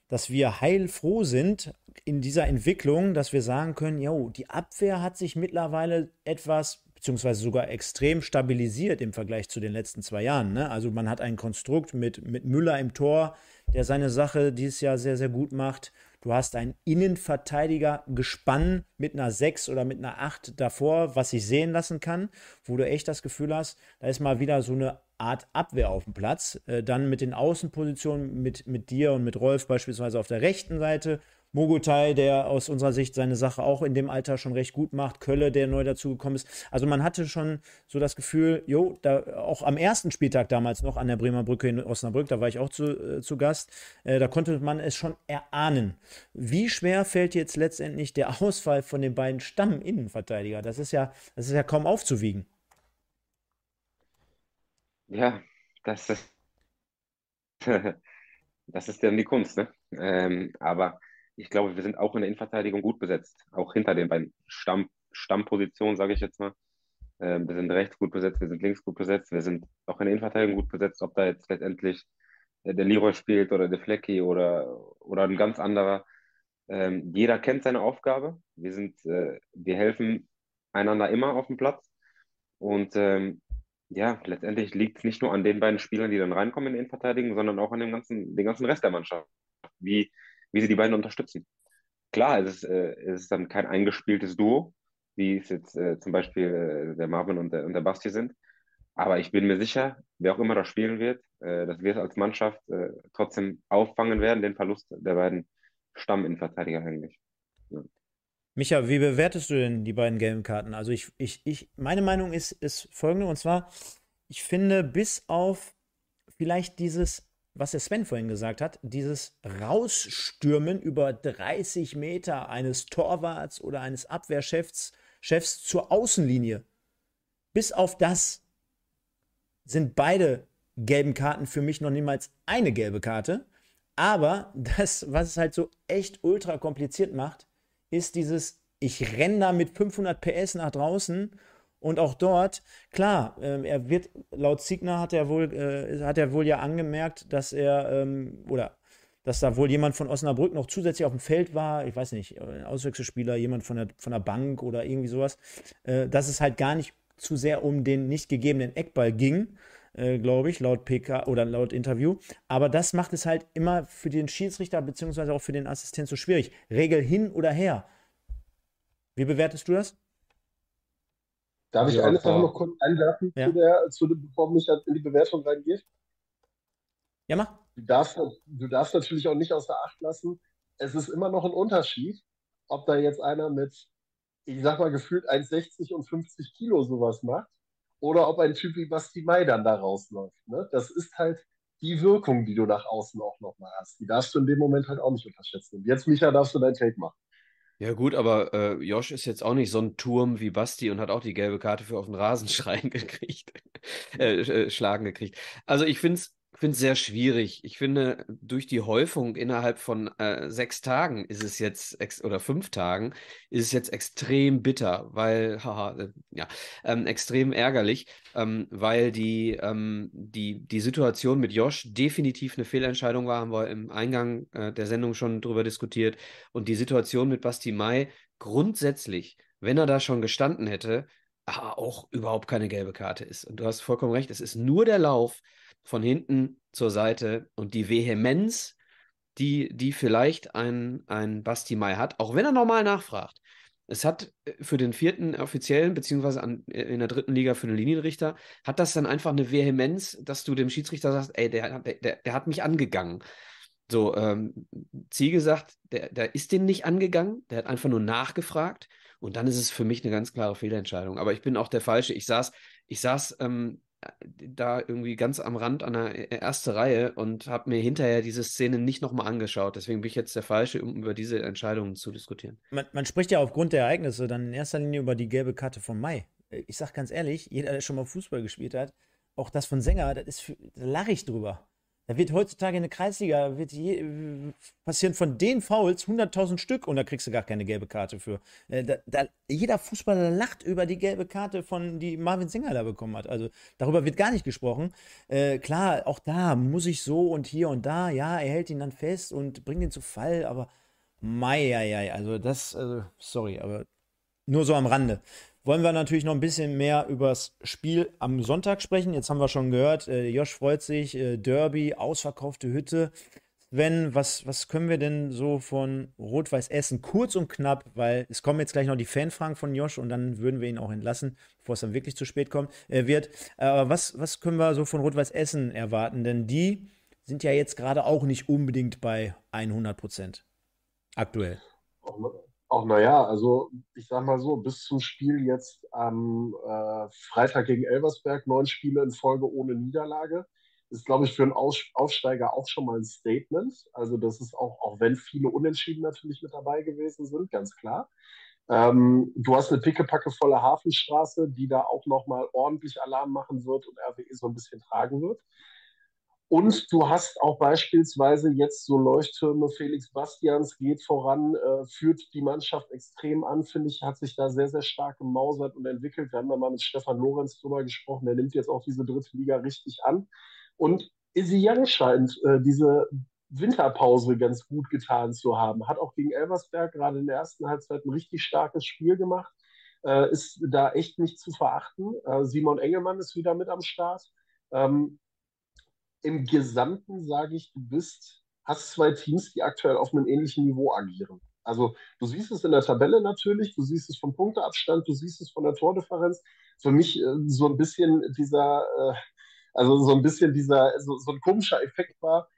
dass wir heilfroh sind in dieser Entwicklung, dass wir sagen können, jo, die Abwehr hat sich mittlerweile etwas beziehungsweise sogar extrem stabilisiert im Vergleich zu den letzten zwei Jahren. Ne? Also man hat ein Konstrukt mit, mit Müller im Tor, der seine Sache dieses Jahr sehr, sehr gut macht. Du hast ein Innenverteidiger gespann mit einer 6 oder mit einer 8 davor, was sich sehen lassen kann, wo du echt das Gefühl hast, da ist mal wieder so eine Art Abwehr auf dem Platz. Äh, dann mit den Außenpositionen, mit, mit dir und mit Rolf beispielsweise auf der rechten Seite Mogotai, der aus unserer Sicht seine Sache auch in dem Alter schon recht gut macht, Kölle, der neu dazugekommen ist. Also man hatte schon so das Gefühl, jo, da auch am ersten Spieltag damals noch an der Bremer Brücke in Osnabrück, da war ich auch zu, äh, zu Gast, äh, da konnte man es schon erahnen. Wie schwer fällt jetzt letztendlich der Ausfall von den beiden Stamminnenverteidiger? Das ist ja, das ist ja kaum aufzuwiegen. Ja, das ist, das ist dann die Kunst, ne? Ähm, aber ich glaube, wir sind auch in der Innenverteidigung gut besetzt, auch hinter den beiden Stamm, Stammpositionen, sage ich jetzt mal. Ähm, wir sind rechts gut besetzt, wir sind links gut besetzt, wir sind auch in der Innenverteidigung gut besetzt, ob da jetzt letztendlich äh, der Leroy spielt oder der Flecki oder, oder ein ganz anderer. Ähm, jeder kennt seine Aufgabe. Wir sind, äh, wir helfen einander immer auf dem Platz. Und ähm, ja, letztendlich liegt es nicht nur an den beiden Spielern, die dann reinkommen in die Innenverteidigung, sondern auch an dem ganzen, den ganzen Rest der Mannschaft. Wie, wie sie die beiden unterstützen. Klar, es ist, äh, es ist dann kein eingespieltes Duo, wie es jetzt äh, zum Beispiel äh, der Marvin und der, und der Basti sind. Aber ich bin mir sicher, wer auch immer da spielen wird, äh, dass wir es als Mannschaft äh, trotzdem auffangen werden, den Verlust der beiden Stamminnenverteidiger eigentlich. Ja. Micha, wie bewertest du denn die beiden gelben Karten? Also ich, ich, ich, meine Meinung ist, ist folgende, und zwar, ich finde, bis auf vielleicht dieses was der Sven vorhin gesagt hat, dieses Rausstürmen über 30 Meter eines Torwarts oder eines Abwehrchefs Chefs zur Außenlinie. Bis auf das sind beide gelben Karten für mich noch niemals eine gelbe Karte. Aber das, was es halt so echt ultra kompliziert macht, ist dieses ich renne da mit 500 PS nach draußen und auch dort, klar, äh, er wird, laut Ziegner hat er wohl, äh, hat er wohl ja angemerkt, dass er, ähm, oder dass da wohl jemand von Osnabrück noch zusätzlich auf dem Feld war, ich weiß nicht, ein Auswechselspieler, jemand von der, von der Bank oder irgendwie sowas, äh, dass es halt gar nicht zu sehr um den nicht gegebenen Eckball ging, äh, glaube ich, laut PK oder laut Interview. Aber das macht es halt immer für den Schiedsrichter beziehungsweise auch für den Assistent so schwierig. Regel hin oder her. Wie bewertest du das? Darf ich Ja, eine Sache noch kurz einwerfen, Ja. zu der, zu dem, bevor mich in die Bewertung reingeht? Ja, mach. Du darfst, du darfst natürlich auch nicht außer Acht lassen, es ist immer noch ein Unterschied, ob da jetzt einer mit, ich sag mal, gefühlt 1,60 und 50 Kilo sowas macht oder ob ein Typ wie Basti Mai dann da rausläuft. Ne? Das ist halt die Wirkung, die du nach außen auch nochmal hast. Die darfst du in dem Moment halt auch nicht unterschätzen. Und jetzt, Micha, darfst du dein Take machen. Ja, gut, aber äh, Josh ist jetzt auch nicht so ein Turm wie Basti und hat auch die gelbe Karte für auf den Rasen schreien gekriegt, äh, äh, schlagen gekriegt. Also ich finde es finde es sehr schwierig. Ich finde, durch die Häufung innerhalb von äh, sechs Tagen ist es jetzt, oder fünf Tagen, ist es jetzt extrem bitter, weil, haha, äh, ja, ähm, extrem ärgerlich, ähm, weil die, ähm, die, die Situation mit Josh definitiv eine Fehlentscheidung war, haben wir im Eingang äh, der Sendung schon drüber diskutiert. Und die Situation mit Basti Mai grundsätzlich, wenn er da schon gestanden hätte, ah, auch überhaupt keine gelbe Karte ist. Und du hast vollkommen recht, es ist nur der Lauf von hinten zur Seite und die Vehemenz, die, die vielleicht ein, ein Basti Mai hat, auch wenn er normal nachfragt. Es hat äh, für den vierten Offiziellen, beziehungsweise an, äh, in der dritten Liga für den Linienrichter, hat das dann einfach eine Vehemenz, dass du dem Schiedsrichter sagst, ey, der, der, der, hat mich angegangen. So, ähm, Ziege sagt, der, der ist den nicht angegangen, der hat einfach nur nachgefragt und dann ist es für mich eine ganz klare Fehlentscheidung. Aber ich bin auch der Falsche. Ich saß, ich saß ähm, da irgendwie ganz am Rand an der ersten Reihe und habe mir hinterher diese Szene nicht nochmal angeschaut. Deswegen bin ich jetzt der Falsche, um über diese Entscheidungen zu diskutieren. Man, man spricht ja aufgrund der Ereignisse dann in erster Linie über die gelbe Karte von Mai. Äh, Ich sag ganz ehrlich, jeder, der schon mal Fußball gespielt hat, auch das von Sänger, das ist da lache ich drüber. Da wird heutzutage in der Kreisliga wird je, passieren von den Fouls 100.000 Stück und da kriegst du gar keine gelbe Karte für. Äh, Da, da, jeder Fußballer lacht über die gelbe Karte von die Marvin Sänger da bekommen hat. Also darüber wird gar nicht gesprochen. Äh, klar, auch da muss ich so und hier und da. Ja, er hält ihn dann fest und bringt ihn zu Fall, aber mei, ja, ja, also das, also, sorry, aber nur so am Rande. Wollen wir natürlich noch ein bisschen mehr übers Spiel am Sonntag sprechen. Jetzt haben wir schon gehört, äh, Josh freut sich, äh, Derby, ausverkaufte Hütte. Sven, was, was können wir denn so von Rot-Weiß Essen kurz und knapp, weil es kommen jetzt gleich noch die Fanfragen von Josh und dann würden wir ihn auch entlassen, bevor es dann wirklich zu spät kommt, äh, wird. Aber was, was können wir so von Rot-Weiß Essen erwarten? Denn die sind ja jetzt gerade auch nicht unbedingt bei 100 Prozent. Aktuell. Auch, naja, also ich sag mal so, bis zum Spiel jetzt am äh, Freitag gegen Elversberg, neun Spiele in Folge ohne Niederlage, ist, glaube ich, für einen Aus Aufsteiger auch schon mal ein Statement. Also das ist auch, auch wenn viele Unentschieden natürlich mit dabei gewesen sind, ganz klar. Ähm, du hast eine pickepacke volle Hafenstraße, die da auch nochmal ordentlich Alarm machen wird und RWE so ein bisschen tragen wird. Und du hast auch beispielsweise jetzt so Leuchttürme, Felix Bastians geht voran, äh, führt die Mannschaft extrem an, finde ich, hat sich da sehr, sehr stark gemausert und entwickelt. Wir haben da mal mit Stefan Lorenz drüber gesprochen, der nimmt jetzt auch diese dritte Liga richtig an. Und Izzy Young scheint äh, diese Winterpause ganz gut getan zu haben. Hat auch gegen Elversberg gerade in der ersten Halbzeit ein richtig starkes Spiel gemacht. Äh, ist da echt nicht zu verachten. Äh, Simon Engelmann ist wieder mit am Start. Ähm, im Gesamten sage ich, du bist, hast zwei Teams, die aktuell auf einem ähnlichen Niveau agieren. Also du siehst es in der Tabelle natürlich, du siehst es vom Punkteabstand, du siehst es von der Tordifferenz. Für mich äh, so ein bisschen dieser, äh, also so ein bisschen dieser, so, so ein komischer Effekt war,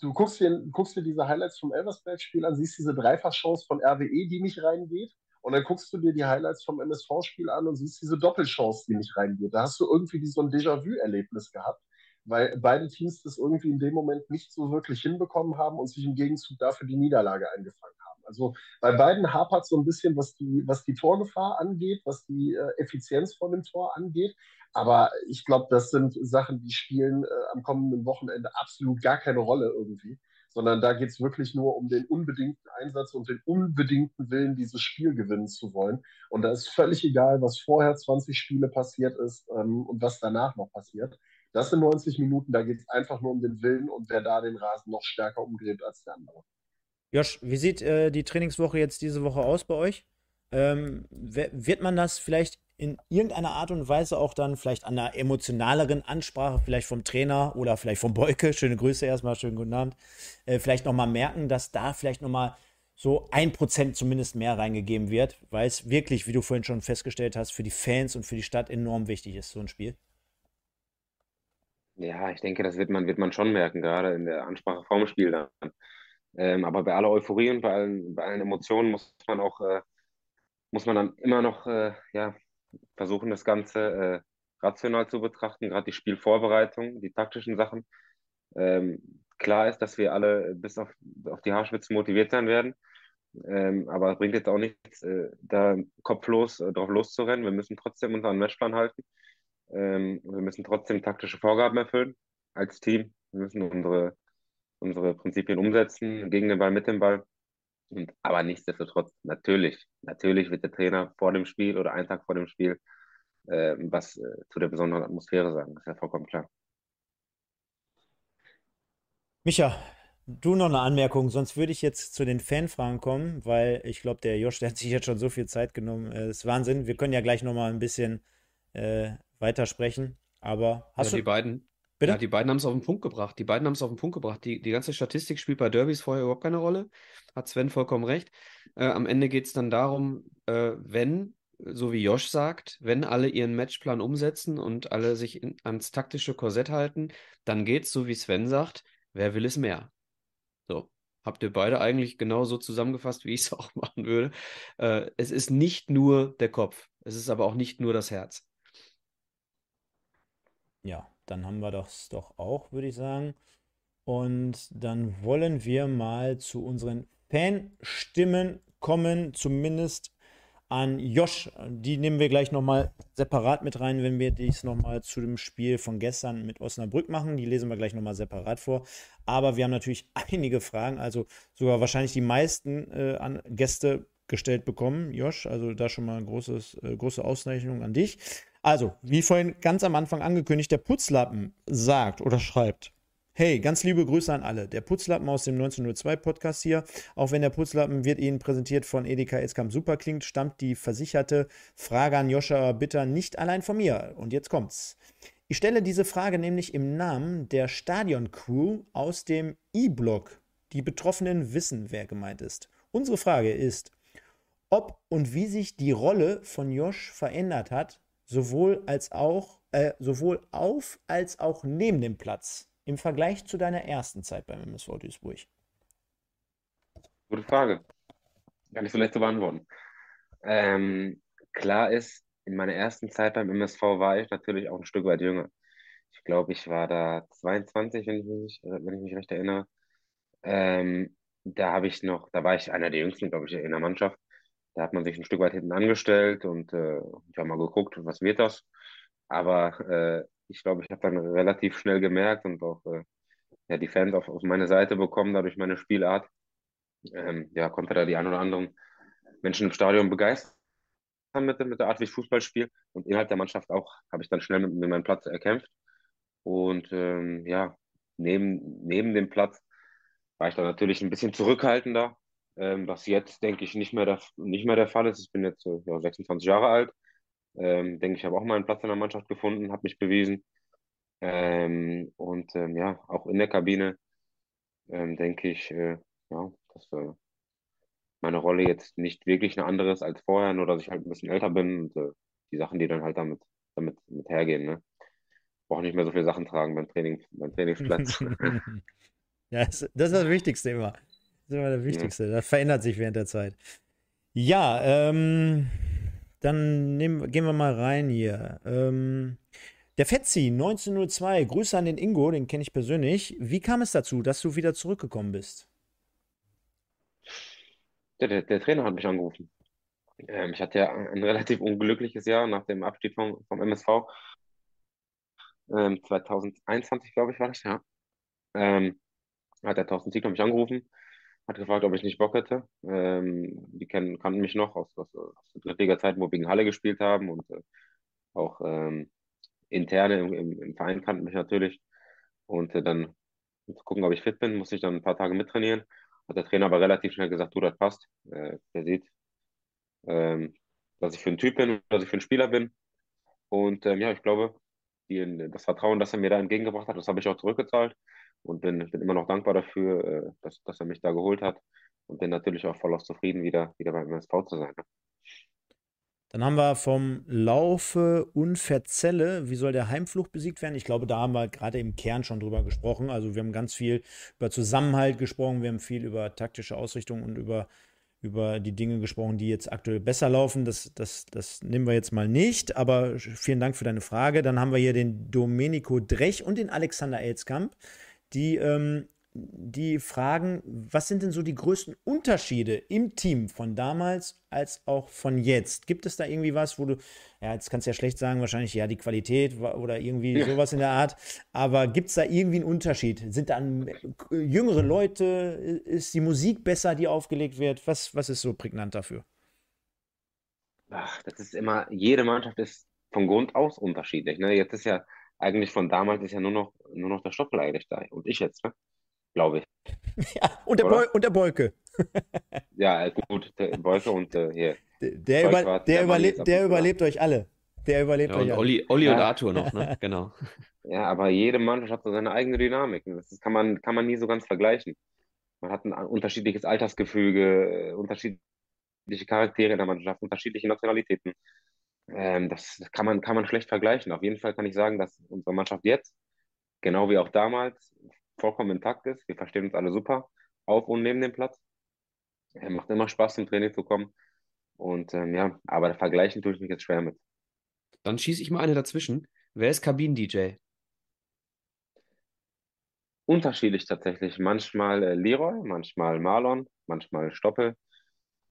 du guckst dir, guckst dir diese Highlights vom Elversberg-Spiel an, siehst diese Dreifachchance von RWE, die nicht reingeht. Und dann guckst du dir die Highlights vom MSV-Spiel an und siehst diese Doppelchance, die nicht reingeht. Da hast du irgendwie so ein Déjà-vu-Erlebnis gehabt weil beide Teams das irgendwie in dem Moment nicht so wirklich hinbekommen haben und sich im Gegenzug dafür die Niederlage eingefangen haben. Also bei beiden hapert so ein bisschen, was die, was die Torgefahr angeht, was die äh, Effizienz von dem Tor angeht. Aber ich glaube, das sind Sachen, die spielen äh, am kommenden Wochenende absolut gar keine Rolle irgendwie, sondern da geht es wirklich nur um den unbedingten Einsatz und den unbedingten Willen, dieses Spiel gewinnen zu wollen. Und da ist völlig egal, was vorher 20 Spiele passiert ist ähm, und was danach noch passiert. Das sind 90 Minuten, da geht es einfach nur um den Willen und wer da den Rasen noch stärker umgräbt als der andere. Josh, wie sieht äh, die Trainingswoche jetzt diese Woche aus bei euch? Ähm, wird man das vielleicht in irgendeiner Art und Weise auch dann vielleicht an einer emotionaleren Ansprache, vielleicht vom Trainer oder vielleicht vom Beuke, schöne Grüße erstmal, schönen guten Abend, äh, vielleicht nochmal merken, dass da vielleicht nochmal so ein Prozent zumindest mehr reingegeben wird, weil es wirklich, wie du vorhin schon festgestellt hast, für die Fans und für die Stadt enorm wichtig ist, so ein Spiel. Ja, ich denke, das wird man, wird man schon merken, gerade in der Ansprache vorm Spiel dann. Ähm, aber bei aller Euphorie und bei allen, bei allen Emotionen muss man auch, äh, muss man dann immer noch äh, ja, versuchen, das Ganze äh, rational zu betrachten, gerade die Spielvorbereitung, die taktischen Sachen. Ähm, klar ist, dass wir alle bis auf, auf die Haarspitze motiviert sein werden. Ähm, aber es bringt jetzt auch nichts, äh, da kopflos äh, drauf loszurennen. Wir müssen trotzdem unseren Matchplan halten. Ähm, wir müssen trotzdem taktische Vorgaben erfüllen als Team. Wir müssen unsere, unsere Prinzipien umsetzen, gegen den Ball, mit dem Ball. Und, aber nichtsdestotrotz, natürlich, natürlich wird der Trainer vor dem Spiel oder einen Tag vor dem Spiel äh, was äh, zu der besonderen Atmosphäre sagen. Das ist ja vollkommen klar. Micha, du noch eine Anmerkung, sonst würde ich jetzt zu den Fanfragen kommen, weil ich glaube, der Josh, der hat sich jetzt schon so viel Zeit genommen. Das äh, ist Wahnsinn. Wir können ja gleich noch mal ein bisschen äh, weitersprechen. Aber hast ja, du. Die beiden, Bitte? Ja, die beiden haben es auf den Punkt gebracht. Die beiden haben es auf den Punkt gebracht. Die, die ganze Statistik spielt bei Derbys vorher überhaupt keine Rolle. Hat Sven vollkommen recht. Äh, am Ende geht es dann darum, äh, wenn, so wie Josh sagt, wenn alle ihren Matchplan umsetzen und alle sich in, ans taktische Korsett halten, dann geht es, so wie Sven sagt, wer will es mehr? So. Habt ihr beide eigentlich genauso zusammengefasst, wie ich es auch machen würde? Äh, es ist nicht nur der Kopf, es ist aber auch nicht nur das Herz. Ja, dann haben wir das doch auch, würde ich sagen. Und dann wollen wir mal zu unseren Fanstimmen kommen, zumindest an Josh. Die nehmen wir gleich nochmal separat mit rein, wenn wir dies nochmal zu dem Spiel von gestern mit Osnabrück machen. Die lesen wir gleich nochmal separat vor. Aber wir haben natürlich einige Fragen, also sogar wahrscheinlich die meisten äh, an Gäste gestellt bekommen. Josh, also da schon mal ein großes, äh, große Auszeichnung an dich. Also, wie vorhin ganz am Anfang angekündigt, der Putzlappen sagt oder schreibt. Hey, ganz liebe Grüße an alle. Der Putzlappen aus dem 1902 Podcast hier. Auch wenn der Putzlappen wird Ihnen präsentiert von Edeka Eskamp super klingt, stammt die versicherte Frage an Joscha Bitter nicht allein von mir. Und jetzt kommt's. Ich stelle diese Frage nämlich im Namen der Stadion-Crew aus dem E-Blog. Die Betroffenen wissen, wer gemeint ist. Unsere Frage ist, ob und wie sich die Rolle von Josh verändert hat, sowohl als auch, äh, sowohl auf als auch neben dem Platz im Vergleich zu deiner ersten Zeit beim MSV Duisburg? Gute Frage. Gar nicht so leicht zu beantworten. Ähm, klar ist, in meiner ersten Zeit beim MSV war ich natürlich auch ein Stück weit jünger. Ich glaube, ich war da 22, wenn ich mich, wenn ich mich recht erinnere. Ähm, da habe ich noch, da war ich einer der jüngsten, glaube ich, in der Mannschaft. Da hat man sich ein Stück weit hinten angestellt und äh, ich habe mal geguckt, was wird das. Aber äh, ich glaube, ich habe dann relativ schnell gemerkt und auch äh, ja, die Fans auf, auf meine Seite bekommen, dadurch meine Spielart. Ähm, ja, konnte da die ein oder anderen Menschen im Stadion begeistern mit, mit der Art, wie ich Fußball spiele. Und innerhalb der Mannschaft auch habe ich dann schnell mit, mit meinen Platz erkämpft. Und ähm, ja, neben, neben dem Platz war ich dann natürlich ein bisschen zurückhaltender, ähm, was jetzt, denke ich, nicht mehr, der, nicht mehr der Fall ist. Ich bin jetzt ja, 26 Jahre alt. Ähm, denke ich, habe auch meinen Platz in der Mannschaft gefunden, habe mich bewiesen. Ähm, und ähm, ja, auch in der Kabine ähm, denke ich, äh, ja, dass äh, meine Rolle jetzt nicht wirklich eine andere ist als vorher, nur dass ich halt ein bisschen älter bin und äh, die Sachen, die dann halt damit, damit mit hergehen. Ne? Brauche nicht mehr so viele Sachen tragen beim Training, beim Trainingsplatz. ja, das, ist das Wichtigste immer. Das ist immer das Wichtigste. Das verändert sich während der Zeit. Ja, ähm, dann nehmen, gehen wir mal rein hier. Ähm, der Fetzi 1902, Grüße an den Ingo, den kenne ich persönlich. Wie kam es dazu, dass du wieder zurückgekommen bist? Der, der, der Trainer hat mich angerufen. Ähm, ich hatte ja ein relativ unglückliches Jahr nach dem Abstieg vom, vom MSV. Ähm, 2021, glaube ich, war das, ja. Ähm, hat der Thorsten Ziegler mich angerufen, hat gefragt, ob ich nicht Bock hätte. Ähm, die kennen, kannten mich noch aus, aus, aus der Drittliga-Zeit, wo wir gegen Halle gespielt haben und äh, auch ähm, interne im, im, im, Verein kannten mich natürlich. Und äh, dann gucken, ob ich fit bin, musste ich dann ein paar Tage mittrainieren. Hat der Trainer aber relativ schnell gesagt, du, das passt. Äh, der sieht, ähm, was ich für ein Typ bin, was ich für ein Spieler bin. Und ähm, ja, ich glaube, die, das Vertrauen, das er mir da entgegengebracht hat, das habe ich auch zurückgezahlt und bin, bin immer noch dankbar dafür, äh, dass, dass er mich da geholt hat und bin natürlich auch voll aus zufrieden, wieder, wieder beim MSV zu sein. Ne? Dann haben wir vom Laufe Unverzelle, wie soll der Heimfluch besiegt werden? Ich glaube, da haben wir gerade im Kern schon drüber gesprochen. Also wir haben ganz viel über Zusammenhalt gesprochen, wir haben viel über taktische Ausrichtung und über über die Dinge gesprochen, die jetzt aktuell besser laufen. Das, das, das nehmen wir jetzt mal nicht, aber vielen Dank für deine Frage. Dann haben wir hier den Domenico Drech und den Alexander Elskamp, die ähm, die fragen, was sind denn so die größten Unterschiede im Team von damals als auch von jetzt? Gibt es da irgendwie was, wo du, ja, jetzt kannst du ja schlecht sagen, wahrscheinlich ja die Qualität oder irgendwie ja. sowas in der Art, aber gibt es da irgendwie einen Unterschied? Sind dann jüngere Leute, ist die Musik besser, die aufgelegt wird? Was, was ist so prägnant dafür? Ach, das ist immer, jede Mannschaft ist von Grund aus unterschiedlich. Ne? Jetzt ist ja eigentlich von damals ist ja nur noch, nur noch der Stoppel eigentlich da und ich jetzt. Ne? glaube ich. Ja, und der, Bol und der Bolke. ja, gut, der Bolke und äh, hier. Der, der, über, der, der überlebt, der überlebt euch alle. Der überlebt ja, euch alle. Olli, Olli ja. und Arthur noch, ne? Genau. Ja, aber jede Mannschaft hat so seine eigene Dynamik. Das kann man, kann man nie so ganz vergleichen. Man hat ein unterschiedliches Altersgefüge, äh, unterschiedliche Charaktere in der Mannschaft, unterschiedliche Nationalitäten. Ähm, das kann man, kann man schlecht vergleichen. Auf jeden Fall kann ich sagen, dass unsere Mannschaft jetzt, genau wie auch damals, vollkommen intakt ist. Wir verstehen uns alle super auf und neben dem Platz. Er macht immer Spaß, zum Training zu kommen. Und ähm, ja, aber vergleichen tue ich mich jetzt schwer mit. Dann schieße ich mal eine dazwischen. Wer ist Kabinen-DJ? Unterschiedlich tatsächlich. Manchmal äh, Leroy, manchmal Marlon, manchmal Stoppel.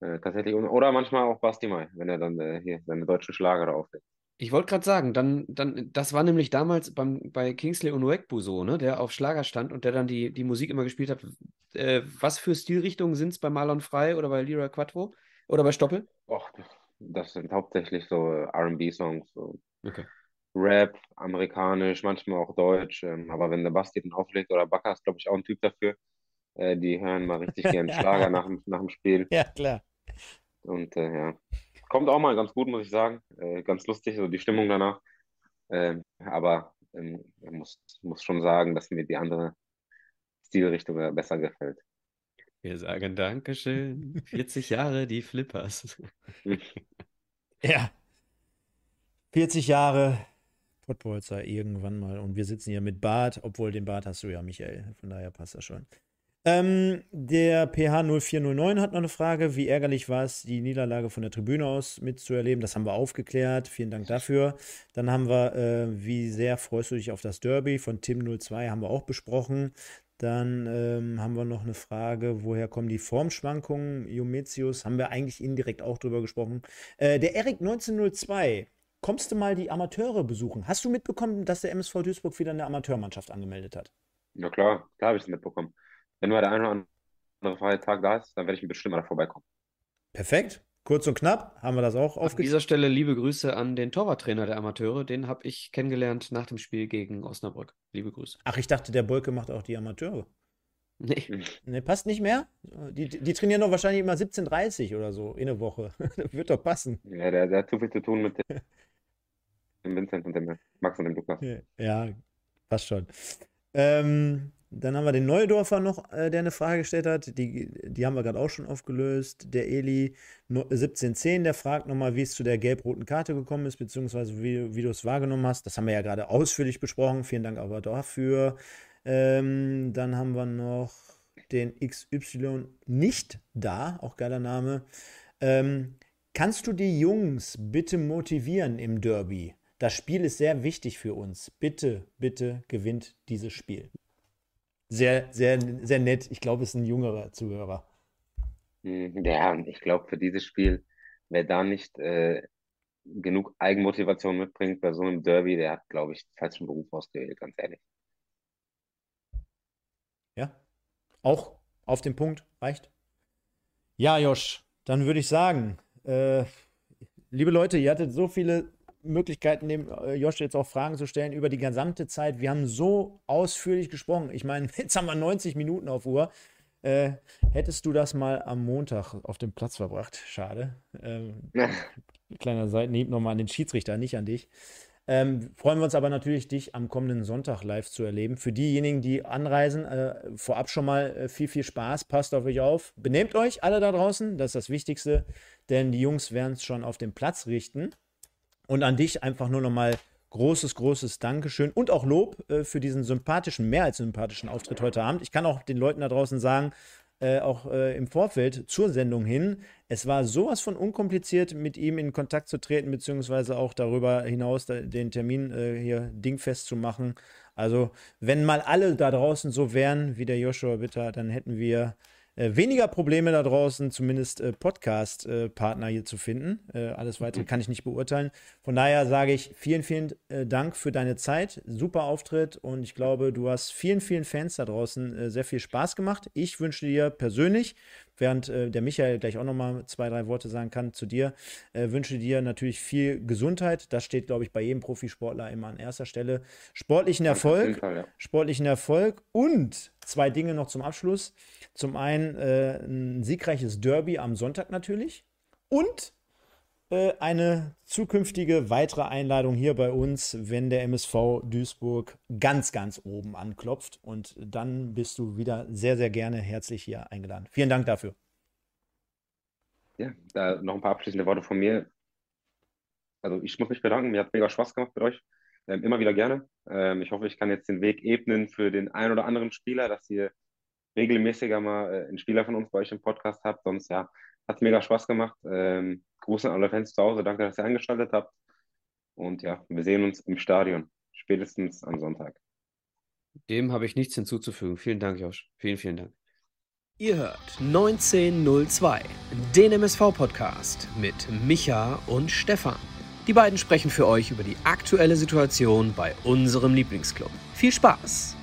Äh, tatsächlich, oder manchmal auch Basti Mai, wenn er dann äh, hier seine deutschen Schlager da auflegt. Ich wollte gerade sagen, dann, dann, das war nämlich damals beim, bei Kingsley Onwekbu so, ne, der auf Schlager stand und der dann die, die Musik immer gespielt hat. Äh, was für Stilrichtungen sind es bei Marlon Frey oder bei Lyra Quattro oder bei Stoppel? Och, das sind hauptsächlich so RB-Songs, so okay. Rap, amerikanisch, manchmal auch Deutsch. Ähm, aber wenn der Basti dann auflegt oder Bakker ist, glaube ich, auch ein Typ dafür. Äh, die hören mal richtig gerne Schlager nach, nach dem Spiel. Ja, klar. Und äh, ja. Kommt auch mal ganz gut, muss ich sagen. Äh, ganz lustig, so die Stimmung danach. Ähm, aber ähm, ich muss, muss schon sagen, dass mir die andere Stilrichtung besser gefällt. Wir sagen Dankeschön. 40 Jahre die Flippers. ja. 40 Jahre Pottbolzer irgendwann mal. Und wir sitzen hier mit Bart, obwohl den Bart hast du ja, Michael. Von daher passt das schon. Ähm, der PH 0409 hat noch eine Frage. Wie ärgerlich war es, die Niederlage von der Tribüne aus mitzuerleben? Das haben wir aufgeklärt. Vielen Dank dafür. Dann haben wir, äh, wie sehr freust du dich auf das Derby von Tim02, haben wir auch besprochen. Dann ähm, haben wir noch eine Frage, woher kommen die Formschwankungen? Iometius, haben wir eigentlich indirekt auch drüber gesprochen. Äh, der Erik 1902, kommst du mal die Amateure besuchen? Hast du mitbekommen, dass der MSV Duisburg wieder eine Amateurmannschaft angemeldet hat? Ja klar, klar habe ich es mitbekommen wenn nur der eine oder andere freie Tag da ist, dann werde ich bestimmt mal da vorbeikommen. Perfekt. Kurz und knapp haben wir das auch aufgeklärt. An dieser Stelle liebe Grüße an den Torwarttrainer der Amateure. Den habe ich kennengelernt nach dem Spiel gegen Osnabrück. Liebe Grüße. Ach, ich dachte, der Bolke macht auch die Amateure. Nee. Nee, passt nicht mehr? Die, die trainieren doch wahrscheinlich immer 17.30 oder so in der Woche. das wird doch passen. Ja, der, der, hat zu viel zu tun mit dem Vincent und dem Max und dem Lukas. Ja, passt schon. Ähm, dann haben wir den Neudorfer noch, äh, der eine Frage gestellt hat. Die, die haben wir gerade auch schon aufgelöst. Der Eli 1710, der fragt nochmal, wie es zu der gelb-roten Karte gekommen ist, beziehungsweise wie, wie du es wahrgenommen hast. Das haben wir ja gerade ausführlich besprochen. Vielen Dank aber dafür. Ähm, dann haben wir noch den XY nicht da, auch geiler Name. Ähm, kannst du die Jungs bitte motivieren im Derby? Das Spiel ist sehr wichtig für uns. Bitte, bitte gewinnt dieses Spiel sehr, sehr, sehr nett. Ich glaube, es ist ein jüngerer Zuhörer. Hm, ja, ich glaube, für dieses Spiel, wer da nicht äh, genug Eigenmotivation mitbringt bei so einem Derby, der hat, glaube ich, den falschen Beruf ausgewählt, ganz ehrlich. Ja. auch auf den Punkt, reicht. Ja, Josh, dann würde ich sagen, äh, liebe Leute, ihr hattet so viele Möglichkeiten, dem äh, Josh jetzt auch Fragen zu stellen über die gesamte Zeit. Wir haben so ausführlich gesprochen. Ich meine, jetzt haben wir 90 Minuten auf Uhr. Äh, hättest du das mal am Montag auf dem Platz verbracht? Schade. Ähm, kleiner Seitenhieb nochmal an den Schiedsrichter, nicht an dich. Ähm, freuen wir uns aber natürlich, dich am kommenden Sonntag live zu erleben. Für diejenigen, die anreisen, äh, vorab schon mal äh, viel, viel Spaß. Passt auf euch auf. Benehmt euch alle da draußen, das ist das Wichtigste, denn die Jungs werden es schon auf dem Platz richten. Und an dich einfach nur nochmal großes, großes Dankeschön und auch Lob äh, für diesen sympathischen, mehr als sympathischen Auftritt heute Abend. Ich kann auch den Leuten da draußen sagen, äh, auch äh, im Vorfeld zur Sendung hin, es war sowas von unkompliziert, mit ihm in Kontakt zu treten, beziehungsweise auch darüber hinaus da, den Termin äh, hier dingfest zu machen. Also, wenn mal alle da draußen so wären wie der Joshua Bitter, dann hätten wir äh, weniger Probleme da draußen, zumindest äh, Podcast-Partner hier zu finden. Äh, alles weitere mhm. kann ich nicht beurteilen. Von daher sage ich vielen, vielen äh, Dank für deine Zeit. Super Auftritt und ich glaube, du hast vielen, vielen Fans da draußen äh, sehr viel Spaß gemacht. Ich wünsche dir persönlich während äh, der Michael gleich auch nochmal zwei, drei Worte sagen kann zu dir. Äh, wünsche dir natürlich viel Gesundheit. Das steht, glaube ich, bei jedem Profisportler immer an erster Stelle. Sportlichen Erfolg, Fall, ja. sportlichen Erfolg und zwei Dinge noch zum Abschluss. Zum einen äh, ein siegreiches Derby am Sonntag natürlich und äh, eine zukünftige weitere Einladung hier bei uns, wenn der MSV Duisburg ganz, ganz oben anklopft. Und dann bist du wieder sehr, sehr gerne herzlich hier eingeladen. Vielen Dank dafür. Ja, da noch ein paar abschließende Worte von mir. Also ich muss mich bedanken, mir hat mega Spaß gemacht mit euch. Ähm, immer wieder gerne. Ähm, ich hoffe, ich kann jetzt den Weg ebnen für den einen oder anderen Spieler, dass ihr regelmäßiger mal äh, einen Spieler von uns bei euch im Podcast habt. Sonst ja, hat mega Spaß gemacht. Ähm, Gruß an alle Fans zu Hause. Danke, dass ihr eingeschaltet habt. Und ja, wir sehen uns im Stadion. Spätestens am Sonntag. Dem habe ich nichts hinzuzufügen. Vielen Dank, Josh. Vielen, vielen Dank. Ihr hört 1902, den MSV-Podcast mit Micha und Stefan. Die beiden sprechen für euch über die aktuelle Situation bei unserem Lieblingsclub. Viel Spaß!